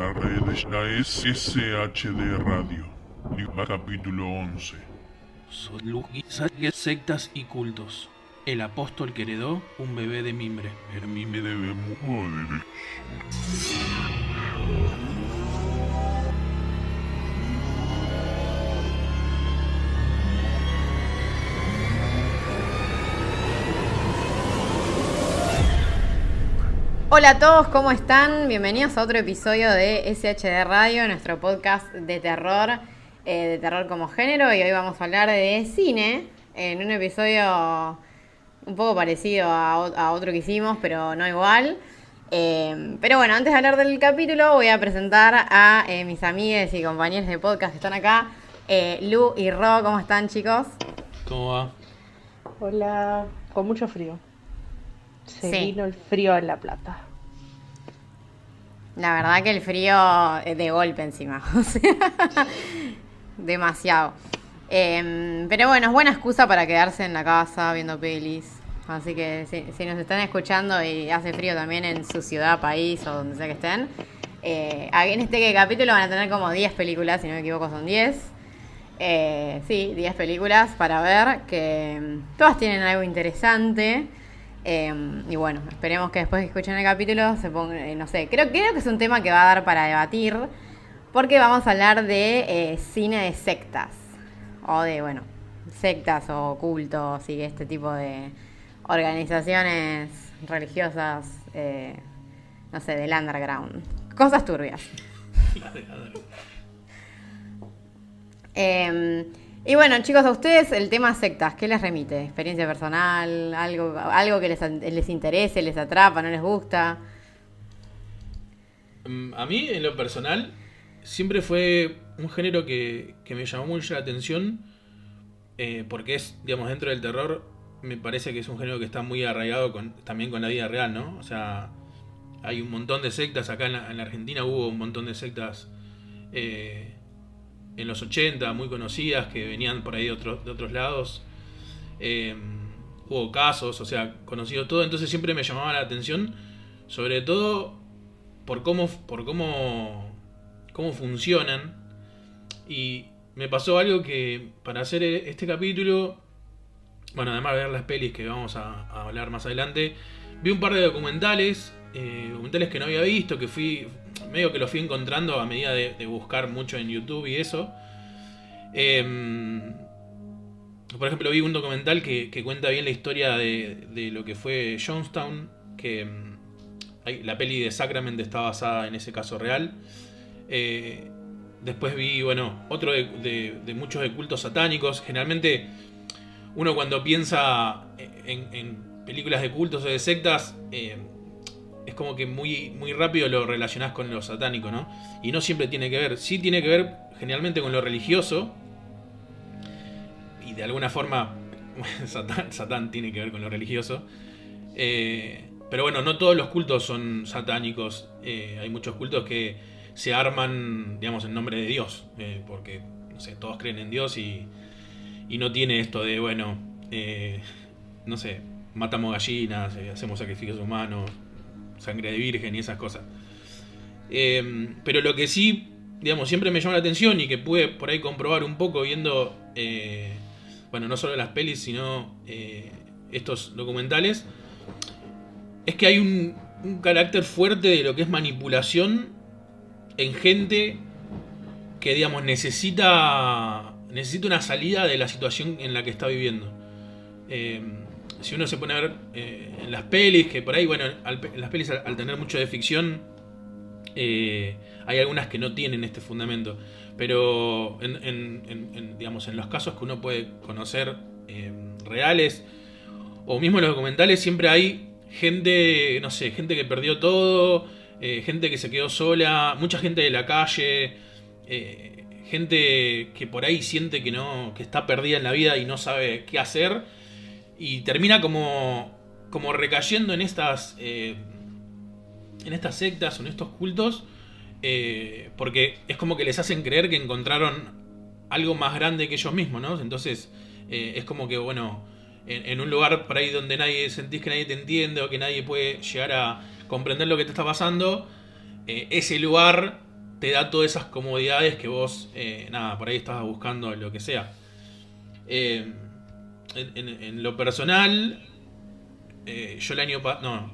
la red la SSHD Radio, capítulo 11. sectas y cultos. El apóstol que heredó un bebé de mimbre. El mimbre de Hola a todos, ¿cómo están? Bienvenidos a otro episodio de SHD Radio, nuestro podcast de terror, eh, de terror como género. Y hoy vamos a hablar de cine en un episodio un poco parecido a, otro que hicimos, pero no igual. Eh, pero bueno, antes de hablar del capítulo, voy a presentar a eh, mis amigas y compañeros de podcast que están acá. Lu y Ro, ¿cómo están, chicos? ¿Cómo va? Hola, con mucho frío. Se vino el frío en La Plata. La verdad que el frío es de golpe encima. demasiado. Em, pero bueno, es buena excusa para quedarse en la casa viendo pelis. Así que si, nos están escuchando y hace frío también en su ciudad, país o donde sea que estén, eh, en este capítulo van a tener como 10 películas, si no me equivoco son 10. Eh, sí, 10 películas para ver que em, todas tienen algo interesante. Em, y bueno, esperemos que después que escuchen el capítulo se pongan, eh, no sé, creo, creo que es un tema que va a dar para debatir, porque vamos a hablar de eh, cine de sectas, o de, bueno, sectas o cultos y este tipo de organizaciones religiosas, eh, no sé, del underground. Cosas turbias. eh, y bueno, chicos, a ustedes el tema sectas, ¿qué les remite? ¿Experiencia personal? ¿Algo, algo que les, les interese, les atrapa, no les gusta? Mm, a mí, en lo personal, siempre fue un género que, me llamó mucho la atención, eh, porque es, digamos, dentro del terror, me parece que es un género que está muy arraigado con, también con la vida real, ¿no? O sea, hay un montón de sectas, acá en la, en la Argentina hubo un montón de sectas. Eh, en los 80 muy conocidas que venían por ahí de, de otros lados. Eh, hubo casos, o sea, conocido todo, entonces siempre me llamaba la atención, sobre todo por cómo, por cómo, cómo funcionan. Y me pasó algo que para hacer este capítulo, bueno, además de ver las pelis que vamos a, hablar más adelante, vi un par de documentales, eh, documentales que no había visto, que fui, medio que lo fui encontrando a medida de, buscar mucho en YouTube y eso. Em, por ejemplo, vi un documental que, cuenta bien la historia de, lo que fue Jonestown, que em, la peli de Sacrament está basada en ese caso real. Eh, después vi, bueno, otro de, muchos de cultos satánicos. Generalmente uno cuando piensa en, películas de cultos o de sectas, eh, es como que muy, muy rápido lo relacionás con lo satánico, ¿no? Y no siempre tiene que ver, sí tiene que ver generalmente con lo religioso, y de alguna forma Satán, tiene que ver con lo religioso, eh, pero bueno, no todos los cultos son satánicos, eh, hay muchos cultos que se arman, digamos, en nombre de Dios, eh, porque, no sé, todos creen en Dios y, y no tiene esto de, bueno, no sé, matamos gallinas, hacemos sacrificios humanos, sangre de virgen y esas cosas. Em, pero lo que sí, digamos, siempre me llama la atención y que pude por ahí comprobar un poco viendo, eh, bueno, no solo las pelis, sino eh, estos documentales, es que hay un, un carácter fuerte de lo que es manipulación en gente que, digamos, necesita, necesita una salida de la situación en la que está viviendo. Eh, si uno se pone a ver eh, en las pelis, que por ahí, bueno, en las pelis al, tener mucho de ficción, eh, hay algunas que no tienen este fundamento. Pero en, digamos, en los casos que uno puede conocer eh, reales, o mismo en los documentales, siempre hay gente, no sé, gente que perdió todo, gente que se quedó sola, mucha gente de la calle, gente que por ahí siente que no, que está perdida en la vida y no sabe qué hacer y termina como, como recayendo en estas, eh, en estas sectas o en estos cultos, eh, porque es como que les hacen creer que encontraron algo más grande que ellos mismos, ¿no? Entonces eh, es como que, bueno, en, un lugar por ahí donde nadie sentís que nadie te entiende o que nadie puede llegar a comprender lo que te está pasando, ese lugar te da todas esas comodidades que vos, nada, por ahí estabas buscando lo que sea. Eh, en, en- en lo personal, eh, yo el año pasado, no,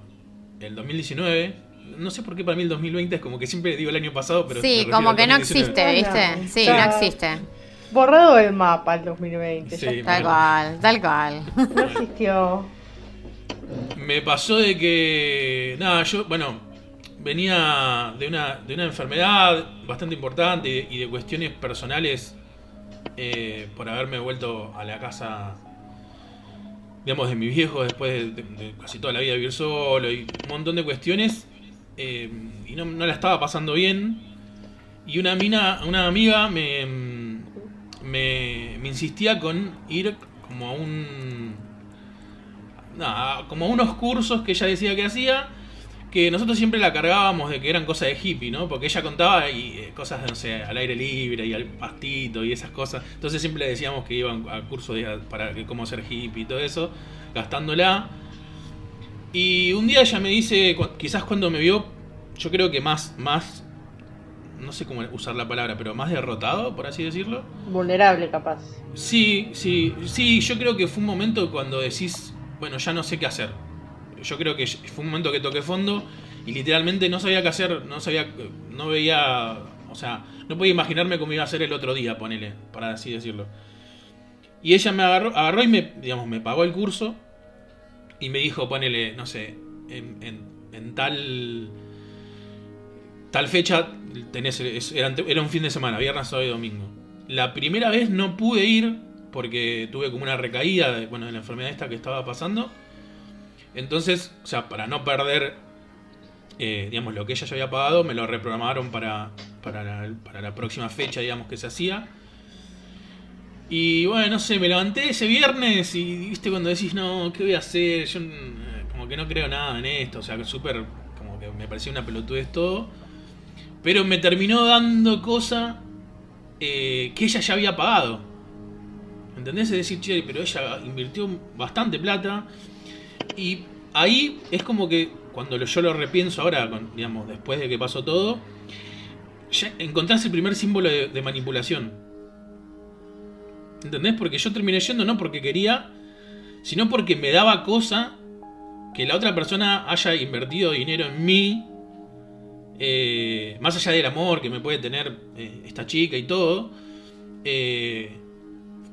el 2019, no sé por qué para mí el 2020 es como que siempre digo el año pasado, pero... Sí, como que no 2019. existe, Ah, no. ¿viste? Sí, Ya. no existe. Borrado del mapa el 2020. Sí. Tal cual, tal cual. no existió. Me pasó de que, nada, yo, bueno, venía de una, de una enfermedad bastante importante y de, y de cuestiones personales eh, por haberme vuelto a la casa, digamos, de mis viejos después de, casi toda la vida vivir solo y un montón de cuestiones eh, y no, la estaba pasando bien. Y una mina, una amiga me, me, insistía con ir como a un nada, como unos cursos que ella decía que hacía, que nosotros siempre la cargábamos de que eran cosas de hippie, ¿no? Porque ella contaba y, eh, cosas, no sé, al aire libre y al pastito y esas cosas. Entonces siempre le decíamos que iban a cursos para que cómo ser hippie y todo eso, gastándola. Y un día ella me dice, quizás cuando me vio, yo creo que más, más, no sé cómo usar la palabra, pero más derrotado, por así decirlo. Vulnerable, capaz. Sí, sí, sí, yo creo que fue un momento cuando decís, bueno, ya no sé qué hacer. Yo creo que fue un momento que toqué fondo y literalmente no sabía qué hacer, no sabía, no veía, o sea, no podía imaginarme cómo iba a ser el otro día, ponele, para así decirlo. Y ella me agarró, agarró y me, digamos, me pagó el curso y me dijo, ponele, no sé, en, tal tal fecha tenés, era un fin de semana, viernes, sábado y domingo. La primera vez no pude ir porque tuve como una recaída de, bueno, de la enfermedad esta que estaba pasando. Entonces, o sea, para no perder, eh, digamos, lo que ella ya había pagado, me lo reprogramaron para, para, la, próxima fecha, digamos, que se hacía. Y bueno, no sé, me levanté ese viernes y viste cuando decís, no, ¿qué voy a hacer? Yo eh, como que no creo nada en esto, o sea, súper, como que me parecía una pelotudez todo. Pero me terminó dando cosa eh, que ella ya había pagado. ¿Entendés? Es decir, che, pero ella invirtió bastante plata. Y ahí es como que cuando yo lo repienso ahora, digamos, después de que pasó todo, ya encontrás el primer símbolo de, de manipulación. ¿Entendés? Porque yo terminé yendo no porque quería, sino porque me daba cosa que la otra persona haya invertido dinero en mí eh, más allá del amor que me puede tener eh, esta chica y todo. eh,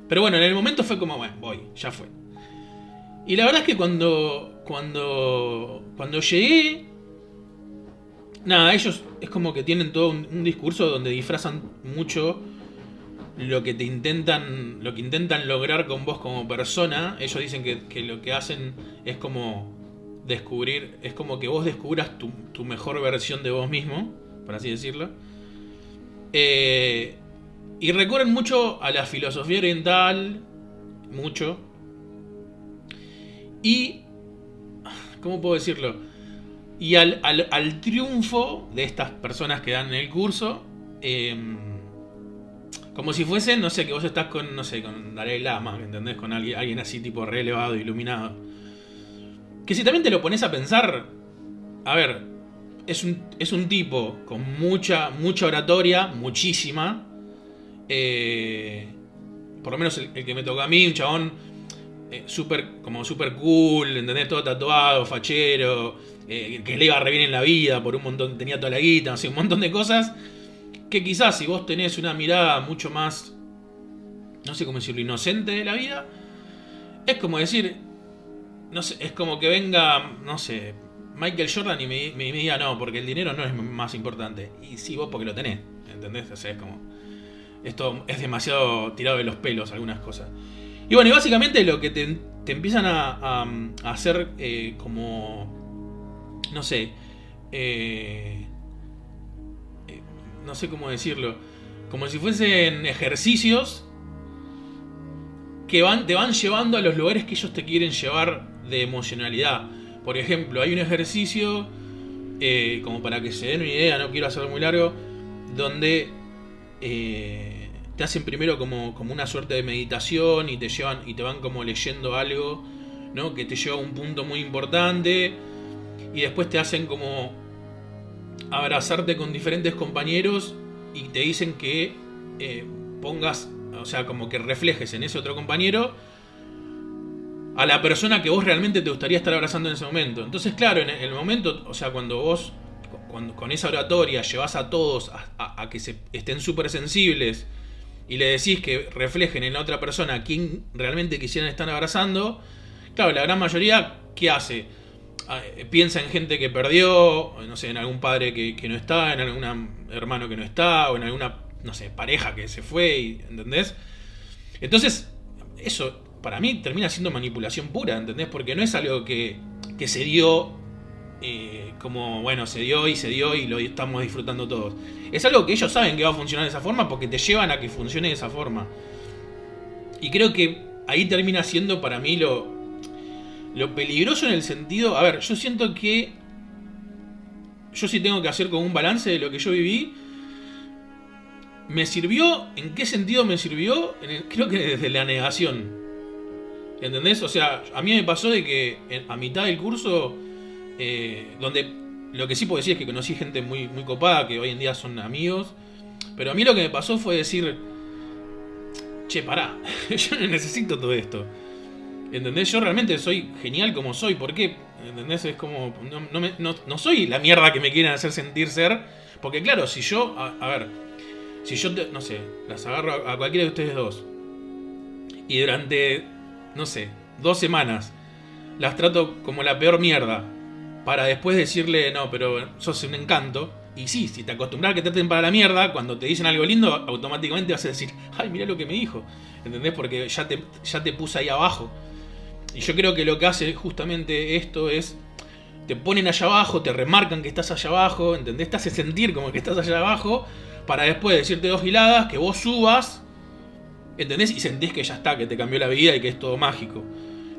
pero bueno, en el momento fue como, bueno, voy, ya fue. Y la verdad es que cuando, cuando, cuando llegué, nada, ellos es como que tienen todo un, discurso donde disfrazan mucho lo que te intentan, lo que intentan lograr con vos como persona. Ellos dicen que, que lo que hacen es como descubrir, es como que vos descubras tu, tu mejor versión de vos mismo, por así decirlo. Eh, y recurren mucho a la filosofía oriental, mucho. Y, ¿cómo puedo decirlo? Y al, al- al triunfo de estas personas que dan el curso, eh, como si fuesen, no sé, que vos estás con, no sé, con Dalai Lama, ¿entendés? Con alguien, alguien así tipo re elevado, iluminado. Que si también te lo pones a pensar, a ver, es un, es un tipo con mucha, mucha oratoria, muchísima. eh, por lo menos el, el que me tocó a mí, un chabón eh, súper, como súper cool, ¿entendés? Todo tatuado, fachero, eh, que le iba re bien en la vida, por un montón, tenía toda la guita, un montón de cosas. Que quizás si vos tenés una mirada mucho más, no sé cómo decirlo, inocente de la vida, es como decir, no sé, es como que venga, no sé, Michael Jordan y me, me- me diga no, porque el dinero no es más importante. Y sí, vos porque lo tenés, ¿entendés? O es como. Esto es demasiado tirado de los pelos, algunas cosas. Y bueno, y básicamente lo que te, empiezan a, hacer eh, como. No sé. eh, eh, no sé cómo decirlo. Como si fuesen ejercicios que te van llevando a los lugares que ellos te quieren llevar de emocionalidad. Por ejemplo, hay un ejercicio, como para que se den una idea, no quiero hacerlo muy largo, donde te hacen primero como, como una suerte de meditación y te llevan y te van como leyendo algo, ¿no? Que te lleva a un punto muy importante y después te hacen como abrazarte con diferentes compañeros y te dicen que eh, pongas, o sea, como que reflejes en ese otro compañero a la persona que vos realmente te gustaría estar abrazando en ese momento. Entonces, claro, en el momento, o sea, cuando vos con esa oratoria llevas a todos a, que estén súper sensibles y le decís que reflejen en la otra persona a quien realmente quisieran estar abrazando, claro, la gran mayoría, ¿qué hace? Ah, eh, piensa en gente que perdió, no sé, en algún padre que, no está, en algún hermano que no está, o en alguna, no sé, pareja que se fue, ¿entendés? Entonces, eso para mí termina siendo manipulación pura, ¿entendés? Porque no es algo que, que se dio eh, como, bueno, se dio y se dio y lo estamos disfrutando todos. Es algo que ellos saben que va a funcionar de esa forma porque te llevan a que funcione de esa forma. Y creo que ahí termina siendo para mí lo, lo peligroso en el sentido, a ver, yo siento que yo sí tengo que hacer como un balance de lo que yo viví. ¿Me sirvió? ¿En qué sentido me sirvió? creo que desde la negación. ¿Entendés? O sea, a mí me pasó de que a mitad del curso, eh, donde lo que sí puedo decir es que conocí gente muy, muy copada, que hoy en día son amigos. Pero a mí lo que me pasó fue decir, che, pará, yo no necesito todo esto. ¿Entendés? Yo realmente soy genial como soy. ¿Por qué? ¿Entendés? Es como. No, soy la mierda que me quieren hacer sentir ser. Porque, claro, si yo. A, ver. Si yo, no sé, las agarro a, cualquiera de ustedes dos. Y durante. No sé, dos semanas. Las trato como la peor mierda. Para después decirle, no, pero sos un encanto. Y sí, si te acostumbras a que te traten para la mierda, cuando te dicen algo lindo, automáticamente vas a decir, ay, mira lo que me dijo. ¿Entendés? Porque ya te, ya te puse ahí abajo. Y yo creo que lo que hace justamente esto es. Te ponen allá abajo, te remarcan que estás allá abajo, ¿entendés? Te hace sentir como que estás allá abajo, para después decirte dos giladas, que vos subas, ¿entendés? Y sentís que ya está, que te cambió la vida y que es todo mágico.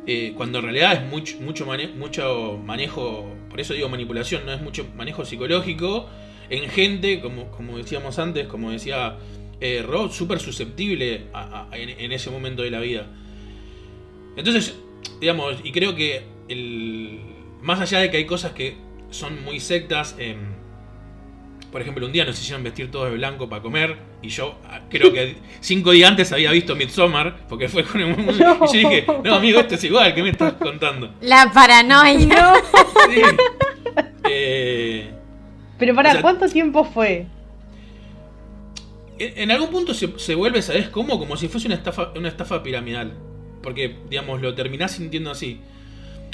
Eh, cuando en realidad es mucho, mucho, mucho manejo, por eso digo manipulación, no es mucho manejo psicológico en gente, como, como decíamos antes, como decía eh, Rob, súper susceptible en, ese momento de la vida. Entonces, digamos, y creo que el, más allá de que hay cosas que son muy sectas, em, por ejemplo, un día nos hicieron vestir todos de blanco para comer y yo ah, creo que cinco días antes había visto Midsommar porque fue con el... Y yo dije, no amigo, esto es igual, ¿qué me estás contando? La paranoia. Eh, Pero para, ¿cuánto tiempo fue? En, algún punto se, se, vuelve, ¿sabes cómo? Como si fuese una estafa, una estafa piramidal. Porque, digamos, lo terminás sintiendo así.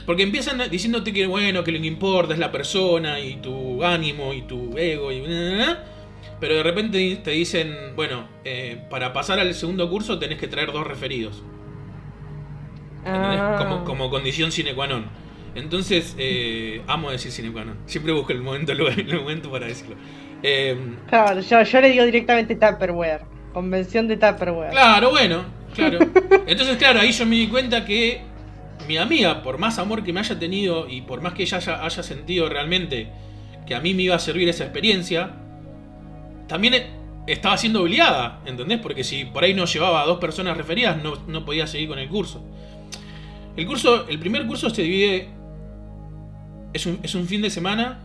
Porque empiezan diciéndote que, bueno, que lo que importa es la persona y tu ánimo y tu ego y... Pero de repente te dicen, bueno, eh, para pasar al segundo curso tenés que traer dos referidos. Ah. Como, como, condición sine qua non. Entonces, eh, amo decir sine qua non. Siempre busco el momento, el momento para decirlo. Eh, claro, yo, yo le digo directamente Tupperware. Convención de Tupperware. Claro, bueno. Claro. Entonces, claro, ahí yo me di cuenta que mi amiga, por más amor que me haya tenido y por más que ella haya, sentido realmente que a mí me iba a servir esa experiencia, también estaba siendo obligada, ¿entendés? Porque si por ahí no llevaba a dos personas referidas, no, podía seguir con el curso. El curso, el primer curso se divide. Es un, es un fin de semana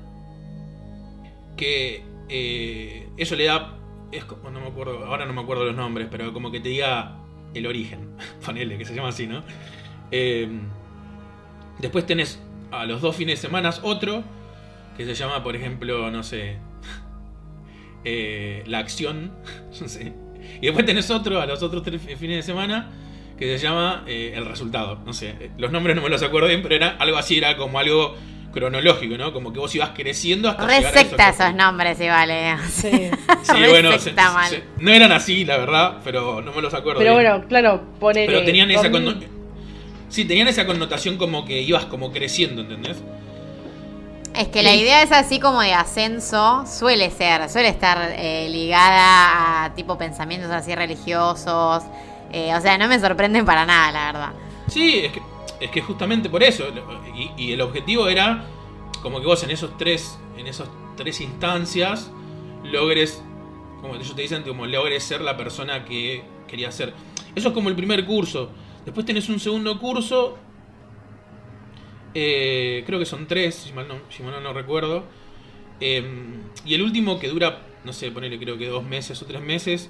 que eh, eso le da. Es, no me acuerdo, ahora no me acuerdo los nombres, pero como que te diga el origen, ponele, que se llama así, ¿no? Eh, después tenés a los dos fines de semana otro, que se llama, por ejemplo, no sé, eh, la acción, no sé. Y después tenés otro a los otros tres fines de semana, que se llama eh, el resultado, no sé, los nombres no me los acuerdo bien, pero era algo así, era como algo cronológico, ¿no? Como que vos ibas creciendo hasta Resecta esos nombres igual, eh. Sí, sí bueno, no eran así, la verdad, pero no me los acuerdo. Pero bueno, claro, poner. Pero tenían esa connotación. Sí, tenían esa connotación como que ibas como creciendo, ¿entendés? Es que la idea es así como de ascenso, suele ser, suele estar eh, ligada a tipo pensamientos así religiosos. Eh, o sea, no me sorprenden para nada, la verdad. Sí, es que es que justamente por eso. Y, el objetivo era como que vos en esos tres. En esas tres instancias. Logres. Como ellos te dicen, como logres ser la persona que querías ser. Eso es como el primer curso. Después tenés un segundo curso. Eh, creo que son tres, si mal no, si mal no recuerdo. Em, y el último que dura no sé, ponele creo que dos meses o tres meses.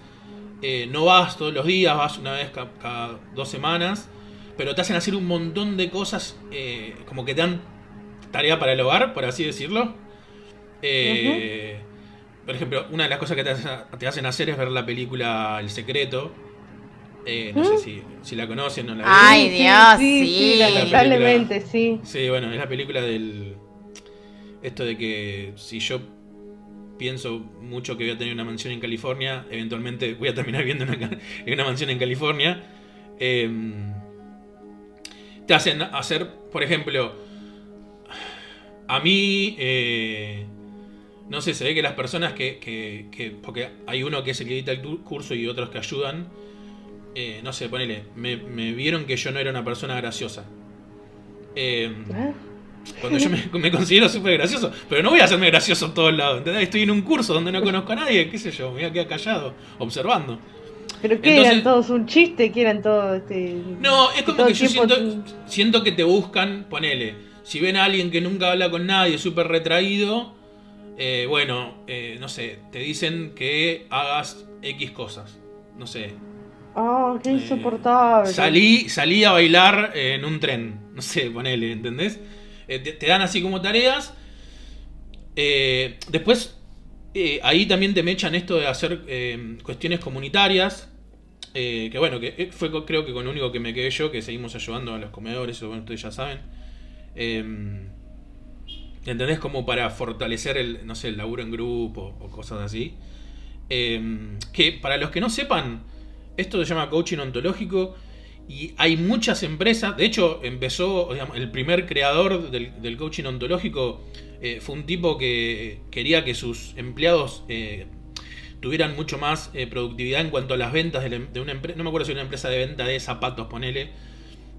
Eh, no vas todos los días, vas una vez cada, dos semanas, pero te hacen hacer un montón de cosas, eh, como que te dan tarea para el hogar, por así decirlo. Eh, por ejemplo, una de las cosas que te, hacen hacer es ver la película El Secreto. No sé si, si, la conocen o la Ay, Dios, sí. sí lamentablemente, sí. Sí, bueno, es la película del. Esto de que si yo pienso mucho que voy a tener una mansión en California, eventualmente voy a terminar viendo una, una mansión en California. Em, te hacen hacer, por ejemplo, a mí, eh, no sé, se ve que las personas que, que, porque hay uno que es el que edita el curso y otros que ayudan, eh, no sé, ponele, me, me, vieron que yo no era una persona graciosa. Eh, cuando yo me, considero súper gracioso. Pero no voy a hacerme gracioso en todos lados. Estoy en un curso donde no conozco a nadie, qué sé yo, me voy a quedar callado, observando. ¿Pero qué eran todos un chiste? ¿Qué eran todos este.? No, es como que yo siento, siento que te buscan, ponele. Si ven a alguien que nunca habla con nadie, súper retraído, eh, bueno, eh, no sé, te dicen que hagas X cosas. No sé. Ah, qué eh, insoportable. salí, salí a bailar en un tren. No sé, ponele, ¿entendés? Eh, te, dan así como tareas. Eh, después, ahí también te me echan esto de hacer cuestiones comunitarias. que bueno, que fue creo que con lo único que me quedé yo, que seguimos ayudando a los comedores, bueno, ustedes ya saben. ¿Entendés? Como para fortalecer el, no sé, el laburo en grupo o cosas así. que para los que no sepan, esto se llama coaching ontológico y hay muchas empresas, de hecho empezó, el primer creador del, coaching ontológico eh, fue un tipo que quería que sus empleados eh, tuvieran mucho más eh, productividad en cuanto a las ventas de, una empresa, no me acuerdo si era una empresa de venta de zapatos, ponele,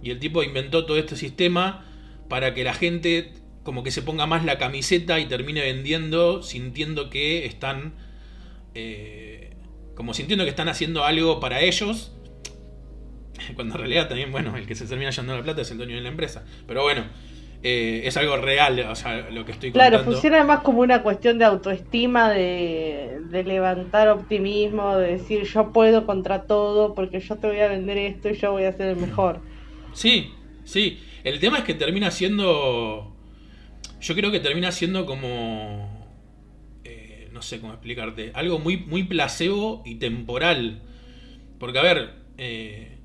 y el tipo inventó todo este sistema para que la gente como que se ponga más la camiseta y termine vendiendo sintiendo que están, como sintiendo que están haciendo algo para ellos Cuando en realidad también, bueno, el que se termina llevando la plata es el dueño de la empresa. Pero bueno, eh, es algo real, o sea, lo que estoy contando. Claro, funciona además como una cuestión de autoestima, de, levantar optimismo, de decir yo puedo contra todo porque yo te voy a vender esto y yo voy a ser el mejor. Sí, sí. El tema es que termina siendo. Yo creo que termina siendo como. Eh, no sé cómo explicarte. Algo muy, muy placebo y temporal. Porque, a ver. Eh,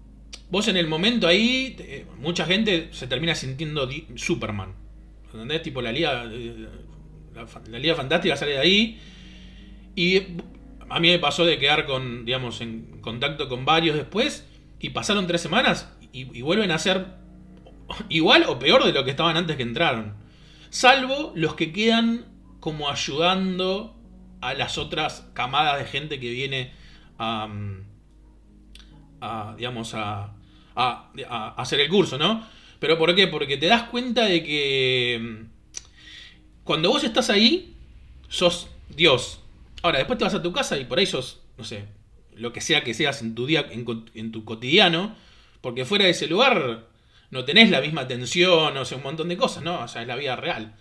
vos en el momento ahí, mucha gente se termina sintiendo Superman. ¿Entendés? Tipo la Liga, eh, la, Liga Fantástica sale de ahí. Y a mí me pasó de quedar con, digamos, en contacto con varios después. Y pasaron tres semanas y, vuelven a ser igual o peor de lo que estaban antes que entraron. Salvo los que quedan como ayudando a las otras camadas de gente que viene a, a digamos, a, a, hacer el curso, ¿no? ¿Pero por qué? Porque te das cuenta de que mm, cuando vos estás ahí, sos Dios. Ahora, después te vas a tu casa y por ahí sos, no sé, lo que sea que seas en tu día, en, tu cotidiano, porque fuera de ese lugar no tenés la misma atención, o sea, un montón de cosas, ¿no? O sea, es la vida real.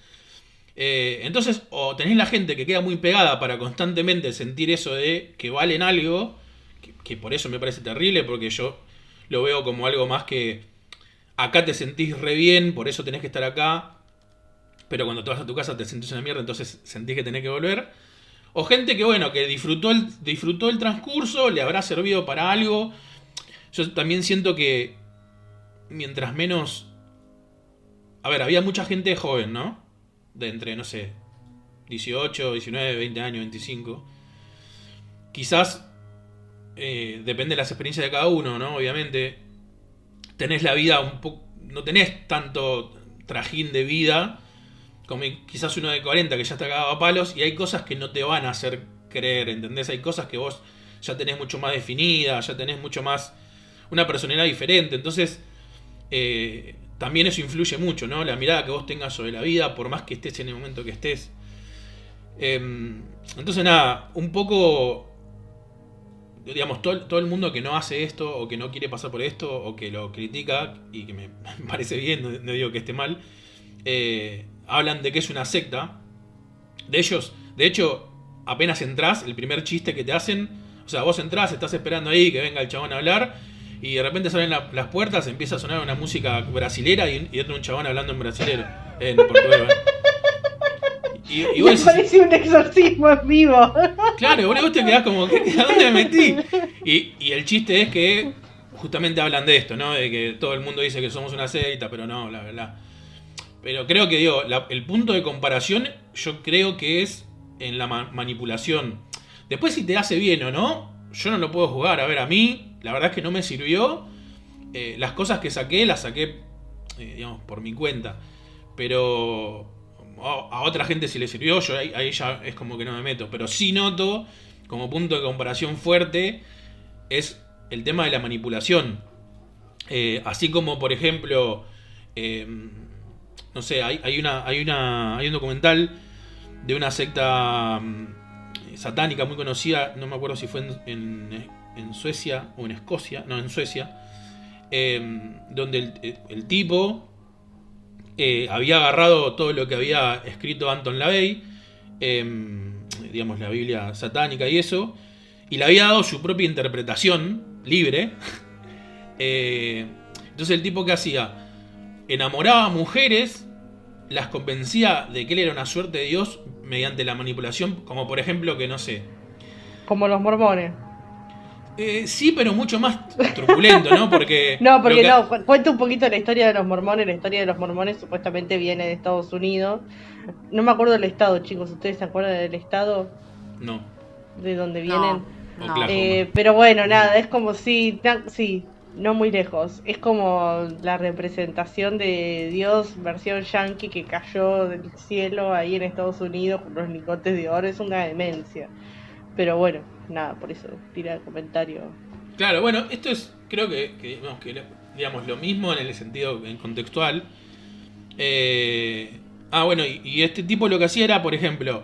Eh, entonces, o tenés la gente que queda muy pegada para constantemente sentir eso de que valen algo, que por eso me parece terrible, porque yo lo veo como algo más que acá te sentís re bien, por eso tenés que estar acá, pero cuando te vas a tu casa te sentís una mierda, entonces sentís que tenés que volver. O gente que, bueno, que disfrutó disfrutó el transcurso, le habrá servido para algo. Yo también siento que mientras menos... A ver, había mucha gente joven, ¿no? De entre, no sé, 18, 19, 20 años, 25. Quizás eh, depende de las experiencias de cada uno, ¿no? Obviamente, tenés la vida un poco. No tenés tanto trajín de vida como quizás uno de 40 que ya está cagado a palos y hay cosas que no te van a hacer creer, ¿entendés? Hay cosas que vos ya tenés mucho más definida, ya tenés mucho más. una personalidad diferente, entonces. Eh, también eso influye mucho, ¿no? La mirada que vos tengas sobre la vida, por más que estés en el momento que estés. Em, entonces, nada, un poco digamos, todo, el mundo que no hace esto, o que no quiere pasar por esto, o que lo critica, y que me, parece bien, no, digo que esté mal, eh, hablan de que es una secta. De ellos, de hecho, apenas entras, el primer chiste que te hacen, o sea, vos entrás, estás esperando ahí que venga el chabón a hablar, y de repente salen la- las puertas, empieza a sonar una música brasilera y, y entra un chabón hablando en brasilero, en portugués. ¿verdad? Y, y vos Me decís, parece un exorcismo en vivo. Claro, vos te quedás como, ¿qué- ¿a dónde me metí? Y, y el chiste es que justamente hablan de esto, ¿no? De que todo el mundo dice que somos una secta, pero no, la verdad. Pero creo que, digo, la- el punto de comparación yo creo que es en la ma- manipulación. Después si te hace bien o no, yo no lo puedo jugar. A ver, a mí, la verdad es que no me sirvió. Eh, las cosas que saqué, las saqué, eh, digamos, por mi cuenta. Pero a otra gente si le sirvió, yo ahí, ya es como que no me meto. Pero sí noto, como punto de comparación fuerte, es el tema de la manipulación. Eh, así como, por ejemplo, no sé, hay, hay una, hay, un documental de una secta mm, satánica muy conocida, no me acuerdo si fue en- en Suecia o en Escocia, no, en Suecia, eh, donde el, el tipo eh, había agarrado todo lo que había escrito Anton LaVey, eh, digamos la Biblia satánica y eso, y le había dado su propia interpretación libre. Eh, entonces el tipo que hacía, enamoraba a mujeres, las convencía de que él era una suerte de Dios mediante la manipulación, como por ejemplo que no sé, Como los mormones. Eh, sí, pero mucho más truculento, ¿no? Porque No, porque que- no, cu- cuento un poquito la historia de los mormones. La historia de los mormones supuestamente viene de Estados Unidos. No me acuerdo del estado, chicos. ¿Ustedes se acuerdan del estado no, de donde No, vienen? no. Oklahoma. Eh, pero bueno, nada, es como si, na- sí, no muy lejos. Es como la representación de Dios versión yankee que cayó del cielo ahí en Estados Unidos con los lingotes de oro. Es una demencia. Pero bueno, nada, por eso tira el comentario. Claro, bueno, esto es, creo que, digamos, lo mismo en el sentido en contextual. Eh, ah, bueno, y, este tipo lo que hacía era, por ejemplo,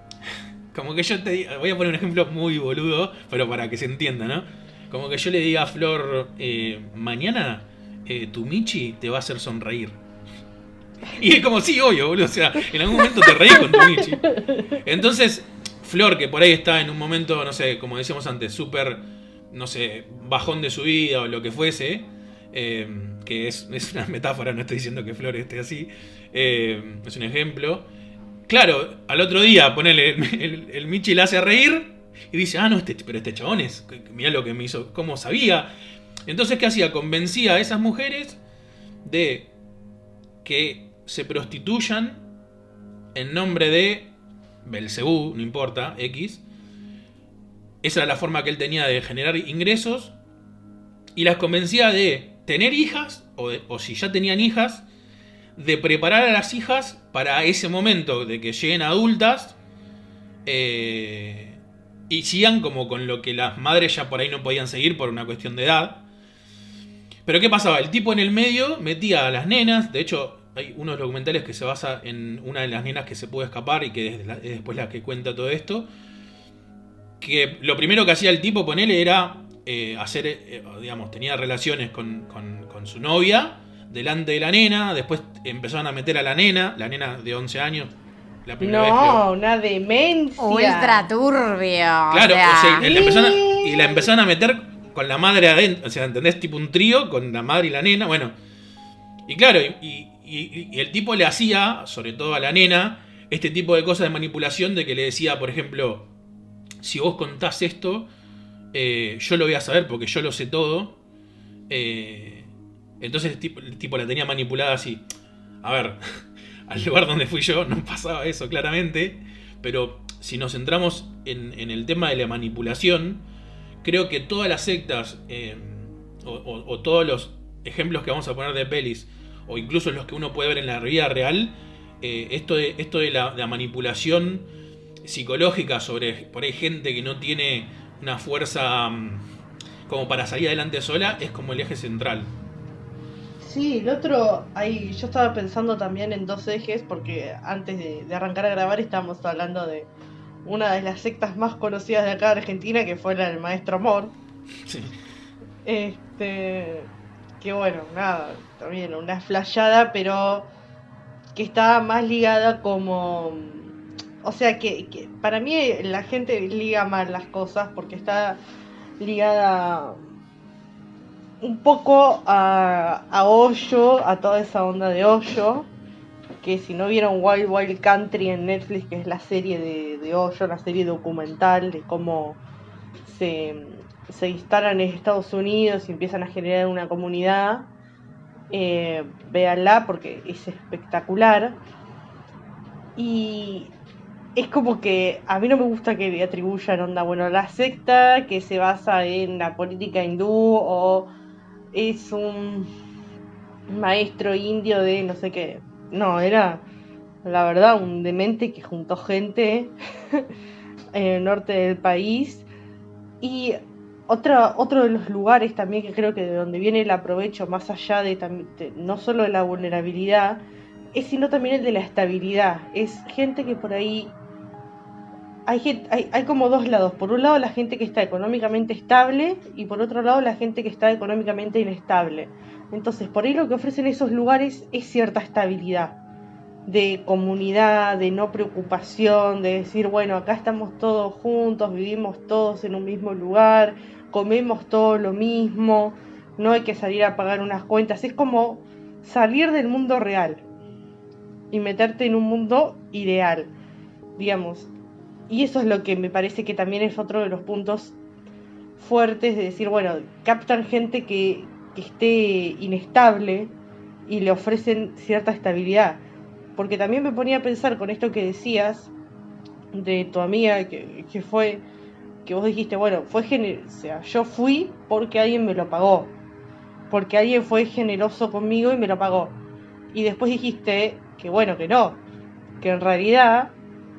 como que yo te voy a poner un ejemplo muy boludo, pero para que se entienda, ¿no? Como que yo le diga a Flor, eh, mañana eh, tu Michi te va a hacer sonreír. Y es como, sí, obvio, boludo. O sea, en algún momento te reís con tu Michi. Entonces, Flor, que por ahí está en un momento, no sé, como decíamos antes, súper, no sé, bajón de su vida o lo que fuese, eh, que es, es una metáfora, no estoy diciendo que Flor esté así, eh, es un ejemplo. Claro, al otro día, ponele, el, el Michi le hace reír y dice, ah, no, este, pero este chabón es, mira lo que me hizo, cómo sabía. Entonces, ¿qué hacía? Convencía a esas mujeres de que se prostituyan en nombre de Belcebú, no importa, X. Esa era la forma que él tenía de generar ingresos. Y las convencía de tener hijas, o, si ya tenían hijas, de preparar a las hijas para ese momento de que lleguen adultas eh, y sigan como con lo que las madres ya por ahí no podían seguir por una cuestión de edad. Pero ¿qué pasaba? El tipo en el medio metía a las nenas, de hecho hay unos documentales que se basa en una de las nenas que se pudo escapar y que es, la- es después la que cuenta todo esto. Que lo primero que hacía el tipo, ponele, era eh, hacer, eh, digamos, tenía relaciones con, con- con su novia delante de la nena, después empezaron a meter a la nena, la nena de 11 años, la primera vez creo. No, una demencia. Ultra turbio. Claro, o sea, o sea, y, la empezaron a, y la empezaron a meter con la madre adentro. O sea, ¿entendés? Tipo un trío con la madre y la nena. Bueno. Y claro, y, y- y el tipo le hacía, sobre todo a la nena, este tipo de cosas de manipulación de que le decía, por ejemplo, si vos contás esto, eh, yo lo voy a saber porque yo lo sé todo. Eh, entonces el tipo, el tipo la tenía manipulada así. A ver, al lugar donde fui yo no pasaba eso claramente, pero si nos centramos en, el tema de la manipulación, creo que todas las sectas eh, o- o todos los ejemplos que vamos a poner de pelis, o incluso los que uno puede ver en la vida real, eh, esto de, esto de la, manipulación psicológica sobre por ahí gente que no tiene una fuerza mm, como para salir adelante sola, es como el eje central. Sí, el otro, ahí yo estaba pensando también en dos ejes, porque antes de, de arrancar a grabar estábamos hablando de una de las sectas más conocidas de acá de Argentina, que fue la del Maestro Amor. Sí. Este, que bueno, nada, también una flayada, pero que estaba más ligada como o sea que, que para mí la gente liga mal las cosas porque está ligada un poco a, a Hoyo, a toda esa onda de Hoyo, que si no vieron Wild Wild Country en Netflix, que es la serie de, de Hoyo, la serie documental de cómo se, se instalan en Estados Unidos y empiezan a generar una comunidad, eh, véanla porque es espectacular. Y es como que a mí no me gusta que le atribuyan onda, bueno, la secta que se basa en la política hindú o es un maestro indio de no sé qué. No, era la verdad un demente que juntó gente en el norte del país. Y otra, otro de los lugares también que creo que de donde viene el aprovecho, más allá de, de no solo de la vulnerabilidad, es sino también el de la estabilidad. Es gente que por ahí hay, hay, hay, como dos lados. Por un lado la gente que está económicamente estable y por otro lado la gente que está económicamente inestable. Entonces, por ahí lo que ofrecen esos lugares es cierta estabilidad de comunidad, de no preocupación, de decir, bueno, acá estamos todos juntos, vivimos todos en un mismo lugar, comemos todo lo mismo, no hay que salir a pagar unas cuentas, es como salir del mundo real y meterte en un mundo ideal, digamos. Y eso es lo que me parece que también es otro de los puntos fuertes de decir, bueno, captan gente que, que esté inestable y le ofrecen cierta estabilidad. Porque también me ponía a pensar con esto que decías de tu amiga, que, que fue, que vos dijiste, bueno, fue gener o sea, yo fui porque alguien me lo pagó. Porque alguien fue generoso conmigo y me lo pagó. Y después dijiste que bueno, que no. Que en realidad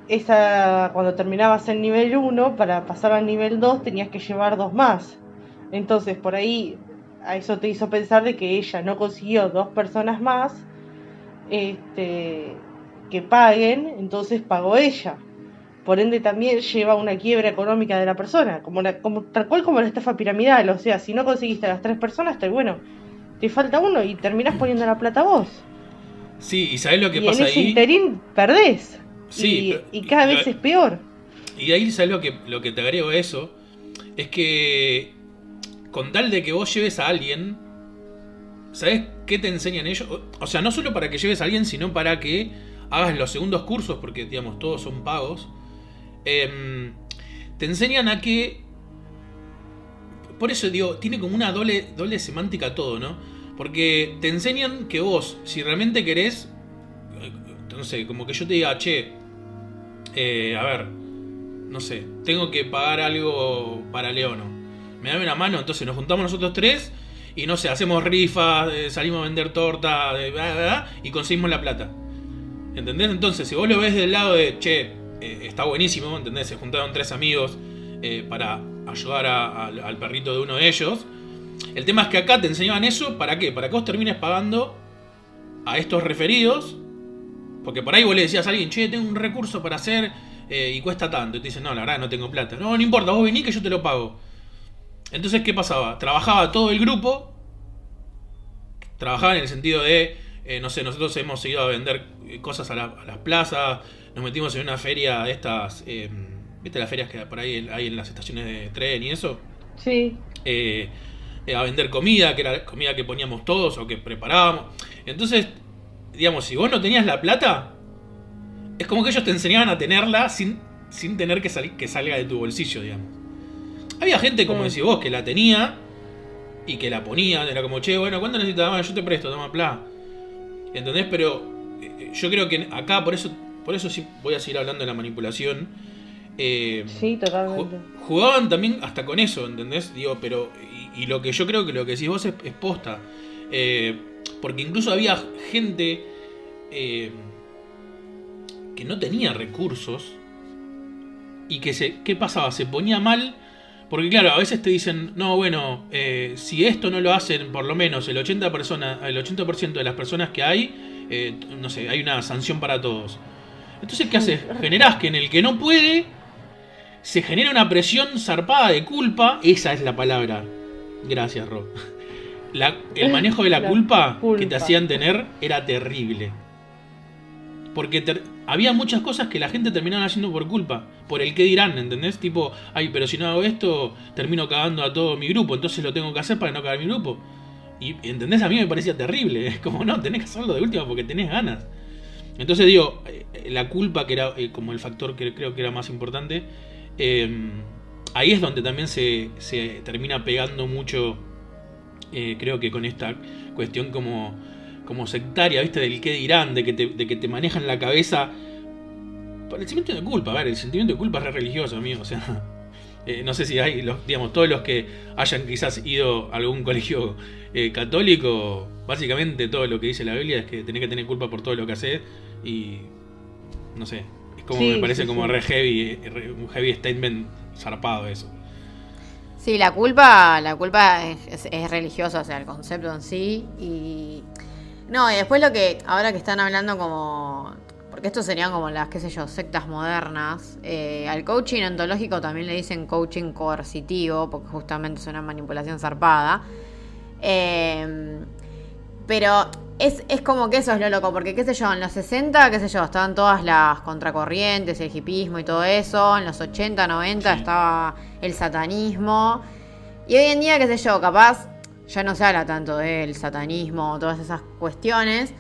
esa cuando terminabas el nivel 1, para pasar al nivel 2 tenías que llevar dos más. Entonces por ahí a eso te hizo pensar de que ella no consiguió dos personas más este, que paguen, entonces pagó ella. Por ende también lleva una quiebra económica de la persona, como, la, como tal cual como la estafa piramidal, o sea, si no conseguiste a las tres personas, te, bueno, te falta uno y terminás poniendo la plata vos. Sí, y sabes lo que y pasa en ese ahí. interín perdés. Sí, y, cada lo- vez es peor. Y ahí sabes lo que, lo que te agrego a eso. Es que con tal de que vos lleves a alguien, ¿sabes qué te enseñan ellos? O- O sea, no solo para que lleves a alguien, sino para que hagas los segundos cursos, porque digamos, todos son pagos. Em, te enseñan a que. Por eso digo, tiene como una doble, doble semántica todo, ¿no? Porque te enseñan que vos, si realmente querés. eh, No sé, como que yo te diga, che, eh, a ver, no sé, tengo que pagar algo para Leono. Me da una mano, entonces nos juntamos nosotros tres y no sé, hacemos rifas, eh, salimos a vender torta y conseguimos la plata. ¿Entendés? Entonces, si vos lo ves del lado de, che, eh, está buenísimo, ¿entendés? Se juntaron tres amigos eh, para ayudar al, perrito de uno de ellos. El tema es que acá te enseñaban eso, ¿para qué? Para que vos termines pagando a estos referidos. Porque por ahí vos le decías a alguien, che, tengo un recurso para hacer eh, y cuesta tanto. Y te dicen, no, la verdad no tengo plata. No, no importa, vos venís que yo te lo pago. Entonces, ¿qué pasaba? Trabajaba todo el grupo. Trabajaba en el sentido de, eh, no sé, nosotros hemos ido a vender cosas a, la- a las plazas. Nos metimos en una feria de estas, eh, ¿viste las ferias que por ahí hay en las estaciones de tren y eso? Sí. eh, eh, a vender comida, que era comida que poníamos todos o que preparábamos. Entonces, digamos, si vos no tenías la plata, es como que ellos te enseñaban a tenerla sin, sin tener que, salir que salga de tu bolsillo, digamos. Había gente, como decís vos, que la tenía y que la ponía, era como, che, bueno, ¿cuánto necesitas? Yo te presto, toma plata. ¿Entendés? Pero eh, yo creo que acá, por eso, por eso sí voy a seguir hablando de la manipulación. Eh, Sí, totalmente. Ju- Jugaban también hasta con eso, ¿entendés? Digo, pero. Y, y lo que yo creo que lo que decís vos es, es posta. Eh, porque incluso había gente eh, que no tenía recursos. Y que se. ¿Qué pasaba? Se ponía mal. Porque claro, a veces te dicen, no, bueno, eh, si esto no lo hacen por lo menos el 80%, persona, el 80 de las personas que hay, eh, no sé, hay una sanción para todos. Entonces, ¿qué haces? Generás que en el que no puede, se genera una presión zarpada de culpa. Esa es la palabra. Gracias, Rob. La- el manejo de la, La culpa, culpa. que te hacían tener era terrible. Porque había muchas cosas que la gente terminaba haciendo por culpa, por el que dirán, ¿entendés? Tipo, ay, pero si no hago esto, termino cagando a todo mi grupo, entonces lo tengo que hacer para no cagar mi grupo. Y, ¿entendés? A mí me parecía terrible. Es como, no, tenés que hacerlo de última porque tenés ganas. Entonces digo, eh, la culpa, que era eh, como el factor que creo que era más importante, eh, ahí es donde también se, se termina pegando mucho, eh, creo que con esta cuestión como, como sectaria, ¿viste? Del qué dirán, de que te, de que te manejan la cabeza. El sentimiento de culpa, a ver, el sentimiento de culpa es re religioso, amigo, o sea. Eh, no sé si hay, los, digamos, todos los que hayan quizás ido a algún colegio eh, católico, básicamente todo lo que dice la Biblia es que tenés que tener culpa por todo lo que haces y no sé, es como Sí, me parece sí, como sí. re heavy, eh, re- un heavy statement zarpado eso. Sí, la culpa, la culpa es, es- es religiosa, o sea, el concepto en sí. Y. No, y después lo que. Ahora que están hablando como. Porque estos serían como las, qué sé yo, sectas modernas. eh, al coaching ontológico también le dicen coaching coercitivo, porque justamente es una manipulación zarpada. Eh, pero es, es como que eso es lo loco, porque qué sé yo, en los 60, qué sé yo, estaban todas las contracorrientes, el hipismo y todo eso, en los 80, 90 Sí. estaba el satanismo, y hoy en día, qué sé yo, capaz ya no se habla tanto del satanismo, todas esas cuestiones,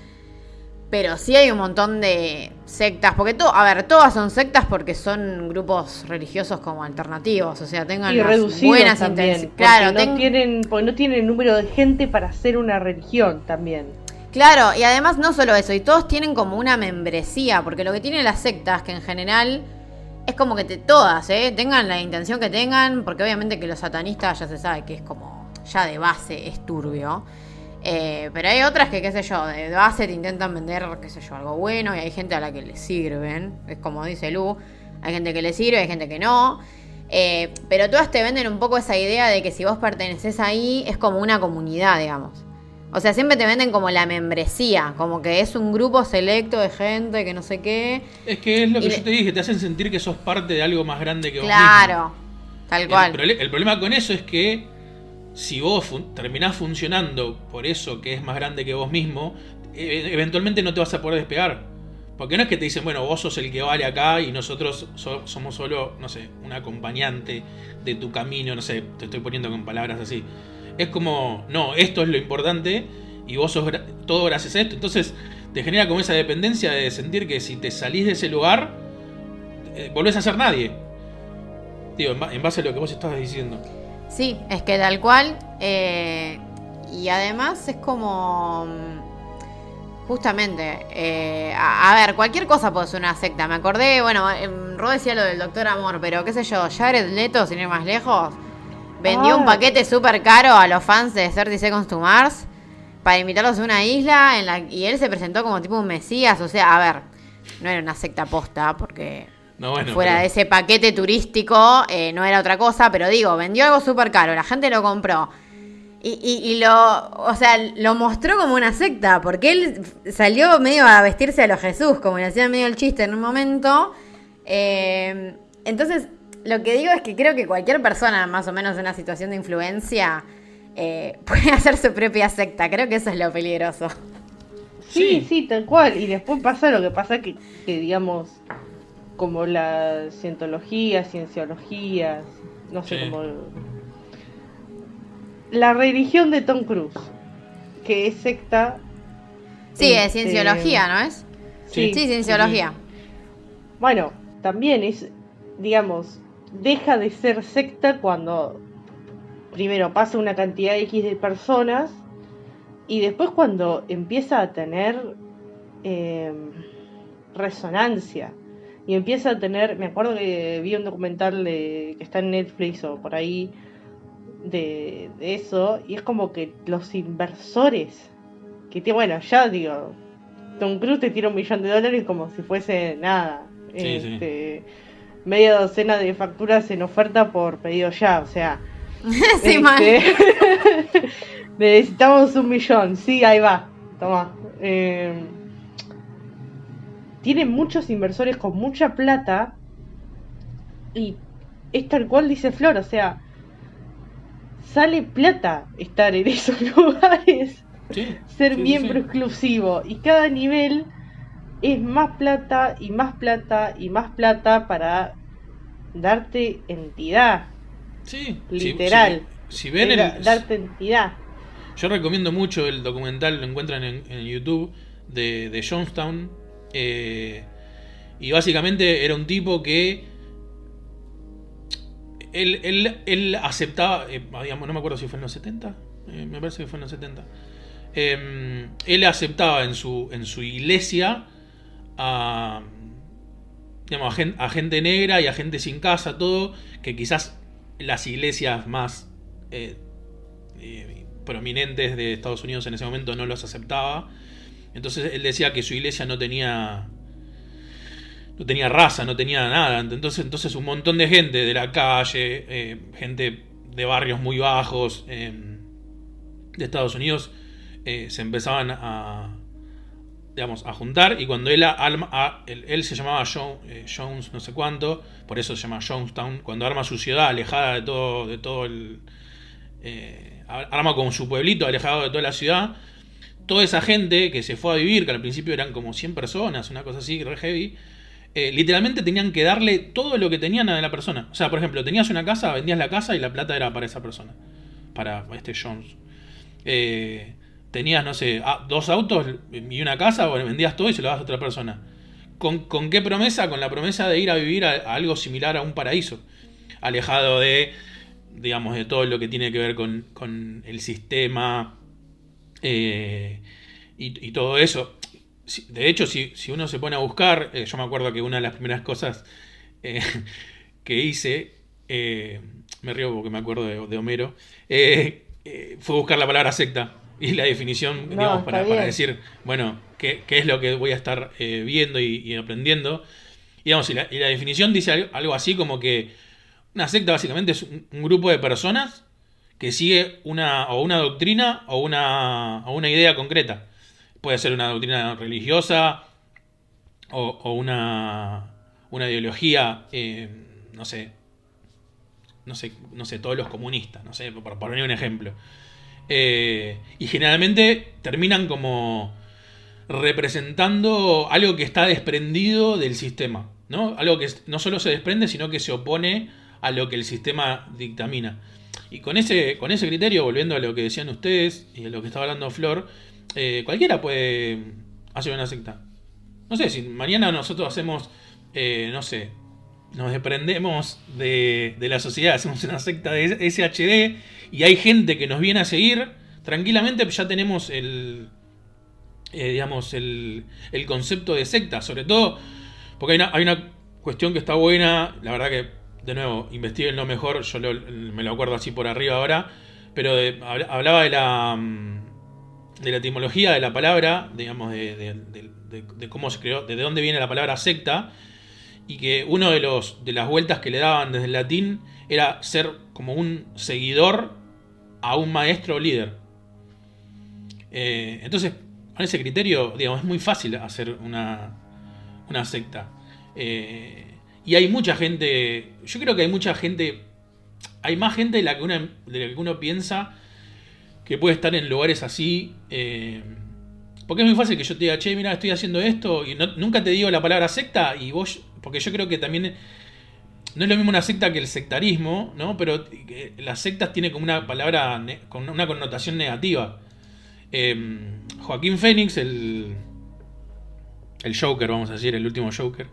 pero sí hay un montón de sectas, porque todo, a ver, todas son sectas porque son grupos religiosos como alternativos, o sea, tengan Y las reducidos buenas intenciones. porque Claro, no ten- tienen, porque no tienen el número de gente para hacer una religión también. Claro, y además no solo eso, y todos tienen como una membresía, porque lo que tienen las sectas, que en general es como que te, todas, ¿eh? tengan la intención que tengan, porque obviamente que los satanistas ya se sabe que es como, ya de base es turbio. Eh, pero hay otras que, qué sé yo, de base te intentan vender, qué sé yo, algo bueno, y hay gente a la que le sirven, es como dice Lu, hay gente que le sirve, hay gente que no. Eh, pero todas te venden un poco esa idea de que si vos perteneces ahí es como una comunidad, digamos. O sea, siempre te venden como la membresía, como que es un grupo selecto de gente que no sé qué. Es que es lo que Y yo le- te dije, te hacen sentir que sos parte de algo más grande que vos Claro, mismo. tal cual. el problema con eso es que si vos fun- terminás funcionando por eso que es más grande que vos mismo, e- eventualmente no te vas a poder despegar. Porque no es que te dicen, bueno, vos sos el que vale acá y nosotros so- somos solo, no sé, un acompañante de tu camino, no sé, te estoy poniendo con palabras así. Es como, no, esto es lo importante y vos sos gra- todo gracias a esto. Entonces te genera como esa dependencia de sentir que si te salís de ese lugar, eh, volvés a ser nadie. Digo, en, en base a lo que vos estabas diciendo. Sí, es que tal cual. eh, y además es como. mm, Justamente, eh, a, a ver, cualquier cosa puede ser una secta. Me acordé, bueno, em, Ro decía lo del Doctor Amor, pero qué sé yo, Jared Leto, sin ir más lejos, vendió Ah. un paquete súper caro a los fans de 30 Seconds to Mars para invitarlos a una isla en la, y él se presentó como tipo un mesías. O sea, a ver, no era una secta posta, porque No, bueno, fuera pero- de ese paquete turístico, eh, no era otra cosa, pero digo, vendió algo súper caro, la gente lo compró. Y, y- y lo, o sea, lo mostró como una secta, porque él salió medio a vestirse a los Jesús, como le hacían medio el chiste en un momento. Eh, entonces, lo que digo es que creo que cualquier persona, más o menos en una situación de influencia, eh, puede hacer su propia secta. Creo que eso es lo peligroso. Sí, Sí. sí, tal cual. Y después pasa lo que pasa que, que digamos, como la cientología, cienciología, no sé Sí. cómo... La religión de Tom Cruise, que es secta. Sí, es este, cienciología, ¿no es? Sí. Sí, cienciología. Bueno, también es, digamos, deja de ser secta cuando primero pasa una cantidad X de personas y después cuando empieza a tener eh, resonancia y empieza a tener, me acuerdo que vi un documental de, que está en Netflix o por ahí de, de eso y es como que los inversores que te, bueno, ya digo, Tom Cruise te tira un millón de dólares como si fuese nada. Sí, sí. este, Media docena de facturas en oferta por pedido ya, o sea. sí, este, necesitamos un millón, sí, ahí va, toma. Eh, tienen muchos inversores con mucha plata y es tal cual dice Flor, o sea, sale plata estar en esos lugares Sí, ser sí, miembro sí. exclusivo y cada nivel es más plata y más plata y más plata para darte entidad. Sí, Literal. Si, ven el, darte entidad. Yo recomiendo mucho el documental, lo encuentran en, en YouTube, de, de Jonestown. Eh, y básicamente era un tipo que. Él, él, él aceptaba. eh, no me acuerdo si fue en los 70. eh, me parece que fue en los 70. eh, él aceptaba en su, en su iglesia a. Digamos, a, gen- a gente negra y a gente sin casa, todo. Que quizás las iglesias más. prominentes de Estados Unidos en ese momento no los aceptaba. Entonces él decía que su iglesia no tenía no tenía raza, no tenía nada. Entonces, entonces un montón de gente de la calle, eh, gente de barrios muy bajos eh, de Estados Unidos, eh, se empezaban a digamos a juntar y cuando él, se llamaba Jo- eh, Jones no sé cuánto, por eso se llama Jonestown, cuando arma su ciudad alejada de todo, de todo el, arma como su pueblito alejado de toda la ciudad. Toda esa gente que se fue a vivir, que al principio eran como 100 personas, una cosa así, re heavy, eh, literalmente tenían que darle todo lo que tenían a la persona. O sea, por ejemplo, tenías una casa, vendías la casa y la plata era para esa persona, para este Jones. Eh, tenías, no sé, dos autos y una casa, vendías todo y se lo das a otra persona. ¿Con, con qué promesa? Con la promesa de ir a vivir a, a algo similar a un paraíso, alejado de digamos, de todo lo que tiene que ver con, con el sistema eh, y, y todo eso. De hecho, si, si uno se pone a buscar, eh, yo me acuerdo que una de las primeras cosas eh, que hice, eh, me río porque me acuerdo de, de Homero, fue buscar la palabra secta y la definición, No, digamos, para, decir, bueno, qué, qué es lo que voy a estar viendo y, y aprendiendo. Y, digamos, y, la, y la definición dice algo, algo así como que una secta básicamente es un, un grupo de personas que sigue una, o una doctrina o una, o una idea concreta. Puede ser una doctrina religiosa o, una, una ideología, eh, no sé, no sé, no sé, todos los comunistas, no sé, por, por poner un ejemplo. Eh, y generalmente terminan como representando algo que está desprendido del sistema, ¿no? Algo que no solo se desprende, sino que se opone a lo que el sistema dictamina. Y con ese, con ese criterio, volviendo a lo que decían ustedes y a lo que estaba hablando Flor, eh, cualquiera puede hacer una secta. No sé, si mañana nosotros hacemos, eh, no sé, nos desprendemos de, de la sociedad, hacemos una secta de SHD y hay gente que nos viene a seguir, tranquilamente ya tenemos el, eh, digamos, el, el concepto de secta, sobre todo porque hay una, hay una cuestión que está buena, la verdad que, de nuevo, investiguen lo mejor, yo me lo acuerdo así por arriba ahora, pero hablaba de la, mm, de la etimología de la palabra, digamos, de, de- cómo se creó, de dónde viene la palabra secta, y que uno de de las vueltas que le daban desde el latín era ser como un seguidor a un maestro o líder. Eh, entonces, con ese criterio, digamos, es muy fácil hacer una, una secta. Eh, y hay mucha gente, yo creo que hay mucha gente, hay más gente de la que uno, de la que uno piensa que puede estar en lugares así. eh, porque es muy fácil que yo te diga, che, mira, estoy haciendo esto y nunca te digo la palabra secta y vos, porque yo creo que también no es lo mismo una secta que el sectarismo, ¿no? Pero eh, las sectas tienen como una palabra con una connotación negativa. Eh, Joaquín Fénix, el, el Joker, vamos a decir, el último Joker,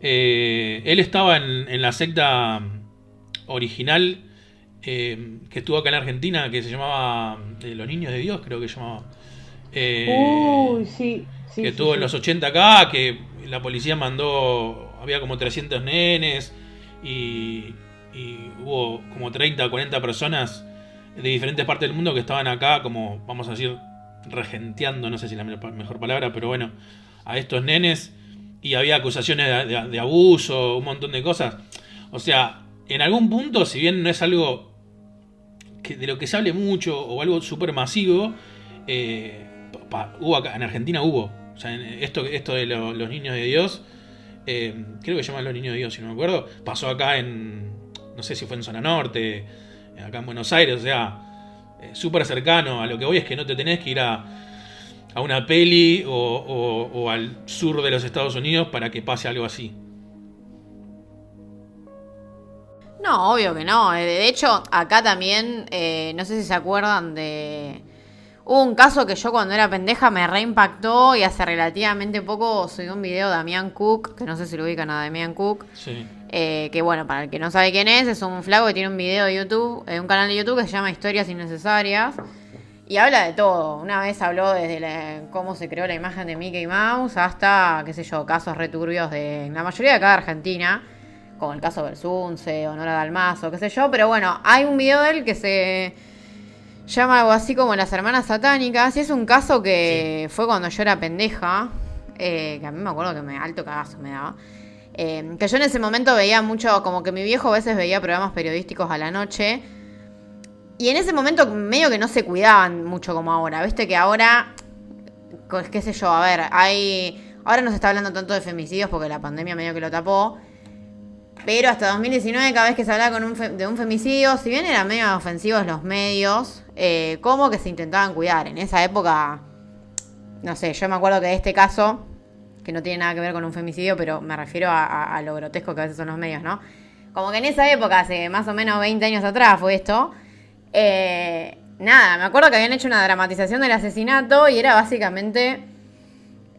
eh, él estaba en, en la secta original eh, que estuvo acá en Argentina, que se llamaba eh, Los Niños de Dios, creo que se llamaba. Uy, sí. sí que sí, tuvo sí. en los 80 acá, que la policía mandó, había como 300 nenes y, y hubo como 30 o 40 personas de diferentes partes del mundo que estaban acá como, vamos a decir, regenteando, no sé si es la me- mejor palabra, pero bueno, a estos nenes y había acusaciones de, abuso, un montón de cosas. O sea, en algún punto, si bien no es algo que, de lo que se hable mucho o algo súper masivo, eh, hubo acá, en Argentina hubo. O sea, esto, esto de lo- los niños de Dios, eh, creo que se llaman los niños de Dios, si no me acuerdo, pasó acá en, no sé si fue en Zona Norte, acá en Buenos Aires, o sea, eh, súper cercano. A lo que voy es que no te tenés que ir a, a una peli o, o- o al sur de los Estados Unidos para que pase algo así. No, obvio que no. Eh, De hecho, acá también, eh, no sé si se acuerdan de... Hubo un caso que yo cuando era pendeja me reimpactó y hace relativamente poco subí un video de Damián Cook, que no sé si lo ubican a Damián Cook, Sí. eh, que bueno, para el que no sabe quién es, es un flaco que tiene un video de YouTube, eh, un canal de YouTube que se llama Historias Innecesarias. Y habla de todo. Una vez habló desde la- cómo se creó la imagen de Mickey Mouse hasta, qué sé yo, casos returbios de la mayoría de acá de Argentina, como el caso Bersunce, Honora Dalmazo, qué sé yo. Pero bueno, hay un video de él que se llama algo así como Las Hermanas Satánicas. Y es un caso que fue cuando yo era pendeja, eh, que a mí me acuerdo que me alto cagazo me daba. Eh, que yo en ese momento veía mucho, como que mi viejo a veces veía programas periodísticos a la noche. Y en ese momento medio que no se cuidaban mucho como ahora. Viste que ahora, co- qué sé yo, a ver, hay... Ahora no se está hablando tanto de femicidios porque la pandemia medio que lo tapó. Pero hasta 2019 cada vez que se hablaba con un de un femicidio, si bien eran medio ofensivos los medios, eh, como que se intentaban cuidar. En esa época, no sé, yo me acuerdo que de este caso, que no tiene nada que ver con un femicidio, pero me refiero a lo grotesco que a veces son los medios, ¿no? Como que en esa época, hace más o menos 20 años atrás fue esto, eh, nada, me acuerdo que habían hecho una dramatización del asesinato y era básicamente,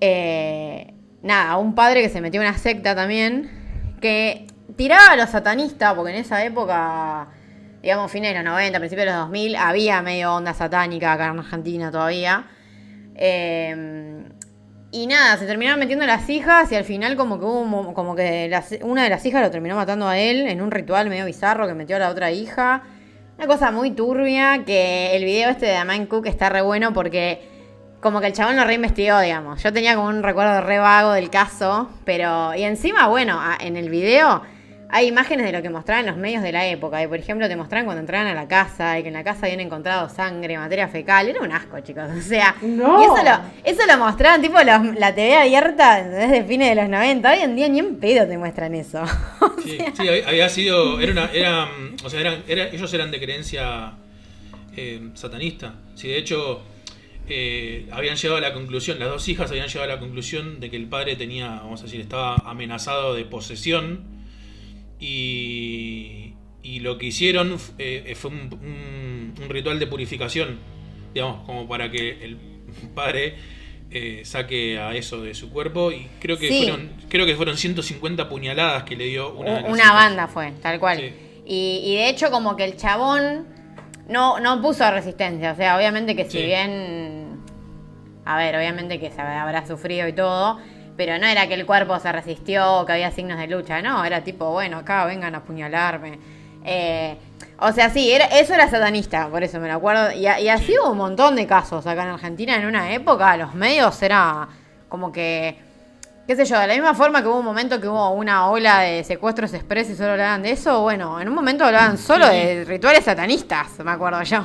eh, nada, un padre que se metió en una secta también, que tiraba a los satanistas, porque en esa época, digamos, fines de los 90, principios de los 2000, había medio onda satánica acá en Argentina todavía. Eh, y nada, se terminaron metiendo las hijas y al final como que hubo como que una de las hijas lo terminó matando a él en un ritual medio bizarro que metió a la otra hija. Una cosa muy turbia que el video este de Damian Cook está re bueno porque como que el chabón lo reinvestigó, digamos. Yo tenía como un recuerdo re vago del caso, pero... Y encima, bueno, en el video hay imágenes de lo que mostraban los medios de la época. Y por ejemplo, te mostraban cuando entraban a la casa y que en la casa habían encontrado sangre, materia fecal. Era un asco, chicos. O sea, No. y eso lo, eso lo mostraban tipo los- la TV abierta desde fines de los 90. Hoy en día ni en pedo te muestran eso. Sí, sí, había sido. Era una, era, o sea, eran, era- ellos eran de creencia eh, satanista. Sí, de hecho, eh, habían llegado a la conclusión, las dos hijas habían llegado a la conclusión de que el padre tenía, vamos a decir, estaba amenazado de posesión. Y, y lo que hicieron eh, fue un, un- un ritual de purificación, digamos, como para que el padre eh, saque a eso de su cuerpo. Y creo que Sí. fueron, creo que fueron 150 puñaladas que le dio una, Una hijas. banda fue, tal cual. Sí. Y, y de hecho como que el chabón no, no puso resistencia. O sea, obviamente que si Sí. bien... A ver, obviamente que se habrá sufrido y todo. Pero no era que el cuerpo se resistió, que había signos de lucha. No, era tipo, bueno, acá vengan a apuñalarme. Eh, o sea, sí, era, eso era satanista, por eso me lo acuerdo. Y, así hubo un montón de casos acá en Argentina en una época. Los medios era como que qué sé yo, de la misma forma que hubo un momento que hubo una ola de secuestros express y solo hablaban de eso, bueno, en un momento hablaban solo Sí. de rituales satanistas, me acuerdo yo.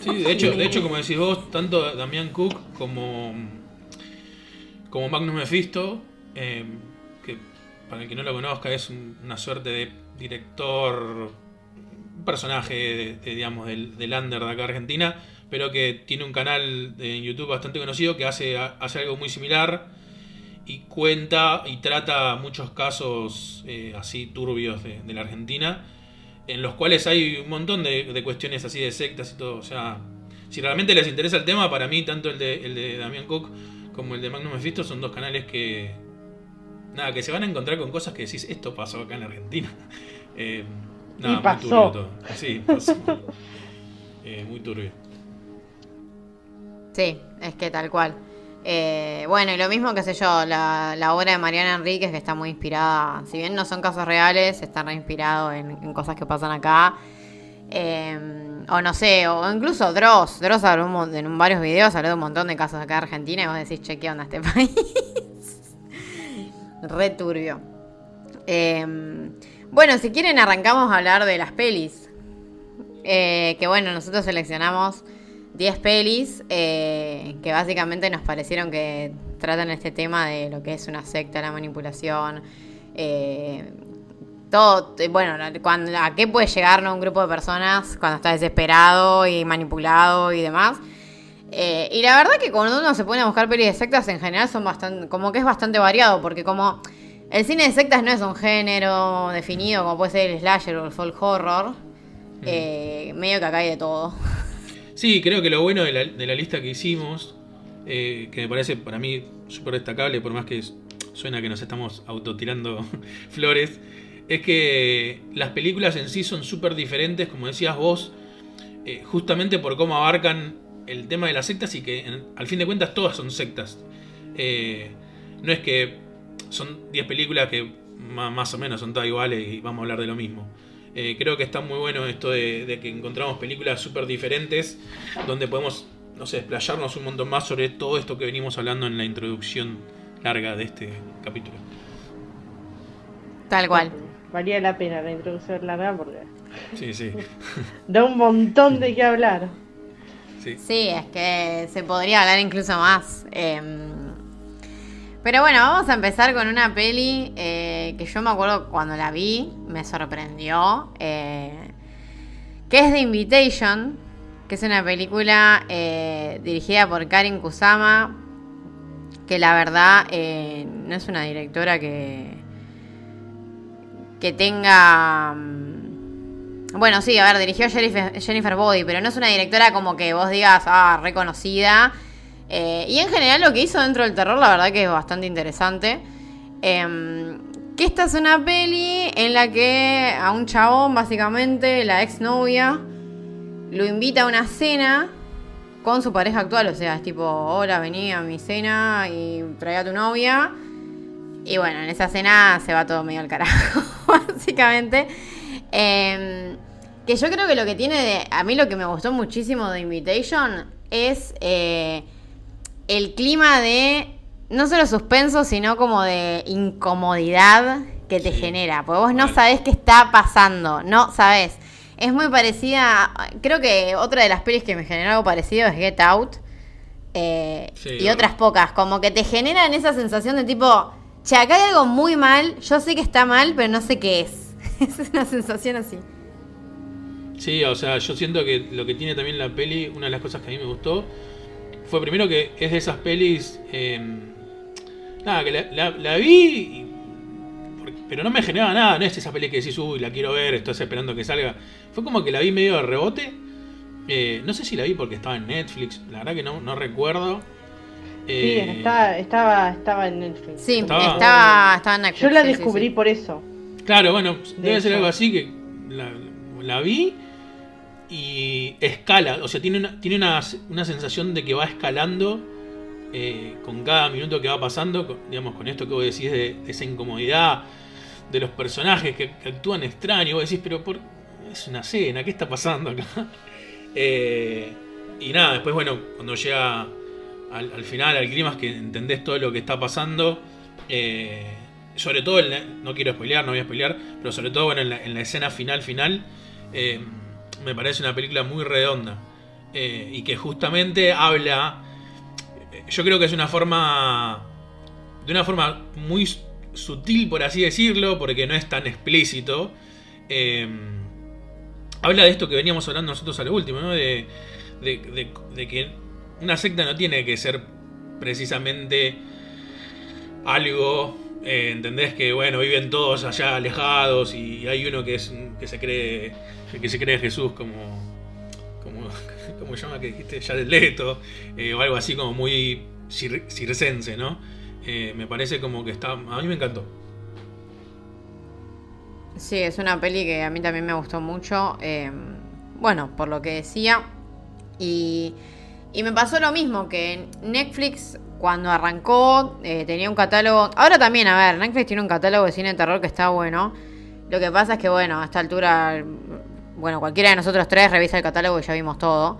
Sí, de hecho, de hecho, como decís vos, tanto Damián Cook como, como Magnus Mephisto, eh, que para el que no lo conozca es un- una suerte de director, personaje, de- de, digamos, del, under de acá Argentina, pero que tiene un canal en YouTube bastante conocido que hace, hace algo muy similar y cuenta y trata muchos casos eh, así turbios de, de la Argentina, en los cuales hay un montón de, de cuestiones así de sectas y todo. O sea, si realmente les interesa el tema, para mí tanto el de, el de Damián Cook como el de Magnus Mephisto son dos canales que... Nada, que se van a encontrar con cosas que decís, esto pasó acá en Argentina. Eh, nada, Y muy turbio todo. Sí, pasó. Eh, muy turbio. Sí, es que tal cual. Eh, bueno, y lo mismo que sé yo, la, la obra de Mariana Enríquez que está muy inspirada, si bien no son casos reales, está re inspirado en, en cosas que pasan acá. Eh, o no sé, o incluso Dross. Dross habló en varios videos, habló de un montón de casos acá de Argentina y vos decís, che, ¿qué onda este país? Re turbio. Eh, bueno, si quieren arrancamos a hablar de las pelis. Eh, que bueno, nosotros seleccionamos 10 pelis eh, que básicamente nos parecieron que tratan este tema de lo que es una secta, la manipulación. eh, todo, bueno, cuando, a qué puede llegar ¿no? un grupo de personas cuando está desesperado y manipulado y demás. Eh, y la verdad que cuando uno se pone a buscar pelis de sectas, en general son bastante, como que es bastante variado, porque como el cine de sectas no es un género definido como puede ser el slasher o el folk horror, eh, medio que acá hay de todo. Sí, creo que lo bueno de la, de la lista que hicimos, eh, que me parece para mí súper destacable, por más que suena que nos estamos autotirando flores, es que las películas en sí son súper diferentes, como decías vos, eh, justamente por cómo abarcan el tema de las sectas y que al fin de cuentas todas son sectas. Eh, no es que son 10 películas que más o menos son todas iguales y vamos a hablar de lo mismo. Eh, creo que está muy bueno esto de, de que encontramos películas súper diferentes donde podemos, no sé, explayarnos un montón más sobre todo esto que venimos hablando en la introducción larga de este capítulo. Tal cual. Valía la pena la introducción larga porque Sí, sí. da un montón de qué hablar. sí. Sí, es que se podría hablar incluso más. Eh, pero bueno, vamos a empezar con una peli eh, que yo me acuerdo cuando la vi, me sorprendió. eh, que es The Invitation, que es una película eh, dirigida por Karin Kusama, que la verdad eh, no es una directora que, que tenga... mm, Bueno, sí, a ver, dirigió Jennifer, Jennifer Body, pero no es una directora como que vos digas, ah, reconocida. Eh, y en general lo que hizo dentro del terror, la verdad que es bastante interesante. Em, que esta es una peli en la que a un chabón, básicamente, la exnovia, lo invita a una cena con su pareja actual. O sea, es tipo, hola, vení a mi cena y trae a tu novia. Y bueno, en esa cena se va todo medio al carajo, básicamente. Em, que yo creo que lo que tiene de. A mí lo que me gustó muchísimo de Invitation es eh, el clima de. No solo suspenso, sino como de incomodidad que te Sí. genera. Porque vos no sabés qué está pasando. No sabés. Es muy parecida. Creo que otra de las pelis que me generó algo parecido es Get Out. eh, Sí, y otras pocas. Como que te generan esa sensación de tipo. Che, acá hay algo muy mal. Yo sé que está mal, pero no sé qué es. es una sensación así. Sí, o sea, yo siento que lo que tiene también la peli, una de las cosas que a mí me gustó, fue primero que es de esas pelis. eh, nada, que la, vi, y- pero no me generaba nada, no es esa peli que decís, uy, la quiero ver, estoy esperando que salga. Fue como que la vi medio de rebote. eh, no sé si la vi porque estaba en Netflix, la verdad que no recuerdo. Sí, Eh, estaba, estaba, estaba en Netflix. Sí, Estaba- estaba, estaba en Netflix, Yo la sí, sí, descubrí sí. por eso. Claro, bueno, debe ser hecho. algo así que la, la vi y escala, o sea, tiene una, tiene una, una sensación de que va escalando eh, con cada minuto que va pasando, con- digamos, con esto que vos decís de, de esa incomodidad de los personajes que, que actúan extraño, vos decís, pero por, es una cena, ¿qué está pasando acá? Eh, y nada, después, bueno, cuando llega al, al final, al clima, que entendés todo lo que está pasando. eh, sobre todo, en no quiero spoilear, no voy a spoilear, pero sobre todo bueno, en, la, en la escena final, final, eh, me parece una película muy redonda. eh, y que justamente habla. Yo creo que es una forma. De una forma muy sutil, por así decirlo, porque no es tan explícito. habla de esto que veníamos hablando nosotros a lo último, ¿no? De- de- de que una secta no tiene que ser precisamente algo, eh, ¿entendés? Que bueno, viven todos allá alejados y hay uno que es que se cree que se cree Jesús como como ¿cómo se llama que dijiste Jared Leto eh, o algo así como muy cir- circense, ¿no? Eh, me parece como que está a mí me encantó. Sí, es una peli que a mí también me gustó mucho. bueno, por lo que decía. Y, y me pasó lo mismo, que Netflix cuando arrancó eh, tenía un catálogo... Ahora también, a ver, Netflix tiene un catálogo de cine de terror que está bueno. Lo que pasa es que, bueno, a esta altura, bueno, cualquiera de nosotros tres revisa el catálogo y ya vimos todo.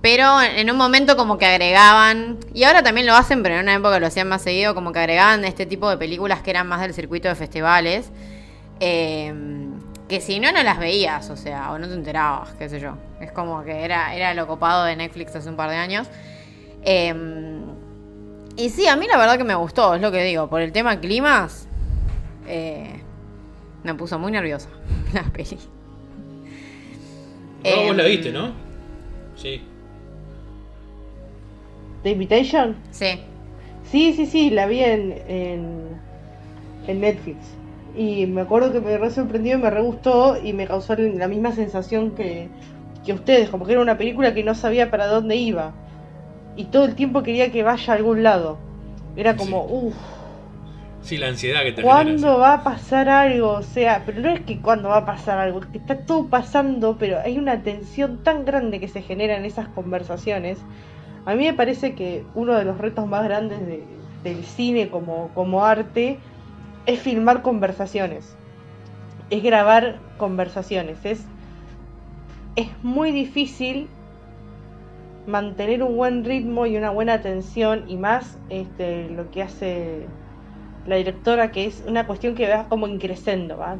Pero en un momento como que agregaban, y ahora también lo hacen, pero en una época lo hacían más seguido, como que agregaban este tipo de películas que eran más del circuito de festivales. eh, que si no, no las veías, o sea, o no te enterabas, qué sé yo. Es como que era, era lo copado de Netflix hace un par de años. Eh, y sí, a mí la verdad que me gustó, es lo que digo, por el tema climas, eh, me puso muy nerviosa la peli. No, vos la Em, viste, ¿no? Sí. The Invitation. Sí. Sí, sí, sí, la vi en, en, en Netflix. Y me acuerdo que me re sorprendió y me re gustó y me causó la misma sensación que, que ustedes, como que era una película que no sabía para dónde iba. Y todo el tiempo quería que vaya a algún lado. Era como, Sí. uff, Sí, la ansiedad que te ¿cuándo va a pasar algo? O sea, pero no es que cuándo va a pasar algo, es que está todo pasando, pero hay una tensión tan grande que se genera en esas conversaciones. A mí me parece que uno de los retos más grandes de- del cine como, como arte es filmar conversaciones, es grabar conversaciones, es, es muy difícil mantener un buen ritmo y una buena atención y más este, lo que hace la directora que es una cuestión que va como increciendo, ¿va?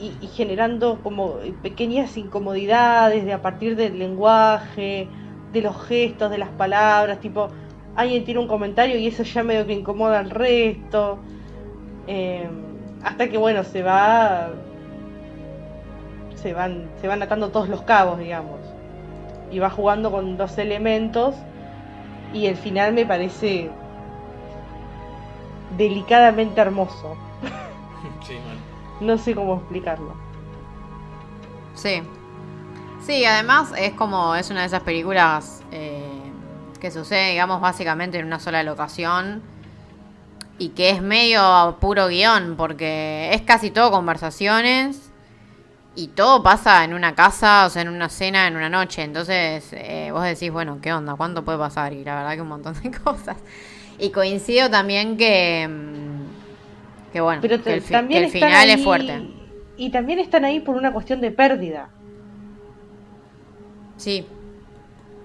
Y, generando como pequeñas incomodidades de a partir del lenguaje, de los gestos, de las palabras, tipo, alguien tiene un comentario y eso ya medio que incomoda al resto. Eh, hasta que bueno, se va. Se van, se van atando todos los cabos, digamos. Y va jugando con dos elementos. Y el final me parece delicadamente hermoso. Sí. No sé cómo explicarlo. Sí. Sí, además es como, es una de esas películas eh, que sucede, digamos, básicamente en una sola locación y que es medio puro guion, porque es casi todo conversaciones y todo pasa en una casa, o sea, en una cena, en una noche. Entonces eh, vos decís, bueno, ¿qué onda? ¿Cuánto puede pasar? Y la verdad que un montón de cosas. Y coincido también que, mm, que bueno, Pero que el, fi- también que el están final ahí- es fuerte. Y también están ahí por una cuestión de pérdida. Sí,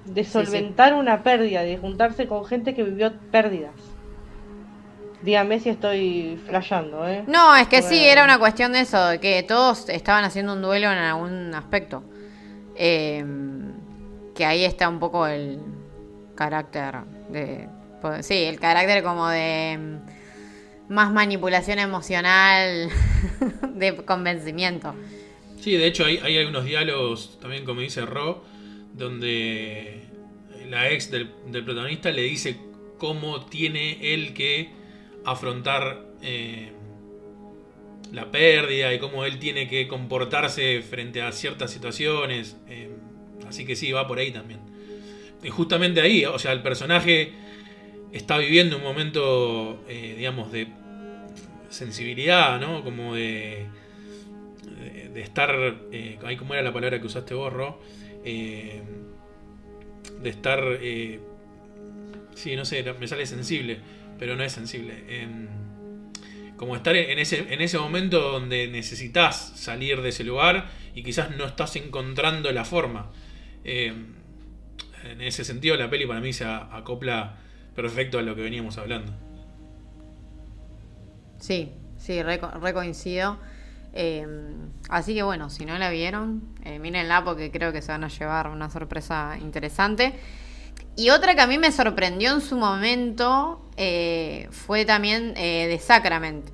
De sí. solventar una pérdida, de juntarse con gente que vivió pérdidas. Dígame si estoy flasheando, ¿eh? No, es que sí, era una cuestión de eso, de que todos estaban haciendo un duelo en algún aspecto. Eh, que ahí está un poco el carácter de... pues, Sí, el carácter como de mm, más manipulación emocional, de convencimiento. Sí, de hecho hay, hay algunos diálogos, también como dice Ro, donde la ex del, del protagonista le dice cómo tiene él que afrontar eh, la pérdida y cómo él tiene que comportarse frente a ciertas situaciones. eh, así que sí, va por ahí también. Y justamente ahí, o sea, el personaje está viviendo un momento, eh, digamos, de sensibilidad, ¿no? Como de, de, estar, ay, ¿cómo era la palabra que usaste vos, de estar, sí, no sé, me sale sensible, pero no es sensible. Em, como estar en ese, en ese momento donde necesitas salir de ese lugar y quizás no estás encontrando la forma. Em, en ese sentido, la peli para mí se acopla perfecto a lo que veníamos hablando. Sí, sí, re, co- re coincido. Eh, así que bueno, si no la vieron, eh, mírenla porque creo que se van a llevar una sorpresa interesante. Y otra que a mí me sorprendió en su momento eh, fue también eh, The Sacrament,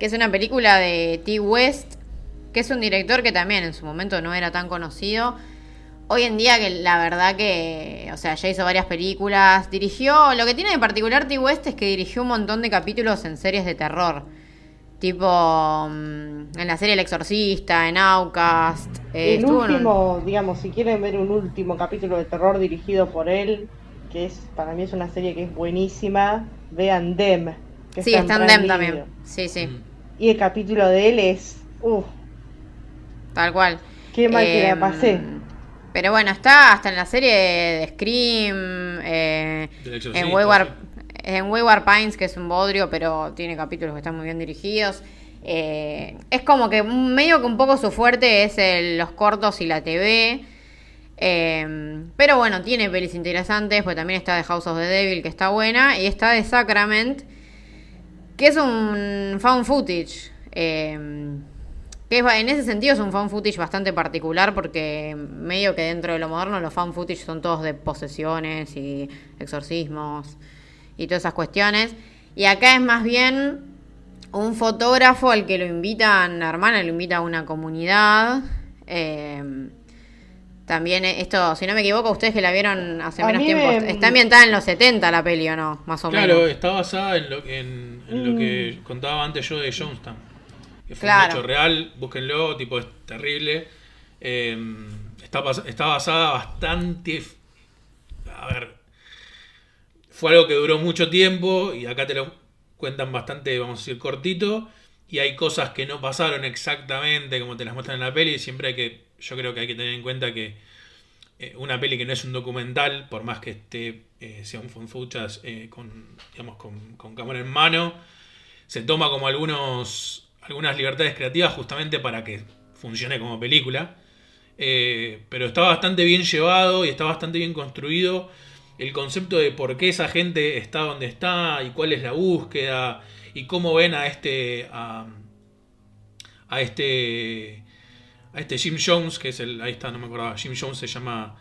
que es una película de T. West, que es un director que también en su momento no era tan conocido. Hoy en día que la verdad que, o sea, ya hizo varias películas, dirigió, lo que tiene de particular T. West es que dirigió un montón de capítulos en series de terror. Tipo mm, en la serie El Exorcista, en Outcast. eh, el un- último, digamos, si quieren ver un último capítulo de terror dirigido por él, que es para mí es una serie que es buenísima, vean Dem. que Sí, está en Dem Video. también. Sí, sí, Mm. Y el capítulo de él es, uff, tal cual. qué mal que la Em, pasé. Pero bueno, está hasta en la serie de Scream, eh, en, Wayward. En Wayward Pines, que es un bodrio, pero tiene capítulos que están muy bien dirigidos. Eh, es como que medio que un poco su fuerte es los cortos y la TV. Eh, pero bueno, tiene pelis interesantes, pues también está The House of the Devil, que está buena, y está The Sacrament, que es un found footage. eh, que es en ese sentido es un found footage bastante particular porque medio que dentro de lo moderno los found footage son todos de posesiones y exorcismos y todas esas cuestiones. Y acá es más bien un fotógrafo al que lo invitan, la hermana lo invita a una comunidad. eh, También esto, si no me equivoco, ustedes que la vieron hace A menos tiempo, me- está ambientada en los 70 la peli o no, más o Claro, menos. está basada en lo, en, en lo que contaba antes yo de Jonestown. Que fue Claro. un hecho real, búsquenlo, tipo, es terrible. Eh, está, está basada bastante. A ver. Fue algo que duró mucho tiempo y acá te lo cuentan bastante, vamos a decir, cortito. Y hay cosas que no pasaron exactamente como te las muestran en la peli. y Siempre hay que. Yo creo que hay que tener en cuenta que eh, una peli que no es un documental, por más que esté eh, sea un fonfuchas eh, con, digamos, con, cámara en mano, se toma como algunos algunas libertades creativas justamente para que funcione como película. Pero está bastante bien llevado y está bastante bien construido el concepto de por qué esa gente está donde está y cuál es la búsqueda y cómo ven a este a, a este a este Jim Jones que es el ahí está no me acordaba Jim Jones se llama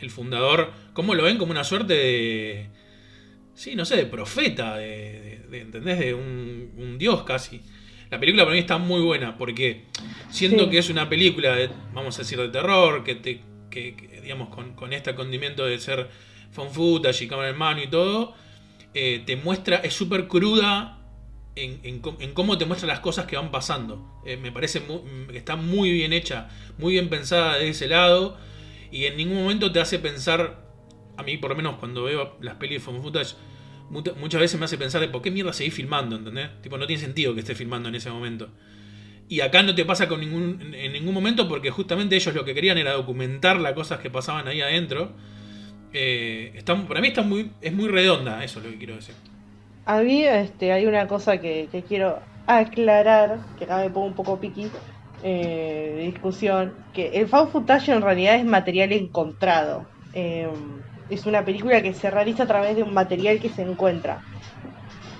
el fundador cómo lo ven como una suerte de sí no sé de profeta de, de- de- ¿entendés? de un, un dios casi la película para mí está muy buena porque siendo Sí. que es una película de, vamos a decir de terror que te que, que, digamos con, con este condimento de ser found footage y cámara en mano y todo eh, te muestra es súper cruda en, cómo te muestra las cosas que van pasando. Eh, me parece que está muy bien hecha, muy bien pensada de ese lado y en ningún momento te hace pensar, a mí por lo menos cuando veo las pelis de found footage, muchas veces me hace pensar de por qué mierda seguís filmando, ¿entendés? Tipo, no tiene sentido que esté filmando en ese momento. Y acá no te pasa con ningún, en ningún momento porque justamente ellos lo que querían era documentar las cosas que pasaban ahí adentro. Eh, está- para mí está muy, es muy redonda, eso es lo que quiero decir. A mí este, hay una cosa que, que quiero aclarar, que acá me pongo un poco piqui eh, de discusión, que el found footage en realidad es material encontrado. Eh, es una película que se realiza a través de un material que se encuentra.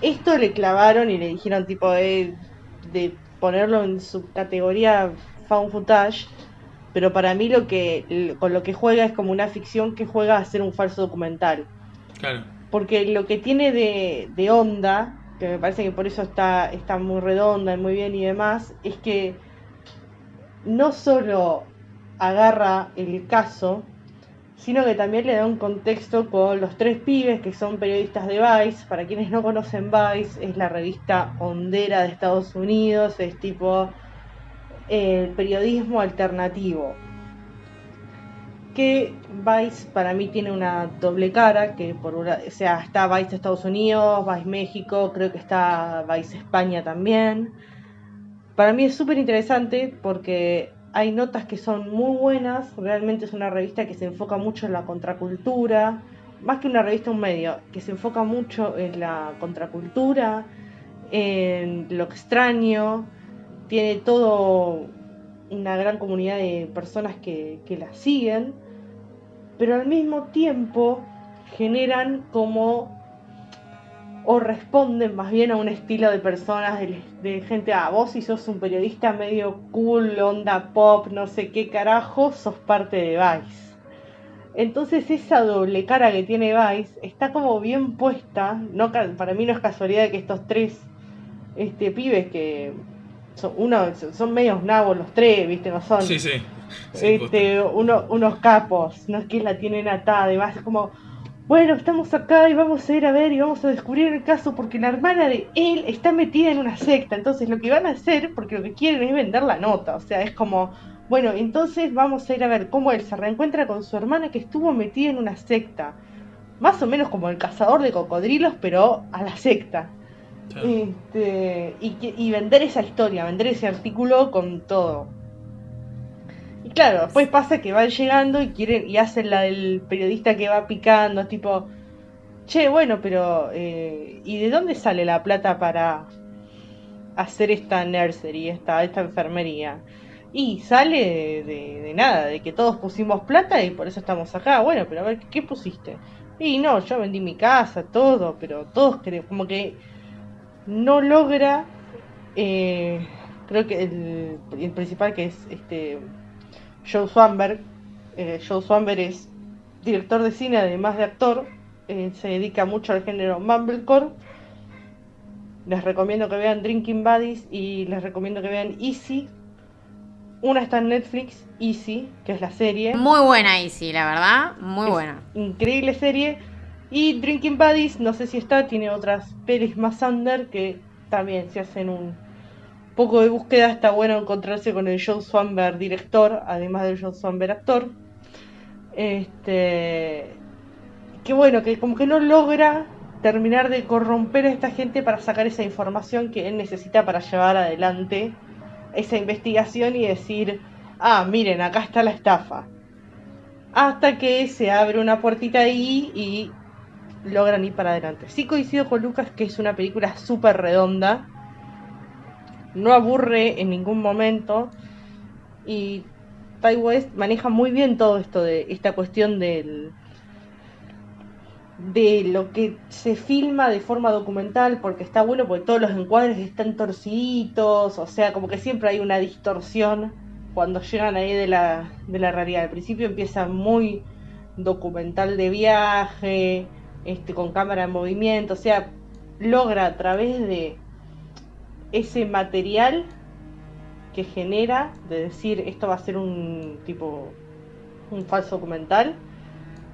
Esto le clavaron y le dijeron tipo de, de ponerlo en su categoría found footage, pero para mí lo que con lo que juega es como una ficción que juega a ser un falso documental Claro. porque lo que tiene de, de onda, que me parece que por eso está, está muy redonda y muy bien y demás, es que no solo agarra el caso, sino que también le da un contexto con los tres pibes que son periodistas de Vice. Para quienes no conocen Vice, es la revista hondera de Estados Unidos, es tipo el periodismo alternativo que Vice para mí tiene una doble cara, que por una, o sea, está Vice Estados Unidos, Vice México, creo que está Vice España también. Para mí es súper interesante porque hay notas que son muy buenas, realmente es una revista que se enfoca mucho en la contracultura, más que una revista, un medio, que se enfoca mucho en la contracultura, en lo extraño, tiene todo una gran comunidad de personas que, la siguen, pero al mismo tiempo generan como o responden más bien a un estilo de personas, de, gente, ah, vos si sos un periodista medio cool, onda pop, no sé qué carajo, sos parte de Vice. Entonces esa doble cara que tiene Vice está como bien puesta, no, para mí no es casualidad que estos tres este, pibes que son, uno, son medios nabos los tres, viste, no son Sí, sí. Este, uno- unos capos, no es que la tienen atada, además es como, bueno, estamos acá y vamos a ir a ver y vamos a descubrir el caso porque la hermana de él está metida en una secta, entonces lo que van a hacer, porque lo que quieren es vender la nota, o sea, es como, bueno, entonces vamos a ir a ver cómo él se reencuentra con su hermana que estuvo metida en una secta, más o menos como el cazador de cocodrilos, pero a la secta. Este, y, y vender esa historia, vender ese artículo con todo. Y claro, después pasa que van llegando y quieren y hacen la del periodista que va picando, tipo, che, bueno, pero eh, ¿y de dónde sale la plata para hacer esta nursery, esta, esta enfermería? Y sale de, de- nada, de que todos pusimos plata y por eso estamos acá. Bueno, pero a ver, ¿qué pusiste? Y no, yo vendí mi casa, todo, pero todos creen, como que no logra, eh, creo que el, el principal que es este Joe Swanberg, eh, Joe Swanberg es director de cine además de actor, eh, se dedica mucho al género mumblecore. Les recomiendo que vean Drinking Buddies y les recomiendo que vean Easy. Una está en Netflix, Easy, que es la serie. Muy buena Easy, la verdad. Muy Es buena. Increíble serie. Y Drinking Buddies, no sé si está, tiene otras pelis más under que también se hacen un poco de búsqueda. Está bueno encontrarse con el Joe Swanberg director, además del Joe Swanberg actor. Este. Que bueno, que como que no logra terminar de corromper a esta gente para sacar esa información que él necesita para llevar adelante esa investigación y decir, ah, miren, acá está la estafa. Hasta que se abre una puertita ahí y logran ir para adelante. Sí coincido con Lucas que es una película súper redonda. No aburre en ningún momento. Y Ty West maneja muy bien todo esto de esta cuestión del de lo que se filma de forma documental porque está bueno porque todos los encuadres están torciditos, o sea, como que siempre hay una distorsión cuando llegan ahí de la, de la realidad. Al principio empieza muy documental de viaje, este, con cámara en movimiento, o sea, logra a través de ese material que genera, de decir esto va a ser un tipo, un falso documental,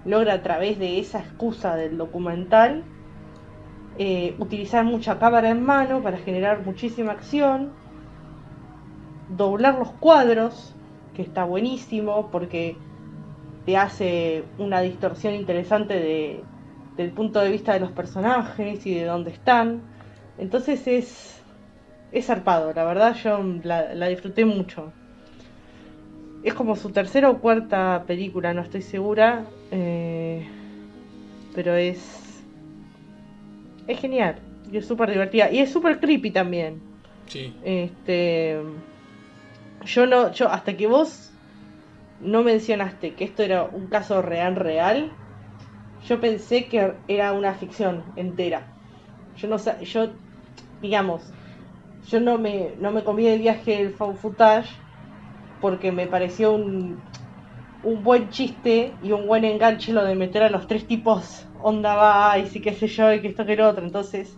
logra a través de esa excusa del documental eh, utilizar mucha cámara en mano para generar muchísima acción, doblar los cuadros, que está buenísimo porque te hace una distorsión interesante de, del punto de vista de los personajes y de dónde están. Entonces es, es zarpado, la verdad yo la, la disfruté mucho. Es como su tercera o cuarta película, no estoy segura. eh, pero es. Es genial. Y es súper divertida. Y es súper creepy también. Sí. Este. Yo no. Yo, hasta que vos no mencionaste que esto era un caso real, real. Yo pensé que era una ficción entera. Yo no sé. Yo. Digamos. Yo no me, no me comí el viaje del found footage porque me pareció un, un buen chiste y un buen enganche lo de meter a los tres tipos onda va y sí qué sé yo y que esto que lo otro. Entonces,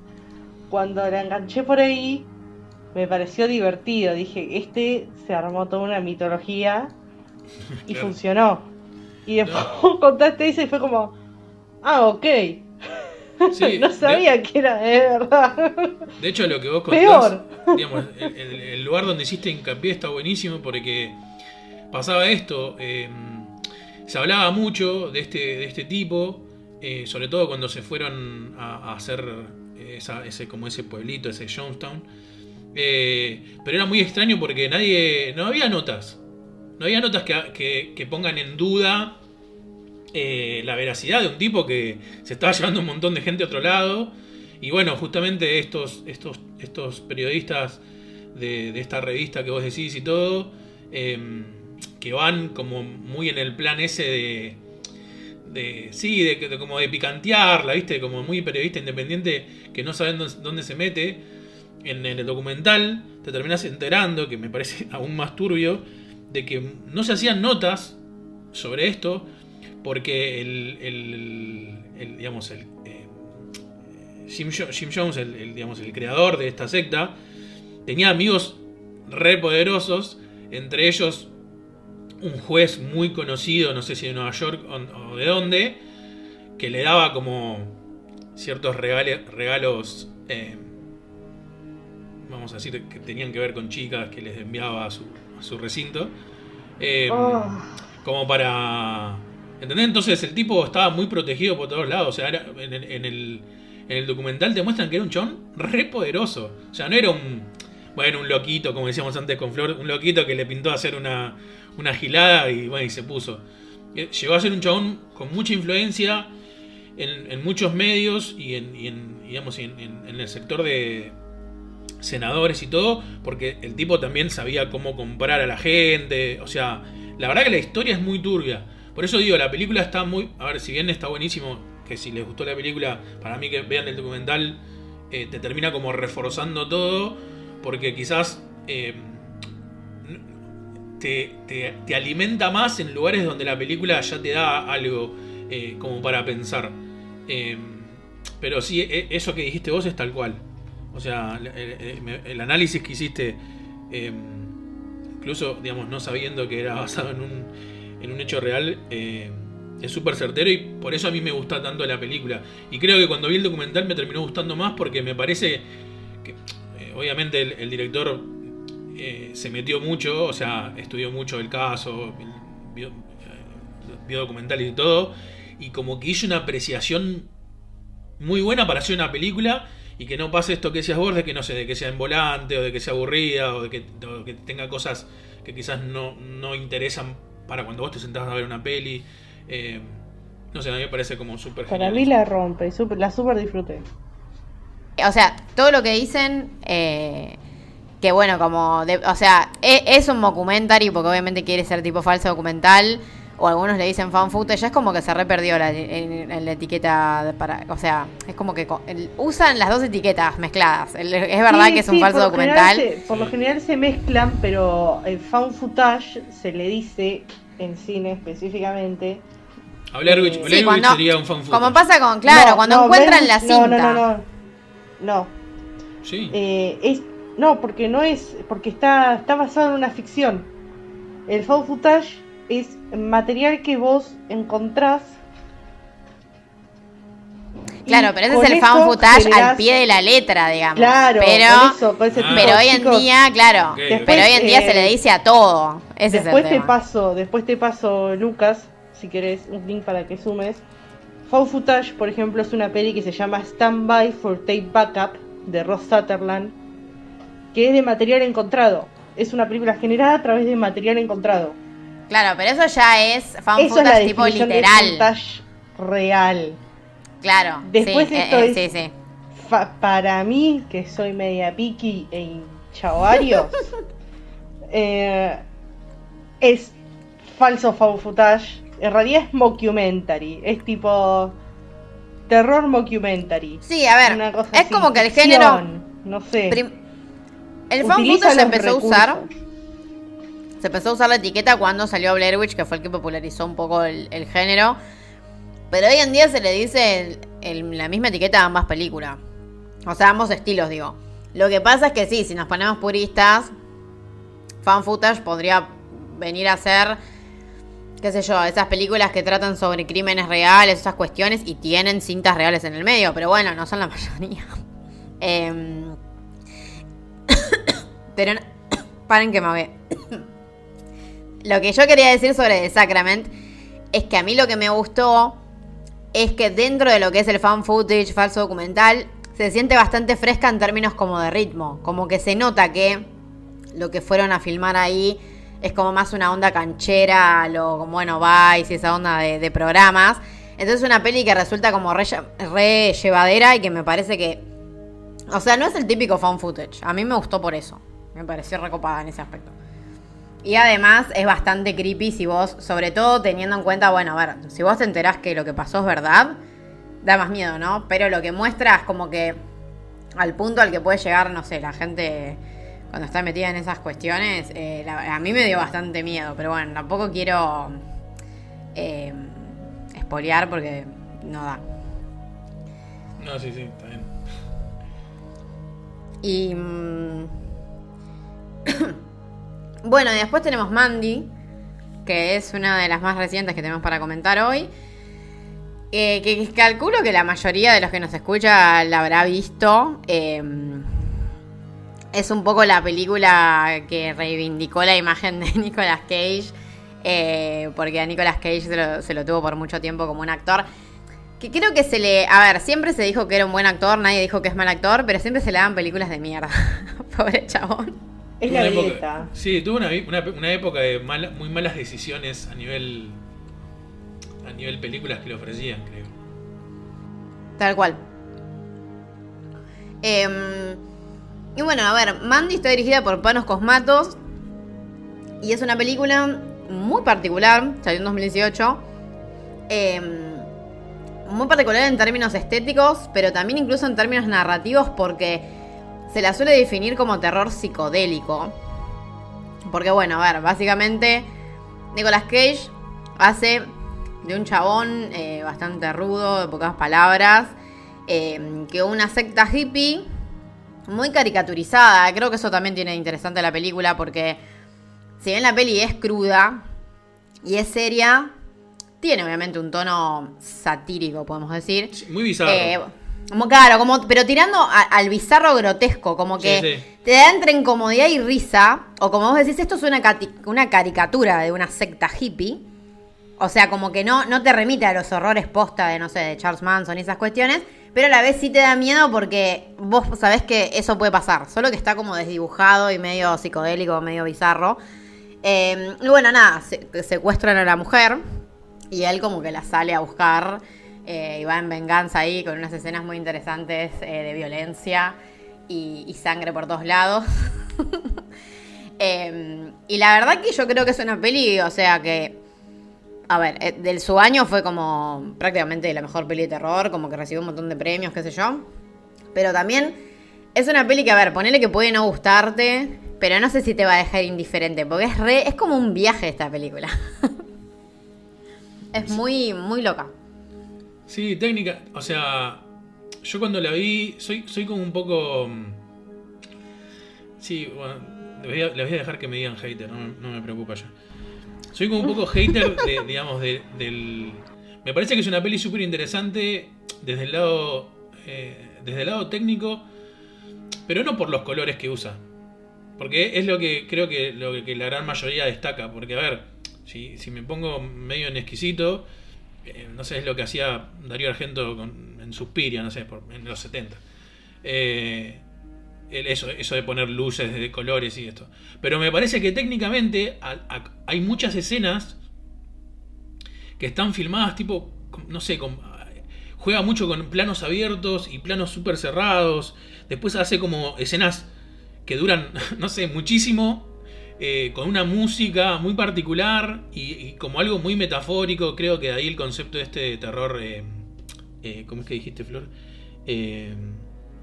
cuando la enganché por ahí, me pareció divertido. Dije, este se armó toda una mitología y Claro. funcionó. Y después contaste eso y fue como, ah, ok. Sí, no de- sabía que era de verdad. De hecho, lo que vos contás, Peor. digamos, el, el- el lugar donde hiciste hincapié está buenísimo porque pasaba esto, eh, se hablaba mucho de este, de este tipo, eh, sobre todo cuando se fueron a, a hacer esa- ese, como ese pueblito, ese Jonestown, Eh, pero era muy extraño porque nadie, no había notas, no había notas que, que- que pongan en duda eh, la veracidad de un tipo que se estaba llevando un montón de gente a otro lado. Y bueno, justamente estos, estos, estos periodistas de, esta revista que vos decís y todo, eh, que van como muy en el plan ese de. de sí, de, de como de picantearla, ¿viste? Como muy periodista independiente que no saben dónde, se mete. En el documental te terminas enterando, que me parece aún más turbio, de que no se hacían notas sobre esto porque el, el- el, digamos el eh, Jim, Jo- Jim Jones el, el, digamos el creador de esta secta tenía amigos re poderosos entre ellos un juez muy conocido no sé si de Nueva York o, o de dónde que le daba como ciertos regale- regalos eh, vamos a decir que tenían que ver con chicas que les enviaba a su, a su recinto Eh, Oh. como para. ¿Entendés? Entonces el tipo estaba muy protegido por todos lados. O sea, en, el, en el- en el documental te muestran que era un chon re poderoso. O sea, no era un. Bueno, un loquito, como decíamos antes con Flor, un loquito que le pintó hacer una, una gilada y bueno, y se puso. Eh, Llegó a ser un chabón con mucha influencia en, muchos medios y en, en, digamos, y en el sector de senadores y todo, porque el tipo también sabía cómo comprar a la gente. O sea, la verdad que la historia es muy turbia. Por eso digo, la película está muy. A ver, si bien está buenísimo, que si les gustó la película, para mí que vean el documental, eh, te termina como reforzando todo, porque quizás eh, te, alimenta más en lugares donde la película ya te da algo eh, como para pensar. Eh, pero sí, e- eso que dijiste vos es tal cual. O sea, el, análisis que hiciste, eh, incluso, digamos, no sabiendo que era basado en un, en un hecho real, eh, es súper certero y por eso a mí me gusta tanto la película. Y creo que cuando vi el documental me terminó gustando más porque me parece que, eh, obviamente, el, director eh, se metió mucho, o sea, estudió mucho el caso, vio, vio documentales y todo, y como que hizo una apreciación muy buena para hacer una película y que no pase esto que decías vos, de que no sé, de que sea en volante o de que sea aburrida o de que, que tenga cosas que quizás no, no interesan para cuando vos te sentás a ver una peli. Eh, no sé, a mí me parece como súper Para mí la rompe, super- la super disfruté. O sea, todo lo que dicen, eh, que bueno, como, de- o sea, e- es, un documentary porque obviamente quiere ser tipo falso documental, o algunos le dicen fan footage, ya es como que se re perdió la, en, en la etiqueta de para, o sea, es como que el- usan las dos etiquetas mezcladas. El- es verdad Sí, que es un falso documental. se- por lo general se mezclan, pero el found footage se le dice en cine específicamente. Sí, Witch cuando- sería un fan footage. Como pasa con, claro, No, cuando no, encuentran la cinta. No, no, no, no. No, Sí. eh, es, no, porque no es, porque está, está basado en una ficción. El found footage es material que vos encontrás. Claro, pero ese es el fan footage al pie de la letra, digamos. Claro, pero, con eso, con ese Ah. tipo pero de hoy en chicos. día, claro, pero hoy en día eh, se le dice a todo. Ese después es te tema. paso, después te paso, Lucas, si querés, un link para que sumes. Found Footage, por ejemplo, es una peli que se llama Stand By for Tape Backup de Ross Sutherland, que es de material encontrado. Es una película generada a través de material encontrado. Claro, pero eso ya es fan Eso es la footage tipo de literal. footage real. Claro. Después sí, esto eh, eh, es- sí, sí. Fa- para mí, que soy media piqui e hincha eh, es falso found footage. En realidad es mockumentary. Es tipo terror mockumentary. Sí, a ver, Una cosa es así, como que el género. No sé. el fan footage se empezó a usar. Se empezó a usar la etiqueta cuando salió Blair Witch, que fue el que popularizó un poco el, género. Pero hoy en día se le dice el- la misma etiqueta a ambas películas. O sea, ambos estilos, digo. Lo que pasa es que sí, si nos ponemos puristas, fan footage podría venir a ser, qué sé yo, esas películas que tratan sobre crímenes reales, esas cuestiones, y tienen cintas reales en el medio. Pero bueno, no son la mayoría. Em, pero paren que me ve. Lo que yo quería decir sobre The Sacrament es que a mí lo que me gustó es que dentro de lo que es el fan footage, falso documental, se siente bastante fresca en términos como de ritmo. Como que se nota que lo que fueron a filmar ahí es como más una onda canchera, lo como bueno, Vice y esa onda de, de programas. Entonces una peli que resulta como re, re llevadera y que me parece que... O sea, no es el típico fan footage. A mí me gustó por eso. Me pareció recopada en ese aspecto. Y además es bastante creepy si vos, sobre todo teniendo en cuenta, bueno, a ver, si vos te enterás que lo que pasó es verdad, da más miedo, ¿no? Pero lo que muestra es como que al punto al que puede llegar, no sé, la gente cuando está metida en esas cuestiones, eh, la- a mí me dio bastante miedo, pero bueno, tampoco quiero eh, espolear porque no da. No, sí, sí, está bien. Y. bueno, y después tenemos Mandy, que es una de las más recientes que tenemos para comentar hoy. eh, que, calculo que la mayoría de los que nos escucha la habrá visto. eh, es un poco la película que reivindicó la imagen de Nicolas Cage. eh, porque a Nicolas Cage se lo, se lo tuvo por mucho tiempo como un actor. Que creo que se le. A ver, siempre se dijo que era un buen actor, nadie dijo que es mal actor, pero siempre se le dan películas de mierda. Pobre chabón. Es la época- dieta. sí, tuvo una, una- una época de muy malas decisiones a nivel a nivel películas que le ofrecían, creo. Tal cual. Em, y bueno, a ver, Mandy está dirigida por Panos Cosmatos. Y es una película muy particular, salió en 2018. Em, muy particular en términos estéticos, pero también incluso en términos narrativos, porque se la suele definir como terror psicodélico. Porque bueno, a ver, básicamente Nicolas Cage hace de un chabón eh, bastante rudo, de pocas palabras, eh, que una secta hippie muy caricaturizada. Creo que eso también tiene de interesante la película porque si bien la peli es cruda y es seria, tiene obviamente un tono satírico, podemos decir. Sí, Muy bizarro. Eh, como claro, como, pero tirando a- al bizarro grotesco, como que Sí, sí. te da entre incomodidad y risa, o como vos decís, esto es una, una caricatura de una secta hippie, o sea, como que no, no te remite a los horrores posta de, no sé, de Charles Manson y esas cuestiones, pero a la vez sí te da miedo porque vos sabés que eso puede pasar, solo que está como desdibujado y medio psicodélico, medio bizarro. Eh, y bueno, nada, se- secuestran a la mujer y él como que la sale a buscar eh, y va en venganza ahí con unas escenas muy interesantes eh, de violencia y, y sangre por todos lados. Eh, y la verdad que yo creo que es una peli, o sea que, a ver, eh, del su año fue como prácticamente la mejor peli de terror, como que recibió un montón de premios, qué sé yo. Pero también es una peli que, a ver, ponele que puede no gustarte, pero no sé si te va a dejar indiferente, porque es re, es como un viaje esta película. es muy, muy loca. Sí, técnica. O sea, yo cuando la vi, soy, soy como un poco. mm, Sí, bueno, les voy, a, les voy a dejar que me digan hater, no, no me preocupa ya. Soy como un poco hater, de, digamos, de- del. Me parece que es una peli súper interesante desde el lado. eh, desde el lado técnico, pero no por los colores que usa. Porque es lo que creo que, lo que la gran mayoría destaca. Porque, a ver, si, si me pongo medio en exquisito, eh, no sé, es lo que hacía Darío Argento en Suspiria, no sé, por- en los 70. Eh, eso, eso de poner luces de colores y esto. Pero me parece que técnicamente hay muchas escenas que están filmadas tipo, no sé, juega mucho con planos abiertos y planos súper cerrados. Después hace como escenas que duran, no sé, muchísimo. Eh, con una música muy particular y, y como algo muy metafórico. Creo que de ahí el concepto este de terror. eh, eh, ¿Cómo es que dijiste, Flor? Eh,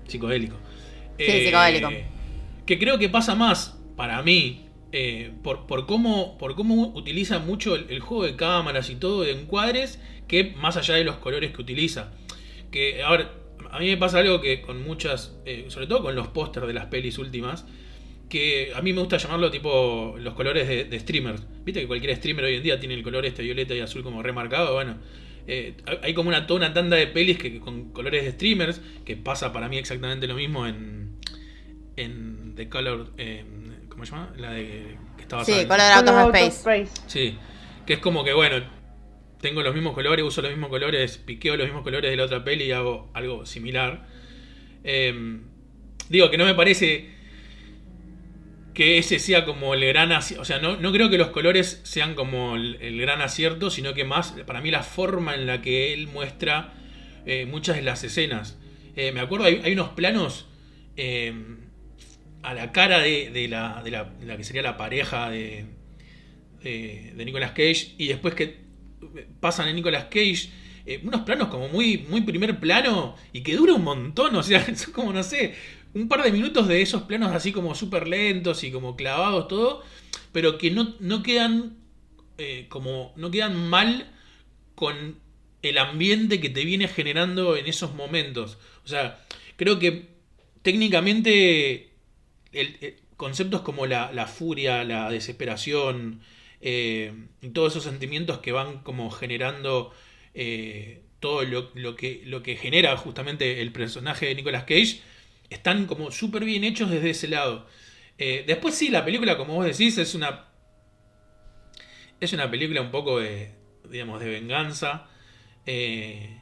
psicodélico. Sí, psicodélico. Que creo que pasa más para mí. eh, por, por cómo, por cómo utiliza mucho el, el juego de cámaras y todo de encuadres, que más allá de los colores que utiliza. Que, a ver, a mí me pasa algo que con muchas, eh, sobre todo con los pósters de las pelis últimas, que a mí me gusta llamarlo tipo los colores de, de streamers. Viste que cualquier streamer hoy en día tiene el color este violeta y azul como remarcado. Bueno, eh, hay- como una, toda una tanda de pelis que con colores de streamers, que pasa para mí exactamente lo mismo en, en The Color. eh, ¿Cómo se llama? La de que estaba Sí, Color Out of Space. Space. Sí, que es como que bueno, tengo los mismos colores, uso los mismos colores, piqueo los mismos colores de la otra peli y hago algo similar. Eh, digo que no me parece que ese sea como el gran acierto, o sea, no, no creo que los colores sean como el, gran acierto, sino que más, para mí la forma en la que él muestra eh, muchas de las escenas. Eh, me acuerdo, hay, unos planos eh, a la cara de, de la, de, la, la que sería la pareja de, de, de Nicolas Cage y después que pasan en Nicolas Cage eh, unos planos como muy, muy primer plano y que dura un montón, o sea, es como, no sé, un par de minutos de esos planos así como súper lentos y como clavados todo, pero que no, no quedan eh, como, no quedan mal con el ambiente que te viene generando en esos momentos. O sea, creo que técnicamente eh, conceptos como la, la furia, la desesperación, eh, y todos esos sentimientos que van como generando eh, todo lo, lo que, lo que genera justamente el personaje de Nicolas Cage, están como súper bien hechos desde ese lado. Eh, después sí, la película, como vos decís, es una... Es una película un poco de, digamos, de venganza. eh,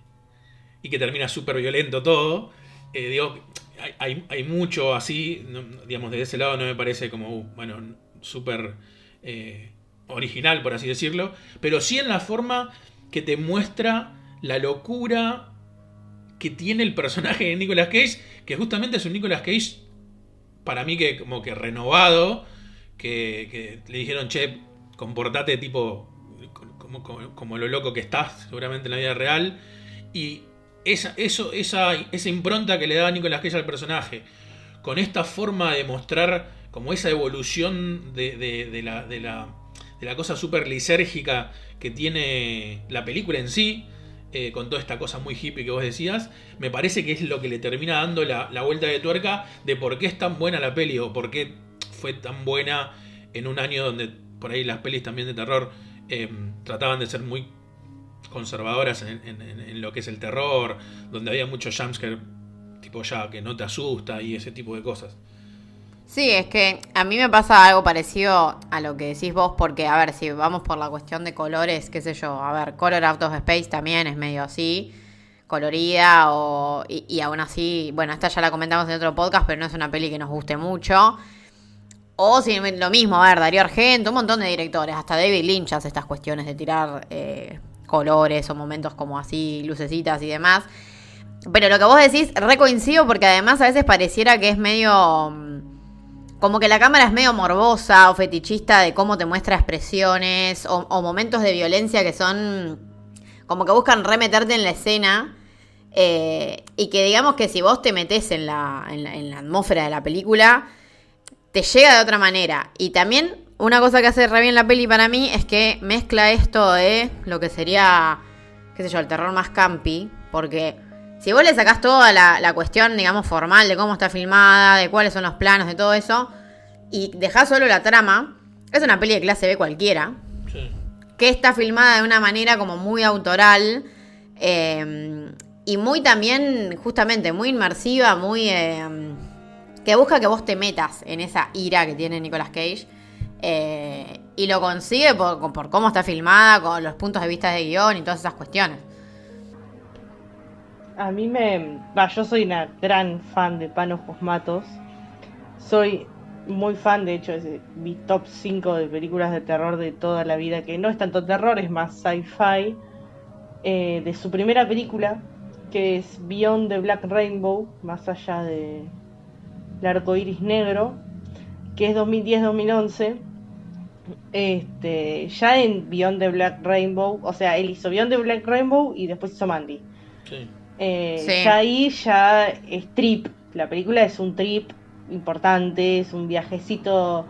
y que termina súper violento todo. Eh, digo, hay, hay- mucho así, no- digamos, de ese lado no me parece como, uh, bueno, súper original, por así decirlo, pero sí en la forma que te muestra la locura que tiene el personaje de Nicolas Cage, que justamente es un Nicolas Cage, para mí que como que renovado, que, le dijeron, che, comportate tipo como, como- lo loco que estás, seguramente en la vida real, y esa, eso, esa, esa impronta que le da Nicolas Cage al personaje, con esta forma de mostrar como esa evolución de la, de, la, de la cosa súper lisérgica que tiene la película en sí, eh, con toda esta cosa muy hippie que vos decías, me parece que es lo que le termina dando la, la vuelta de tuerca de por qué es tan buena la peli o por qué fue tan buena en un año donde por ahí las pelis también de terror eh, trataban de ser muy conservadoras en, en- en- lo que es el terror, donde había mucho jumpscare tipo ya que no te asusta y ese tipo de cosas. Sí, es que a mí me pasa algo parecido a lo que decís vos, porque, a ver, si vamos por la cuestión de colores, qué sé yo, a ver, Color Out of Space también es medio así, colorida, o, y, aún así, bueno, esta ya la comentamos en otro podcast, pero no es una peli que nos guste mucho. O si lo mismo, a ver, Darío Argento, un montón de directores, hasta David Lynch hace estas cuestiones de tirar eh, colores o momentos como así, lucecitas y demás. Pero lo que vos decís, recoincido porque además a veces pareciera que es medio... Como que la cámara es medio morbosa o fetichista de cómo te muestra expresiones o, o momentos de violencia que son como que buscan remeterte en la escena. eh, y que digamos que si vos te metes en la, en la, en la atmósfera de la película, te llega de otra manera. Y también una cosa que hace re bien la peli para mí es que mezcla esto de lo que sería, qué sé yo, el terror más campi. Porque si vos le sacás toda la, la cuestión, digamos, formal de cómo está filmada, de cuáles son los planos, de todo eso, y dejás solo la trama, es una peli de clase B cualquiera Sí. que está filmada de una manera como muy autoral eh, y muy también, justamente, muy inmersiva, muy... eh, que busca que vos te metas en esa ira que tiene Nicolas Cage. eh, y lo consigue por, por cómo está filmada, con los puntos de vista de guion y todas esas cuestiones. A mí me. Va, yo soy una gran fan de Panos Matos. Soy muy fan, de hecho, es de mi top 5 de películas de terror de toda la vida, que no es tanto terror, es más sci-fi. eh, de su primera película, que es Beyond the Black Rainbow, más allá de el arco iris negro, que es 2010-2011. Este, ya en Beyond the Black Rainbow, o sea, él hizo Beyond the Black Rainbow y después hizo Mandy. Sí. Eh, Sí. Ya ahí ya es trip. La película es un trip importante, es un viajecito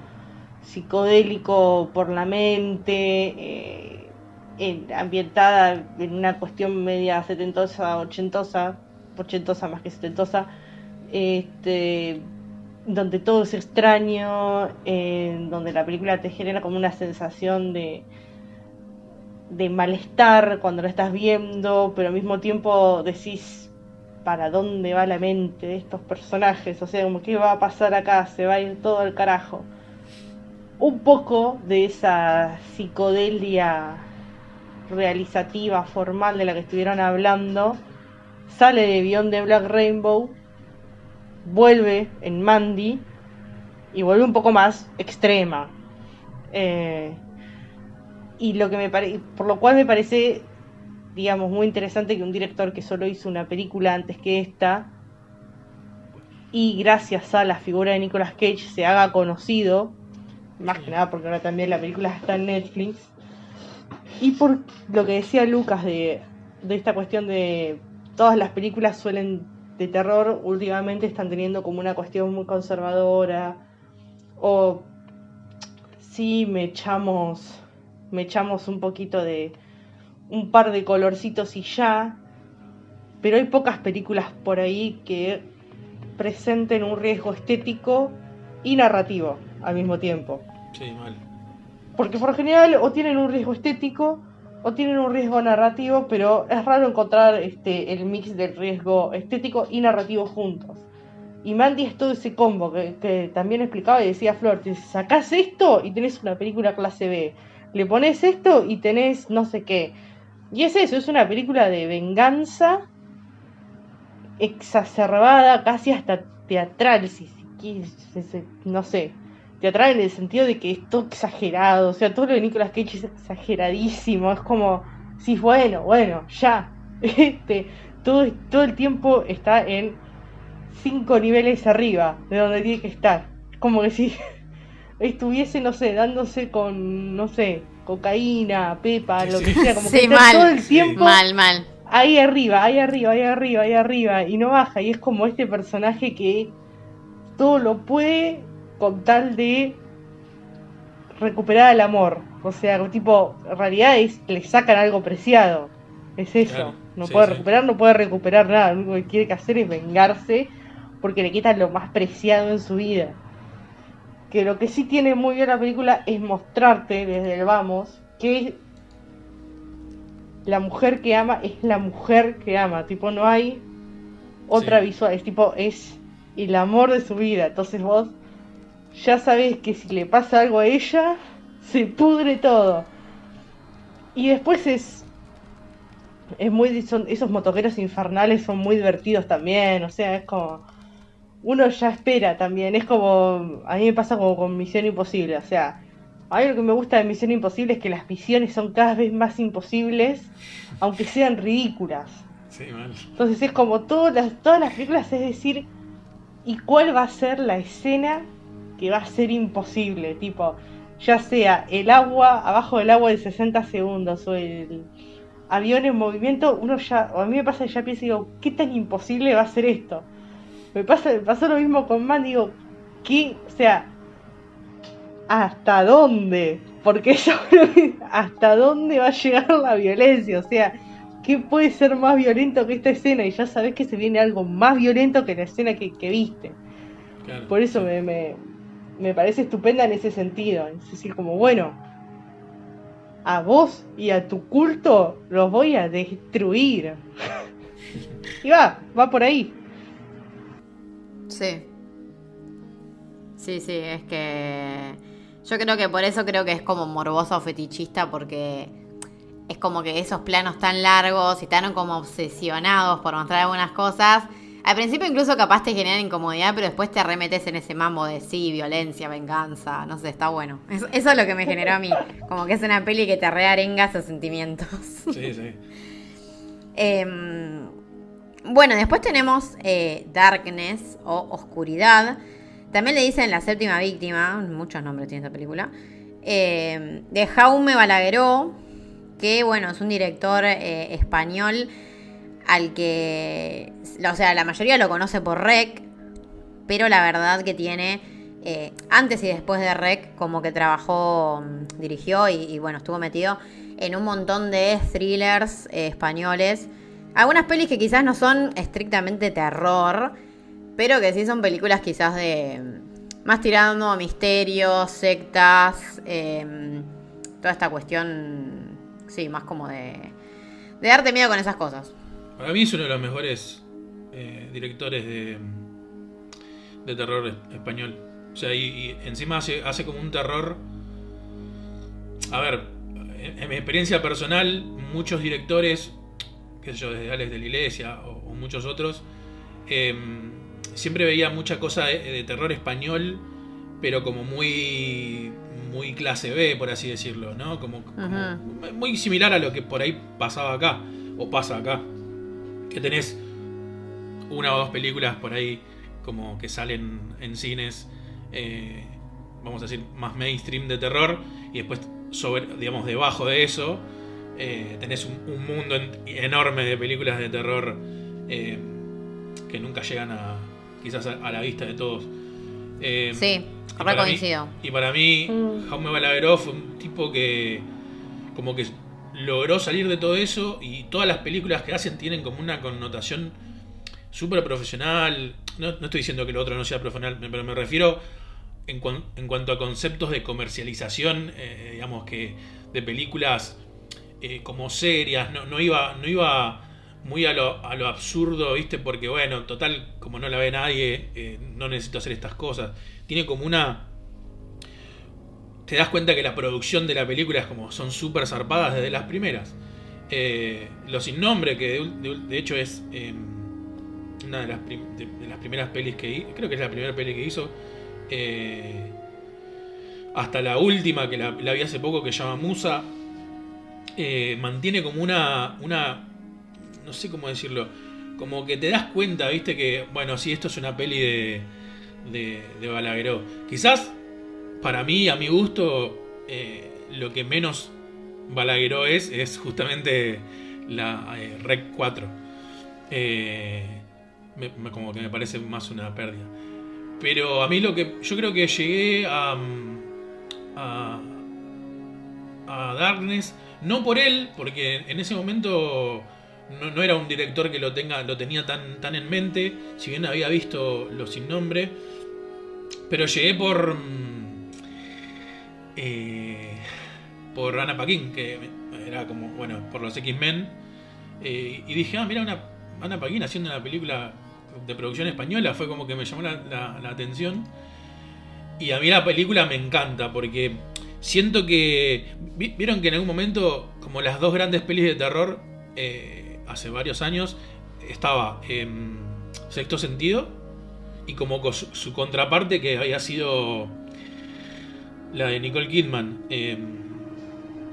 psicodélico por la mente, eh, en- ambientada en una cuestión media setentosa, ochentosa, ochentosa más que setentosa, este, donde todo es extraño, eh, donde la película te genera como una sensación de, de malestar cuando lo estás viendo, pero al mismo tiempo decís para dónde va la mente de estos personajes, o sea, como qué va a pasar acá, se va a ir todo al carajo. Un poco de esa psicodelia realizativa, formal de la que estuvieron hablando, sale de Beyond the Black Rainbow, vuelve en Mandy y vuelve un poco más extrema. Eh, y lo que me pare- por lo cual me parece digamos muy interesante que un director que solo hizo una película antes que esta y gracias a la figura de Nicolas Cage se haga conocido más que nada porque ahora también la película está en Netflix. Y por lo que decía Lucas de, de esta cuestión de todas las películas suelen de terror últimamente están teniendo como una cuestión muy conservadora. O sí me echamos me echamos un poquito de un par de colorcitos y ya pero hay pocas películas por ahí que presenten un riesgo estético y narrativo al mismo tiempo Sí, mal. porque por general o tienen un riesgo estético o tienen un riesgo narrativo, pero es raro encontrar este el mix del riesgo estético y narrativo juntos. Y Mandy es todo ese combo que, que también explicaba y decía Flor, te sacás esto y tenés una película clase B, le pones esto y tenés no sé qué. Y es eso, es una película de venganza exacerbada, casi hasta teatral, si, si si no sé, teatral en el sentido de que es todo exagerado, o sea, todo lo de Nicolas Cage es exageradísimo, es como, sí, bueno, bueno, ya, este, todo, todo el tiempo está en cinco niveles arriba de donde tiene que estar, como que si estuviese, no sé, dándose con, no sé, cocaína, pepa, lo que sea, como que Sí, está mal. todo el tiempo Mal, mal. ahí arriba, ahí arriba, ahí arriba, ahí arriba, y no baja, y es como este personaje que todo lo puede con tal de recuperar el amor. O sea, tipo, en realidad es, le sacan algo preciado. Es eso. Claro, no sí, puede sí. recuperar, no puede recuperar nada. Lo único que quiere que hacer es vengarse porque le quitan lo más preciado en su vida. Que lo que sí tiene muy bien la película es mostrarte desde el vamos que la mujer que ama es la mujer que ama, tipo no hay otra Sí. visual, es tipo es el amor de su vida, entonces vos ya sabés que si le pasa algo a ella se pudre todo. Y después es es muy son esos motoqueros infernales son muy divertidos también, o sea, es como uno ya espera también, es como a mí me pasa como con Misión Imposible, o sea, a mí lo que me gusta de Misión Imposible es que las misiones son cada vez más imposibles, aunque sean ridículas. Sí, mal. Entonces es como todas las, todas las películas, es decir, ¿y cuál va a ser la escena que va a ser imposible? Tipo, ya sea el agua, abajo del agua de 60 segundos o el avión en movimiento, uno ya, o a mí me pasa que ya pienso y digo, ¿qué tan imposible va a ser esto? Me, pasa, me pasó lo mismo con Man, digo, ¿qué? O sea, ¿hasta dónde? Porque yo hasta dónde va a llegar la violencia, o sea, ¿qué puede ser más violento que esta escena? Y ya sabes que se viene algo más violento que la escena que, que viste. Claro. Por eso me, me, me parece estupenda en ese sentido. Es decir, como, bueno, a vos y a tu culto los voy a destruir. y va, va por ahí. Sí. Sí, sí, es que. Yo creo que por eso creo que es como morboso o fetichista, porque es como que esos planos tan largos y tan como obsesionados por mostrar algunas cosas. Al principio incluso capaz te generan incomodidad, pero después te arremetes en ese mambo de sí, violencia, venganza, no sé, está bueno. Eso, eso es lo que me generó a mí. Como que es una peli que te rearenga esos sentimientos. Sí, sí. Em, bueno, después tenemos eh, Darkness o Oscuridad. También le dicen La Séptima Víctima, muchos nombres tiene esta película. em, de Jaume Balagueró, que bueno, es un director eh, español al que, o sea, la mayoría lo conoce por Rec, pero la verdad que tiene, eh, antes y después de Rec, como que trabajó, dirigió y, bueno, estuvo metido en un montón de thrillers eh, españoles. Algunas pelis que quizás no son estrictamente terror, pero que sí son películas quizás de... mm, Más tirando a misterios, sectas, eh, toda esta cuestión, sí, más como de... De darte miedo con esas cosas. Para mí es uno de los mejores eh, directores de, de terror es- español. O sea, y, encima hace, como un terror. A ver, en mi experiencia personal, muchos directores, qué sé yo, desde Alex de la Iglesia o, o muchos otros, eh, siempre veía mucha cosa de, de terror español, pero como muy muy clase B, por así decirlo, ¿no? Como, muy similar a lo que por ahí pasaba acá, o pasa acá que tenés una o dos películas por ahí como que salen en cines, eh, vamos a decir, más mainstream de terror, y después, sobre, digamos, debajo de eso, eh, tenés un, un mundo en- enorme de películas de terror eh, que nunca llegan a quizás a, a la vista de todos. Eh, Sí, y re para mí- coincido. y para mí, Mm. Jaume Balagueró fue un tipo que como que logró salir de todo eso y todas las películas que hacen tienen como una connotación súper profesional. No, no estoy diciendo que lo otro no sea profesional, pero me refiero en, cuan- en cuanto a conceptos de comercialización, eh, digamos que de películas eh, como serias, no, no iba, no iba muy a lo, a lo absurdo, ¿viste? Porque bueno, total, como no la ve nadie, eh, no necesito hacer estas cosas. Tiene como una te das cuenta que la producción de la película es como son súper zarpadas desde las primeras. Eh, Los Sin Nombre, que de, hecho es eh, una de las, de las primeras pelis que hizo, creo que es la primera peli que hizo, eh, hasta la última que la, la vi hace poco que se llama Musa, eh, mantiene como una, una, no sé cómo decirlo, como que te das cuenta, viste, que, bueno, sí, esto es una peli de, de, de Balagueró. Quizás para mí, a mi gusto, eh, lo que menos Balagueró es, es justamente la eh, Rec 4. Eh, como que me parece más una pérdida. Pero a mí lo que. Yo creo que llegué a. mm, a. a Darkness. No por él, porque en ese momento. No, era un director que lo tenga. lo tenía tan, tan en mente. Si bien había visto Los sin nombre. Pero llegué por. mm, eh, por Ana Paquin, que era como, bueno, por los X-Men. Eh, y dije, ah, mira, una Ana Paquin haciendo una película de producción española, fue como que me llamó la, la- la atención. Y a mí la película me encanta porque siento que. vi- Vieron que en algún momento, como las dos grandes pelis de terror, eh, hace varios años, estaba em, Sexto Sentido y como co- su, su contraparte que había sido la de Nicole Kidman. em,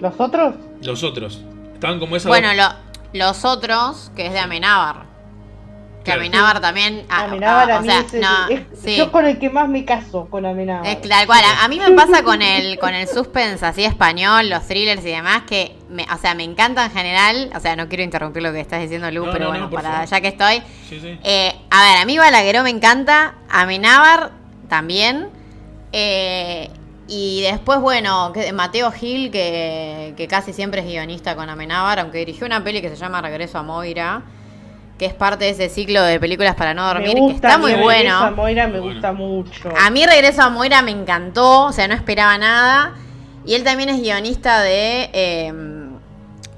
¿Los otros? los otros. Estaban como esas Bueno, lo- los otros, que es de Amenábar. Que Claro. Amenábar también. ah, Amenábar ah, a o mí sea, es, el- no, es- sí. yo con el que más me caso, con Amenábar. Es tal cual. A, a mí me pasa con el con el suspense así español, los thrillers y demás, que me, o sea, me encanta en general. O sea, no quiero interrumpir lo que estás diciendo, Lu, No, pero no, bueno, para favor. ya que estoy. Sí, sí. Eh, a ver, a mí Balagueró me encanta, Amenábar también. eh, y después, bueno, que- Mateo Gil, que, que casi siempre es guionista con Amenábar, aunque dirigió una peli que se llama Regreso a Moira, que es parte de ese ciclo de películas para no dormir, me gusta, que está muy mi bueno. Regreso a Moira me Bueno. gusta mucho. A mí Regreso a Moira me encantó, o sea, no esperaba nada. Y él también es guionista de, eh,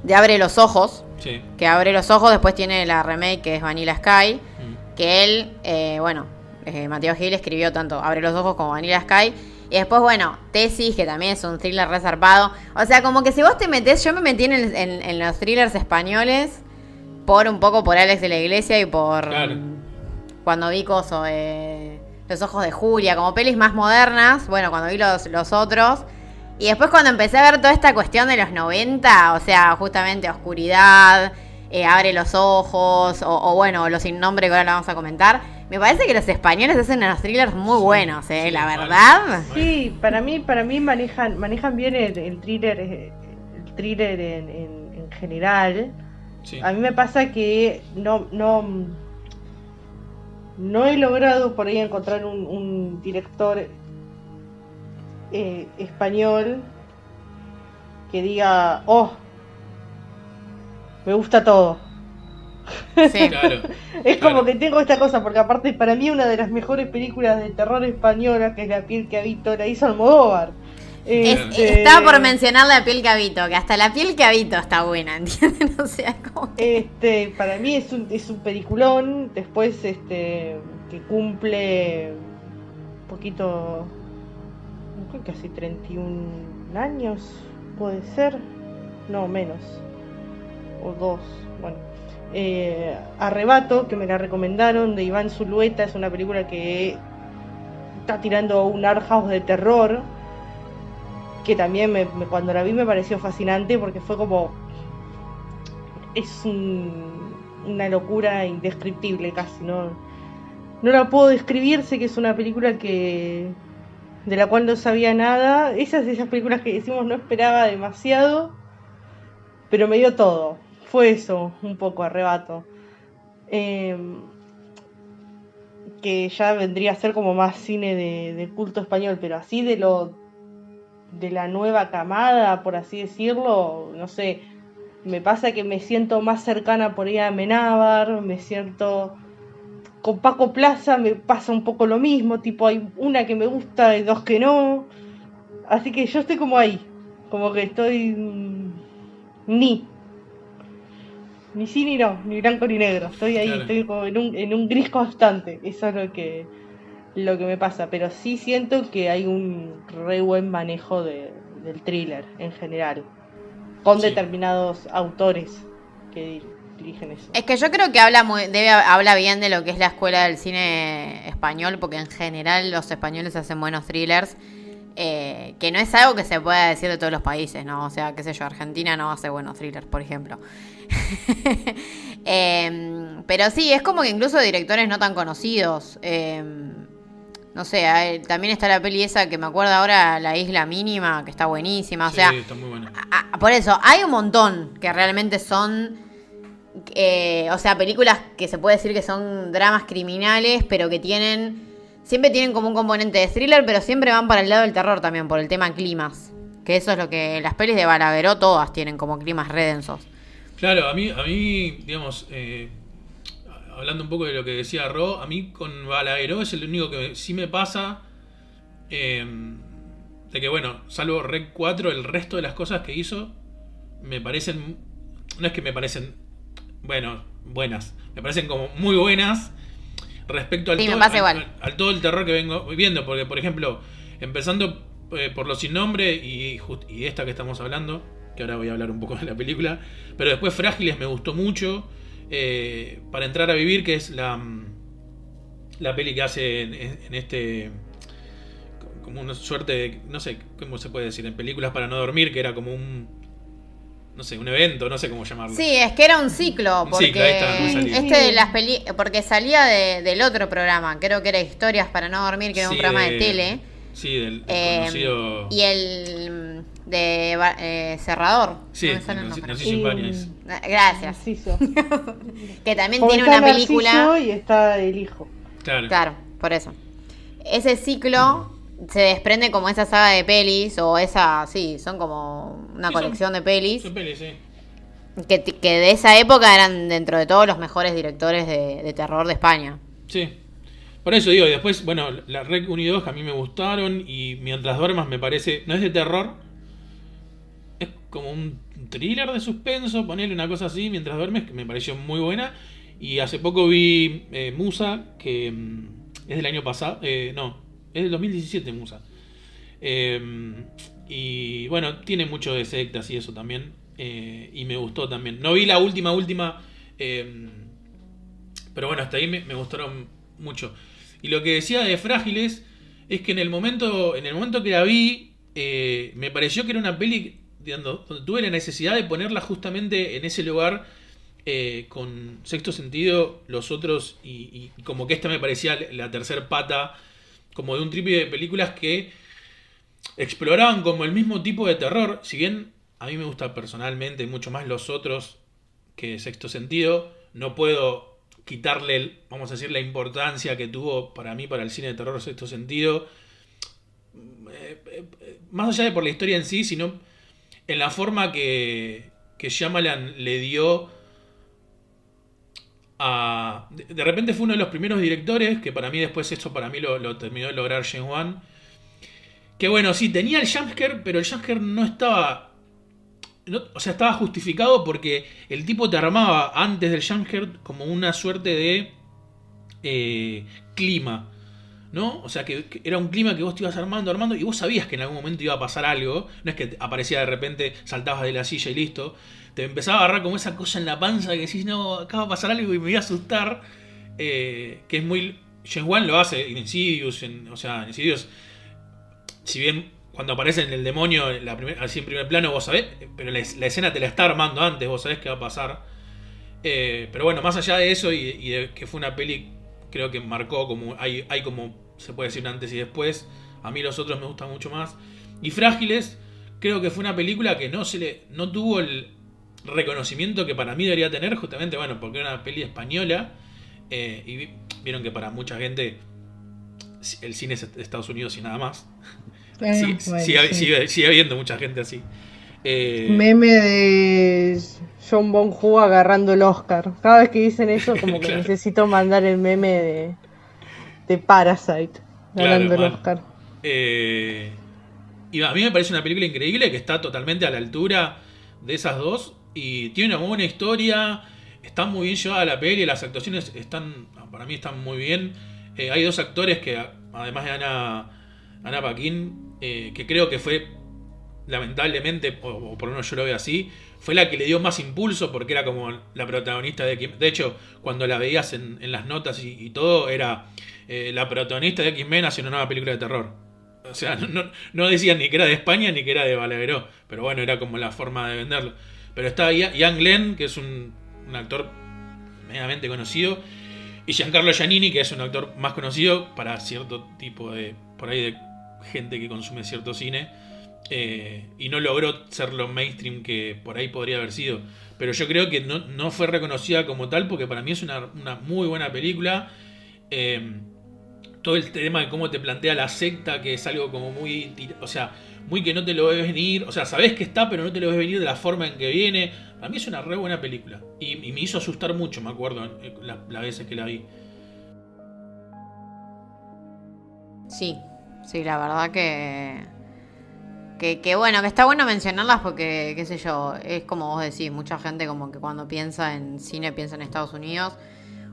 de Abre los Ojos, Sí. que Abre los Ojos, después tiene la remake que es Vanilla Sky, Mm. que él, eh, bueno, eh, Mateo Gil escribió tanto Abre los Ojos como Vanilla Sky. Y después, bueno, Tesis, que también es un thriller reservado. O sea, como que si vos te metés, yo me metí en, el- en- en los thrillers españoles por un poco por Alex de la Iglesia y por Claro. cuando vi Coso, eh, Los Ojos de Julia, como pelis más modernas, bueno, cuando vi los, los otros. Y después cuando empecé a ver toda esta cuestión de los 90, o sea, justamente Oscuridad, eh, Abre los Ojos, o, o bueno, Los Sin Nombre, que ahora lo vamos a comentar, me parece que los españoles hacen unos thrillers muy buenos, eh, sí, la verdad. Sí, para mí, para mí manejan, manejan bien el, el thriller, eh, el thriller en, en- en general. Sí. A mí me pasa que no, no, no he logrado por ahí encontrar un, un director eh, español que diga, oh, me gusta todo. Sí. Claro. Es Claro. como que tengo esta cosa, porque aparte para mí una de las mejores películas de terror española, que es La piel que habito, la hizo Almodóvar. Es- Este, Estaba por mencionar la piel que habito, que hasta la piel que habito está buena, ¿entienden? O sea, como. Este, para mí es un, es un peliculón, después este, que cumple un poquito, creo que casi 31 años, puede ser, no, menos, o dos, bueno. Eh, Arrebato, que me la recomendaron, de Iván Zulueta, es una película que está tirando un art house de terror, que también me- cuando la vi me pareció fascinante porque fue como es un- una locura indescriptible casi, ¿no? No la puedo describir, sé que es una película que de la cual no sabía nada. Esas esas películas que decimos no esperaba demasiado, pero me dio todo. Fue eso, un poco arrebato. Em, que ya vendría a ser como más cine de, de culto español, pero así de lo de la nueva camada, por así decirlo, no sé, me pasa que me siento más cercana por ahí a Menábar, me siento con Paco Plaza me pasa un poco lo mismo, tipo hay una que me gusta y dos que no. Así que yo estoy como ahí, como que estoy mm, ni ni sí ni no, ni blanco ni negro. Estoy ahí, Claro. estoy como en un, en un gris constante. Eso es lo que lo que me pasa, pero sí siento que hay un re buen manejo de- del thriller en general, con Sí. determinados autores que di- dirigen eso. Es que yo creo que habla muy, debe, habla bien de lo que es la escuela del cine español, porque en general los españoles hacen buenos thrillers, eh, que no es algo que se pueda decir de todos los países, ¿no? O sea, qué sé yo, Argentina no hace buenos thrillers, por ejemplo. Em, pero sí, es como que incluso directores no tan conocidos. em, no sé, también está la peli esa que me acuerdo ahora, La Isla Mínima, que está buenísima. O Sí, sea, está muy buena. a- a- por eso, hay un montón que realmente son, eh, o sea, películas que se puede decir que son dramas criminales, pero que tienen, siempre tienen como un componente de thriller, pero siempre van para el lado del terror también, por el tema climas. Que eso es lo que las pelis de Balagueró todas tienen como climas redensos. Claro, a mí, a mí digamos, eh, hablando un poco de lo que decía Ro, a mí con Balagueró es el único que sí me pasa. eh, de que, bueno, salvo Rec 4, el resto de las cosas que hizo me parecen. No es que me parecen. Bueno, buenas. Me parecen como muy buenas respecto al, Sí, todo, al- igual. al- al todo el terror que vengo viendo. Porque, por ejemplo, empezando eh, por Los Sin Nombre y, just- y esta que estamos hablando, que ahora voy a hablar un poco de la película. Pero después Frágiles me gustó mucho. Eh, para entrar a vivir, que es la, mm, la peli que hace en, en este como una suerte de, no sé cómo se puede decir, en películas para no dormir, que era como un, no sé, un evento, no sé cómo llamarlo. Sí, es que era un ciclo, Un porque ciclo, está, este de las peli porque salía de- del otro programa, creo que era Historias para no dormir, que era un programa de, tele. Sí, del, del Eh, conocido... y el de eh, Cerrador. Sí, Narciso-. Narciso Ibáñez. Ah, Gracias. Narciso. Que también Porque tiene está una Narciso película. Y está el hijo. Claro. Claro, por eso. Ese ciclo se desprende como esa saga de pelis, o esa, sí, son como una Sí, son- colección de pelis, Son pelis, sí. que, que de esa época eran dentro de todos los mejores directores de, de terror de España. Sí. Por eso digo, y después, bueno, la Rec 1 y 2 a mí me gustaron y Mientras duermas me parece, no es de terror, como un thriller de suspenso, ponerle una cosa así mientras duermes, que me pareció muy buena. Y hace poco vi eh, Musa, que mm, es del año pasado, eh, no, es del 2017 Musa. Eh, y bueno, tiene mucho de sectas y eso también. eh, y me gustó también. No vi la última, última. eh, pero bueno, hasta ahí me, me gustaron mucho. Y lo que decía de Frágiles es que en el momento, en el momento que la vi, eh, me pareció que era una peli donde tuve la necesidad de ponerla justamente en ese lugar eh, con sexto sentido, los otros, y, como que esta me parecía la tercer pata, como de un triple de películas que exploraban como el mismo tipo de terror, si bien a mí me gusta personalmente mucho más los otros que sexto sentido, no puedo quitarle, vamos a decir, la importancia que tuvo para mí, para el cine de terror sexto sentido, eh, eh, más allá de por la historia en sí, sino en la forma que, que Shyamalan le dio a... De, repente fue uno de los primeros directores, que para mí después esto para mí lo, terminó de lograr James Wan, que bueno, sí, tenía el jumpscare, pero el jumpscare no estaba... o sea, estaba justificado porque el tipo te armaba antes del jumpscare como una suerte de eh, clima. ¿No? O sea, que, era un clima que vos te ibas armando, armando, y vos sabías que en algún momento iba a pasar algo. No es que aparecía de repente, saltabas de la silla y listo. Te empezaba a agarrar como esa cosa en la panza que decís, no, acá va a pasar algo y me voy a asustar. Eh, que es muy. James lo hace en Insidious, en- o sea, en Insidious si bien cuando aparece en el demonio la primer- así en primer plano vos sabés, pero la, la escena te la está armando antes, vos sabés qué va a pasar. Eh, pero bueno, más allá de eso y, y de que fue una peli, creo que marcó como, hay, hay como, se puede decir un antes y después, a mí los otros me gustan mucho más. Y Frágiles, creo que fue una película que no se le, no tuvo el reconocimiento que para mí debería tener, justamente, bueno, porque era una peli española, eh, y vi- vieron que para mucha gente el cine es de Estados Unidos y nada más. Sí, bueno, sigue, sí. sigue- sigue habiendo mucha gente así. Eh, Meme de John Bon Hu agarrando el Oscar. Cada vez que dicen eso, como que Claro. necesito mandar el meme de, de Parasite ganando Claro, el. Oscar. eh, y a mí me parece una película increíble que está totalmente a la altura de esas dos. Y tiene una buena historia. Está muy bien llevada la peli. Las actuaciones están, para mí están muy bien. Eh, hay dos actores que, además de Ana, Ana Paquin, eh, que creo que fue lamentablemente, o, o por lo menos yo lo veo así, fue la que le dio más impulso porque era como la protagonista de X- De hecho, cuando la veías en, en las notas y, y todo, era eh, la protagonista de X-Men hace una nueva película de terror. O sea, no, no, decían ni que era de España ni que era de Balagueró, pero bueno, era como la forma de venderlo. Pero está Ia- Ian Glenn, que es un, un actor medianamente conocido, y Giancarlo Giannini, que es un actor más conocido para cierto tipo de, por ahí, de gente que consume cierto cine. Eh, y no logró ser lo mainstream que por ahí podría haber sido. Pero yo creo que no, no fue reconocida como tal porque para mí es una, muy buena película. Eh, todo el tema de cómo te plantea la secta, que es algo como muy, o sea, muy que no te lo ves venir, o sea, sabes que está, pero no te lo ves venir de la forma en que viene. Para mí es una re buena película. Y, me hizo asustar mucho, me acuerdo, eh, la- las veces que la vi. Sí, sí, la verdad que que, bueno, que está bueno mencionarlas porque, qué sé yo, es como vos decís, mucha gente como que cuando piensa en cine piensa en Estados Unidos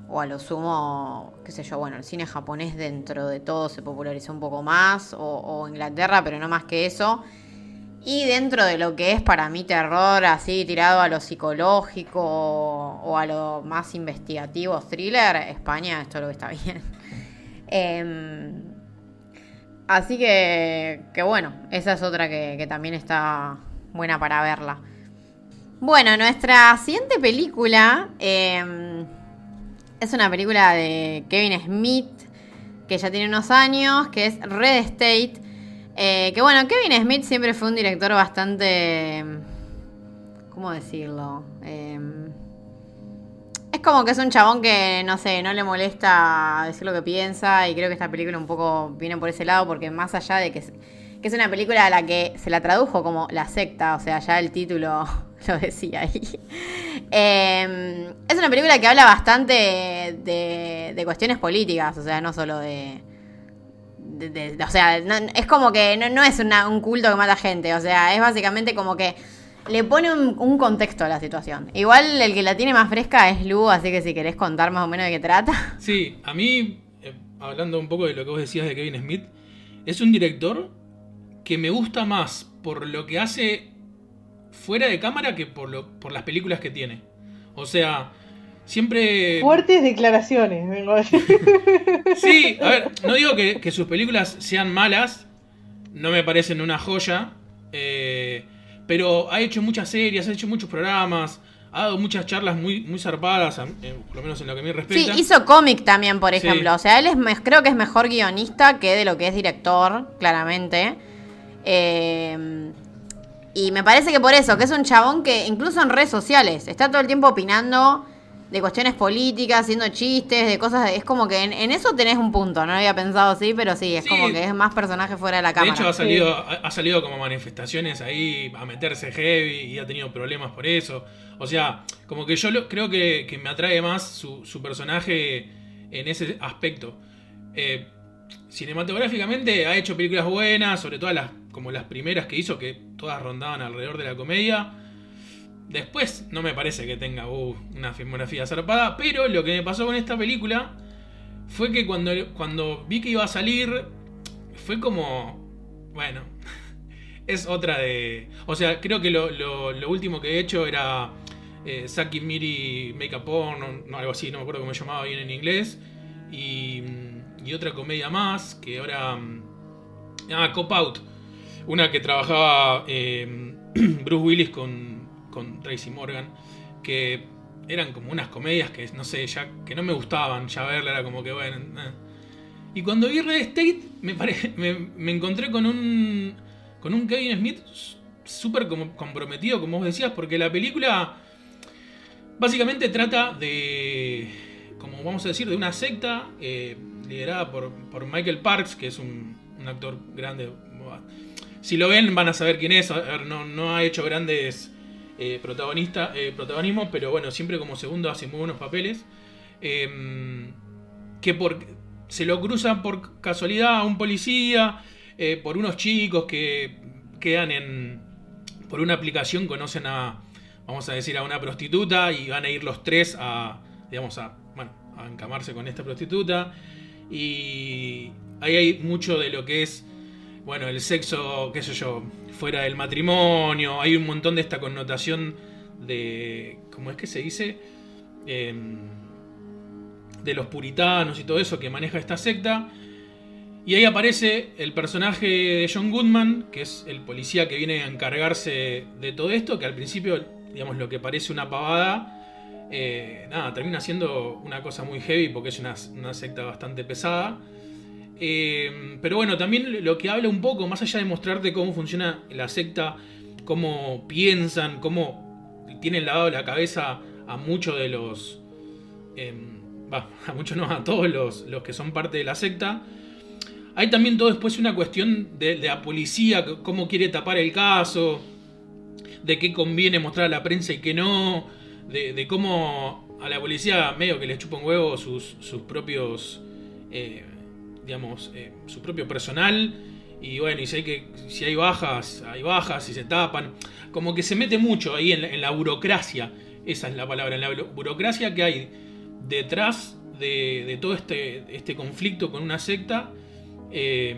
o a lo sumo, qué sé yo, bueno, el cine japonés dentro de todo se popularizó un poco más o, Inglaterra, pero no más que eso. Y dentro de lo que es para mí terror, así tirado a lo psicológico o a lo más investigativo, thriller, España es todo lo que está bien. Em, así que, que bueno, esa es otra que, también está buena para verla. Bueno, nuestra siguiente película em, es una película de Kevin Smith, que ya tiene unos años, que es Red State. Eh, que bueno, Kevin Smith siempre fue un director bastante... ¿Cómo decirlo? Eh, es como que es un chabón que, no sé, no le molesta decir lo que piensa y creo que esta película un poco viene por ese lado porque más allá de que es, que es una película a la que se la tradujo como La secta, o sea, ya el título lo decía ahí. Eh, es una película que habla bastante de, de cuestiones políticas, o sea, no solo de... de- de- o sea, no- es como que no, no es una- un culto que mata gente, o sea, es básicamente como que le pone un, un contexto a la situación. Igual el que la tiene más fresca es Lu, así que si querés contar más o menos de qué trata. Sí, a mí, eh, hablando un poco de lo que vos decías de Kevin Smith, es un director que me gusta más por lo que hace fuera de cámara que por, lo, por las películas que tiene. O sea, siempre... Fuertes declaraciones, vengo a decir. Sí, a ver, no digo que, que sus películas sean malas, no me parecen una joya, eh, pero ha hecho muchas series, ha hecho muchos programas, ha dado muchas charlas muy, muy zarpadas, eh, por lo menos en lo que a mí Sí, respecta. hizo cómic también, por Sí. ejemplo. O sea, él es creo que es mejor guionista que de lo que es director, claramente. Eh, y me parece que por eso, que es un chabón que incluso en redes sociales está todo el tiempo opinando de cuestiones políticas, haciendo chistes, de cosas. de- es como que en, en eso tenés un punto, no había pensado así, pero sí, es Sí. como que es más personaje fuera de la De cámara. hecho, ha salido, ha, ha salido como manifestaciones ahí a meterse heavy y ha tenido problemas por eso. O sea, como que yo lo- creo que, que me atrae más su, su personaje en ese aspecto. Eh, cinematográficamente ha hecho películas buenas, sobre todo las, como las primeras que hizo, que todas rondaban alrededor de la comedia. Después no me parece que tenga uh, una filmografía zarpada, pero lo que me pasó con esta película fue que cuando, cuando vi que iba a salir, fue como, bueno, es otra de... O sea, creo que lo, lo- último que he hecho era eh, Saki Miri Make a Porn, no, algo así, no me acuerdo cómo se llamaba bien en inglés. Y, y otra comedia más, que ahora... mm, Ah, Cop Out. Una que trabajaba eh, Bruce Willis con, con Tracy Morgan, que eran como unas comedias que, no sé, ya que no me gustaban, ya verla era como que, bueno... eh. Y cuando vi Red State, me, pare- me, encontré con un, con un Kevin Smith súper comprometido, como vos decías, porque la película básicamente trata de, como vamos a decir, de una secta eh, liderada por, por Michael Parks, que es un, un actor grande. Si lo ven van a saber quién es, a ver, no, no ha hecho grandes eh, protagonista, eh, protagonismo, pero bueno, siempre como segundo hace muy buenos papeles. Eh, que por, se lo cruzan por casualidad a un policía, eh, por unos chicos que quedan en. por una aplicación, conocen a. vamos a decir, a una prostituta y van a ir los tres a. digamos, a. bueno, a encamarse con esta prostituta. Y ahí hay mucho de lo que es. Bueno, el sexo, qué sé yo, fuera del matrimonio. Hay un montón de esta connotación de. ¿cómo es que se dice? Em, de los puritanos y todo eso que maneja esta secta. Y ahí aparece el personaje de John Goodman, que es el policía que viene a encargarse de todo esto, que al principio, digamos, lo que parece una pavada, eh, nada, termina siendo una cosa muy heavy porque es una, una secta bastante pesada. Eh, pero bueno, también lo que habla un poco, más allá de mostrarte cómo funciona la secta, cómo piensan, cómo tienen lavado la cabeza a muchos de los... em, a muchos no, a todos los, los que son parte de la secta. Hay también todo después una cuestión de, la policía, cómo quiere tapar el caso, de qué conviene mostrar a la prensa y qué no, de, de cómo a la policía medio que les chupa un huevo sus, sus propios, eh, digamos, eh, su propio personal Y bueno, y sé que si hay bajas, hay bajas, si se tapan. Como que se mete mucho ahí en la, en la burocracia. Esa es la palabra, en la bu- burocracia que hay detrás de, todo este, este conflicto con una secta. eh,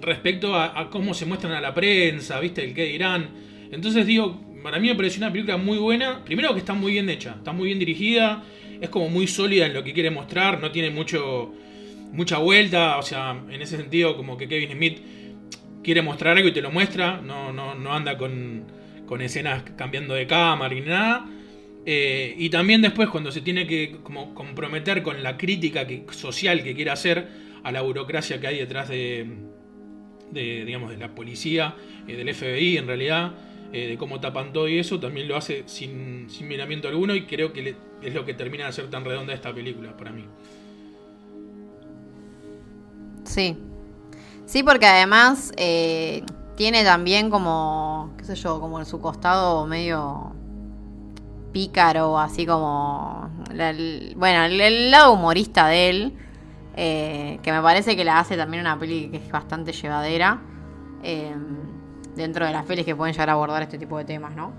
respecto a, a cómo se muestran a la prensa, ¿viste? El qué dirán. Entonces digo, para mí me pareció una película muy buena. Primero que está muy bien hecha, está muy bien dirigida, es como muy sólida en lo que quiere mostrar, no tiene mucho mucha vuelta, o sea, en ese sentido como que Kevin Smith quiere mostrar algo y te lo muestra, no, no, no anda con, con escenas cambiando de cámara ni nada. Eh, y también después cuando se tiene que como comprometer con la crítica que, social que quiere hacer a la burocracia que hay detrás de, digamos, de la policía, eh, del FBI en realidad, eh, de cómo tapan todo y eso, también lo hace sin, sin miramiento alguno y creo que le- es lo que termina de hacer tan redonda esta película para mí. Sí. Sí, porque además eh, tiene también como, qué sé yo, como en su costado medio pícaro, así como, la- bueno, el, lado humorista de él, eh, que me parece que la hace también una peli que es bastante llevadera, eh, dentro de las pelis que pueden llegar a abordar este tipo de temas, ¿no?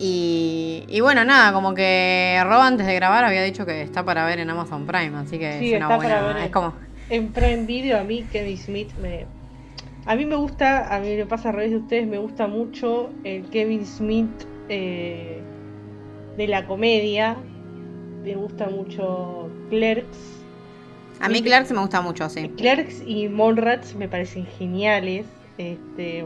Y, y bueno, nada, como que Rob antes de grabar había dicho que está para ver en Amazon Prime, así que Sí, es una está buena. para ver en- es como. En Prime Video a mí Kevin Smith me... A mí me gusta, a mí me pasa al revés de ustedes, me gusta mucho el Kevin Smith eh, de la comedia. Me gusta mucho Clerks. A mí Clarks me gusta mucho, sí. Clerks y Monrats me parecen geniales. Este,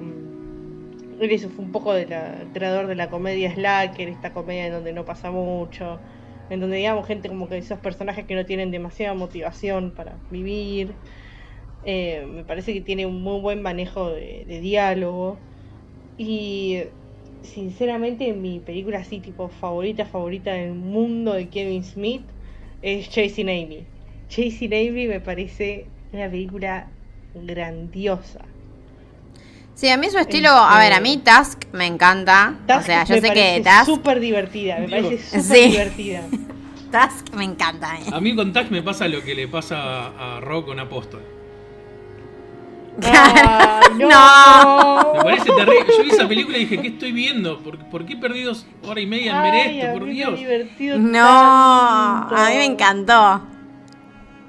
mm, él es un poco de la- el creador de la comedia Slacker, esta comedia en donde no pasa mucho, en donde digamos gente como que esos personajes que no tienen demasiada motivación para vivir. Eh, me parece que tiene un muy buen manejo de, de diálogo. Y sinceramente mi película así tipo favorita, favorita del mundo de Kevin Smith es Chasing Amy. Chasing Amy me parece una película grandiosa. Sí, a mí su estilo, a ver, a mí Task me encanta. o Task sea, yo me sé que parece Task, súper divertida, me Digo, parece súper Sí. divertida. Task me encanta. eh. A mí con Tax me pasa lo que le pasa a Rock con Apóstol. Ah, no. No. Me parece terrible. Yo vi esa película y dije, ¿qué estoy viendo? ¿Por, por qué he perdido hora y media en ver esto? Por me Dios. divertido No, tanto. a mí me encantó.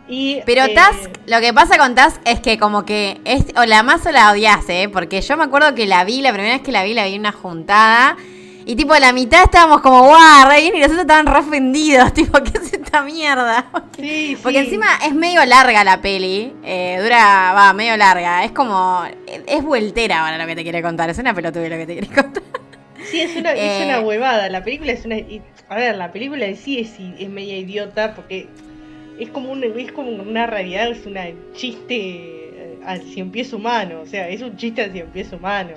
Y, Pero eh, Task, lo que pasa con Task es que como que es o la más o la odias, ¿eh? Porque yo me acuerdo que la vi, la primera vez que la vi, la vi en una juntada. Y tipo, a la mitad estábamos como, guau, re bien", y nosotros estaban re ofendidos. Tipo, ¿qué es esta mierda? Sí, Porque sí. encima es medio larga la peli. eh, dura, va, medio larga. Es como, es vueltera ahora lo que te quiere contar. Es una pelotuda lo que te quiere contar. Sí, es una, es Eh, una huevada. La película es una. y- A ver, la película en sí es, es media idiota porque es como, un, es como una realidad, es una chiste eh, al cien pies humano. O sea, es un chiste al cien pies humano.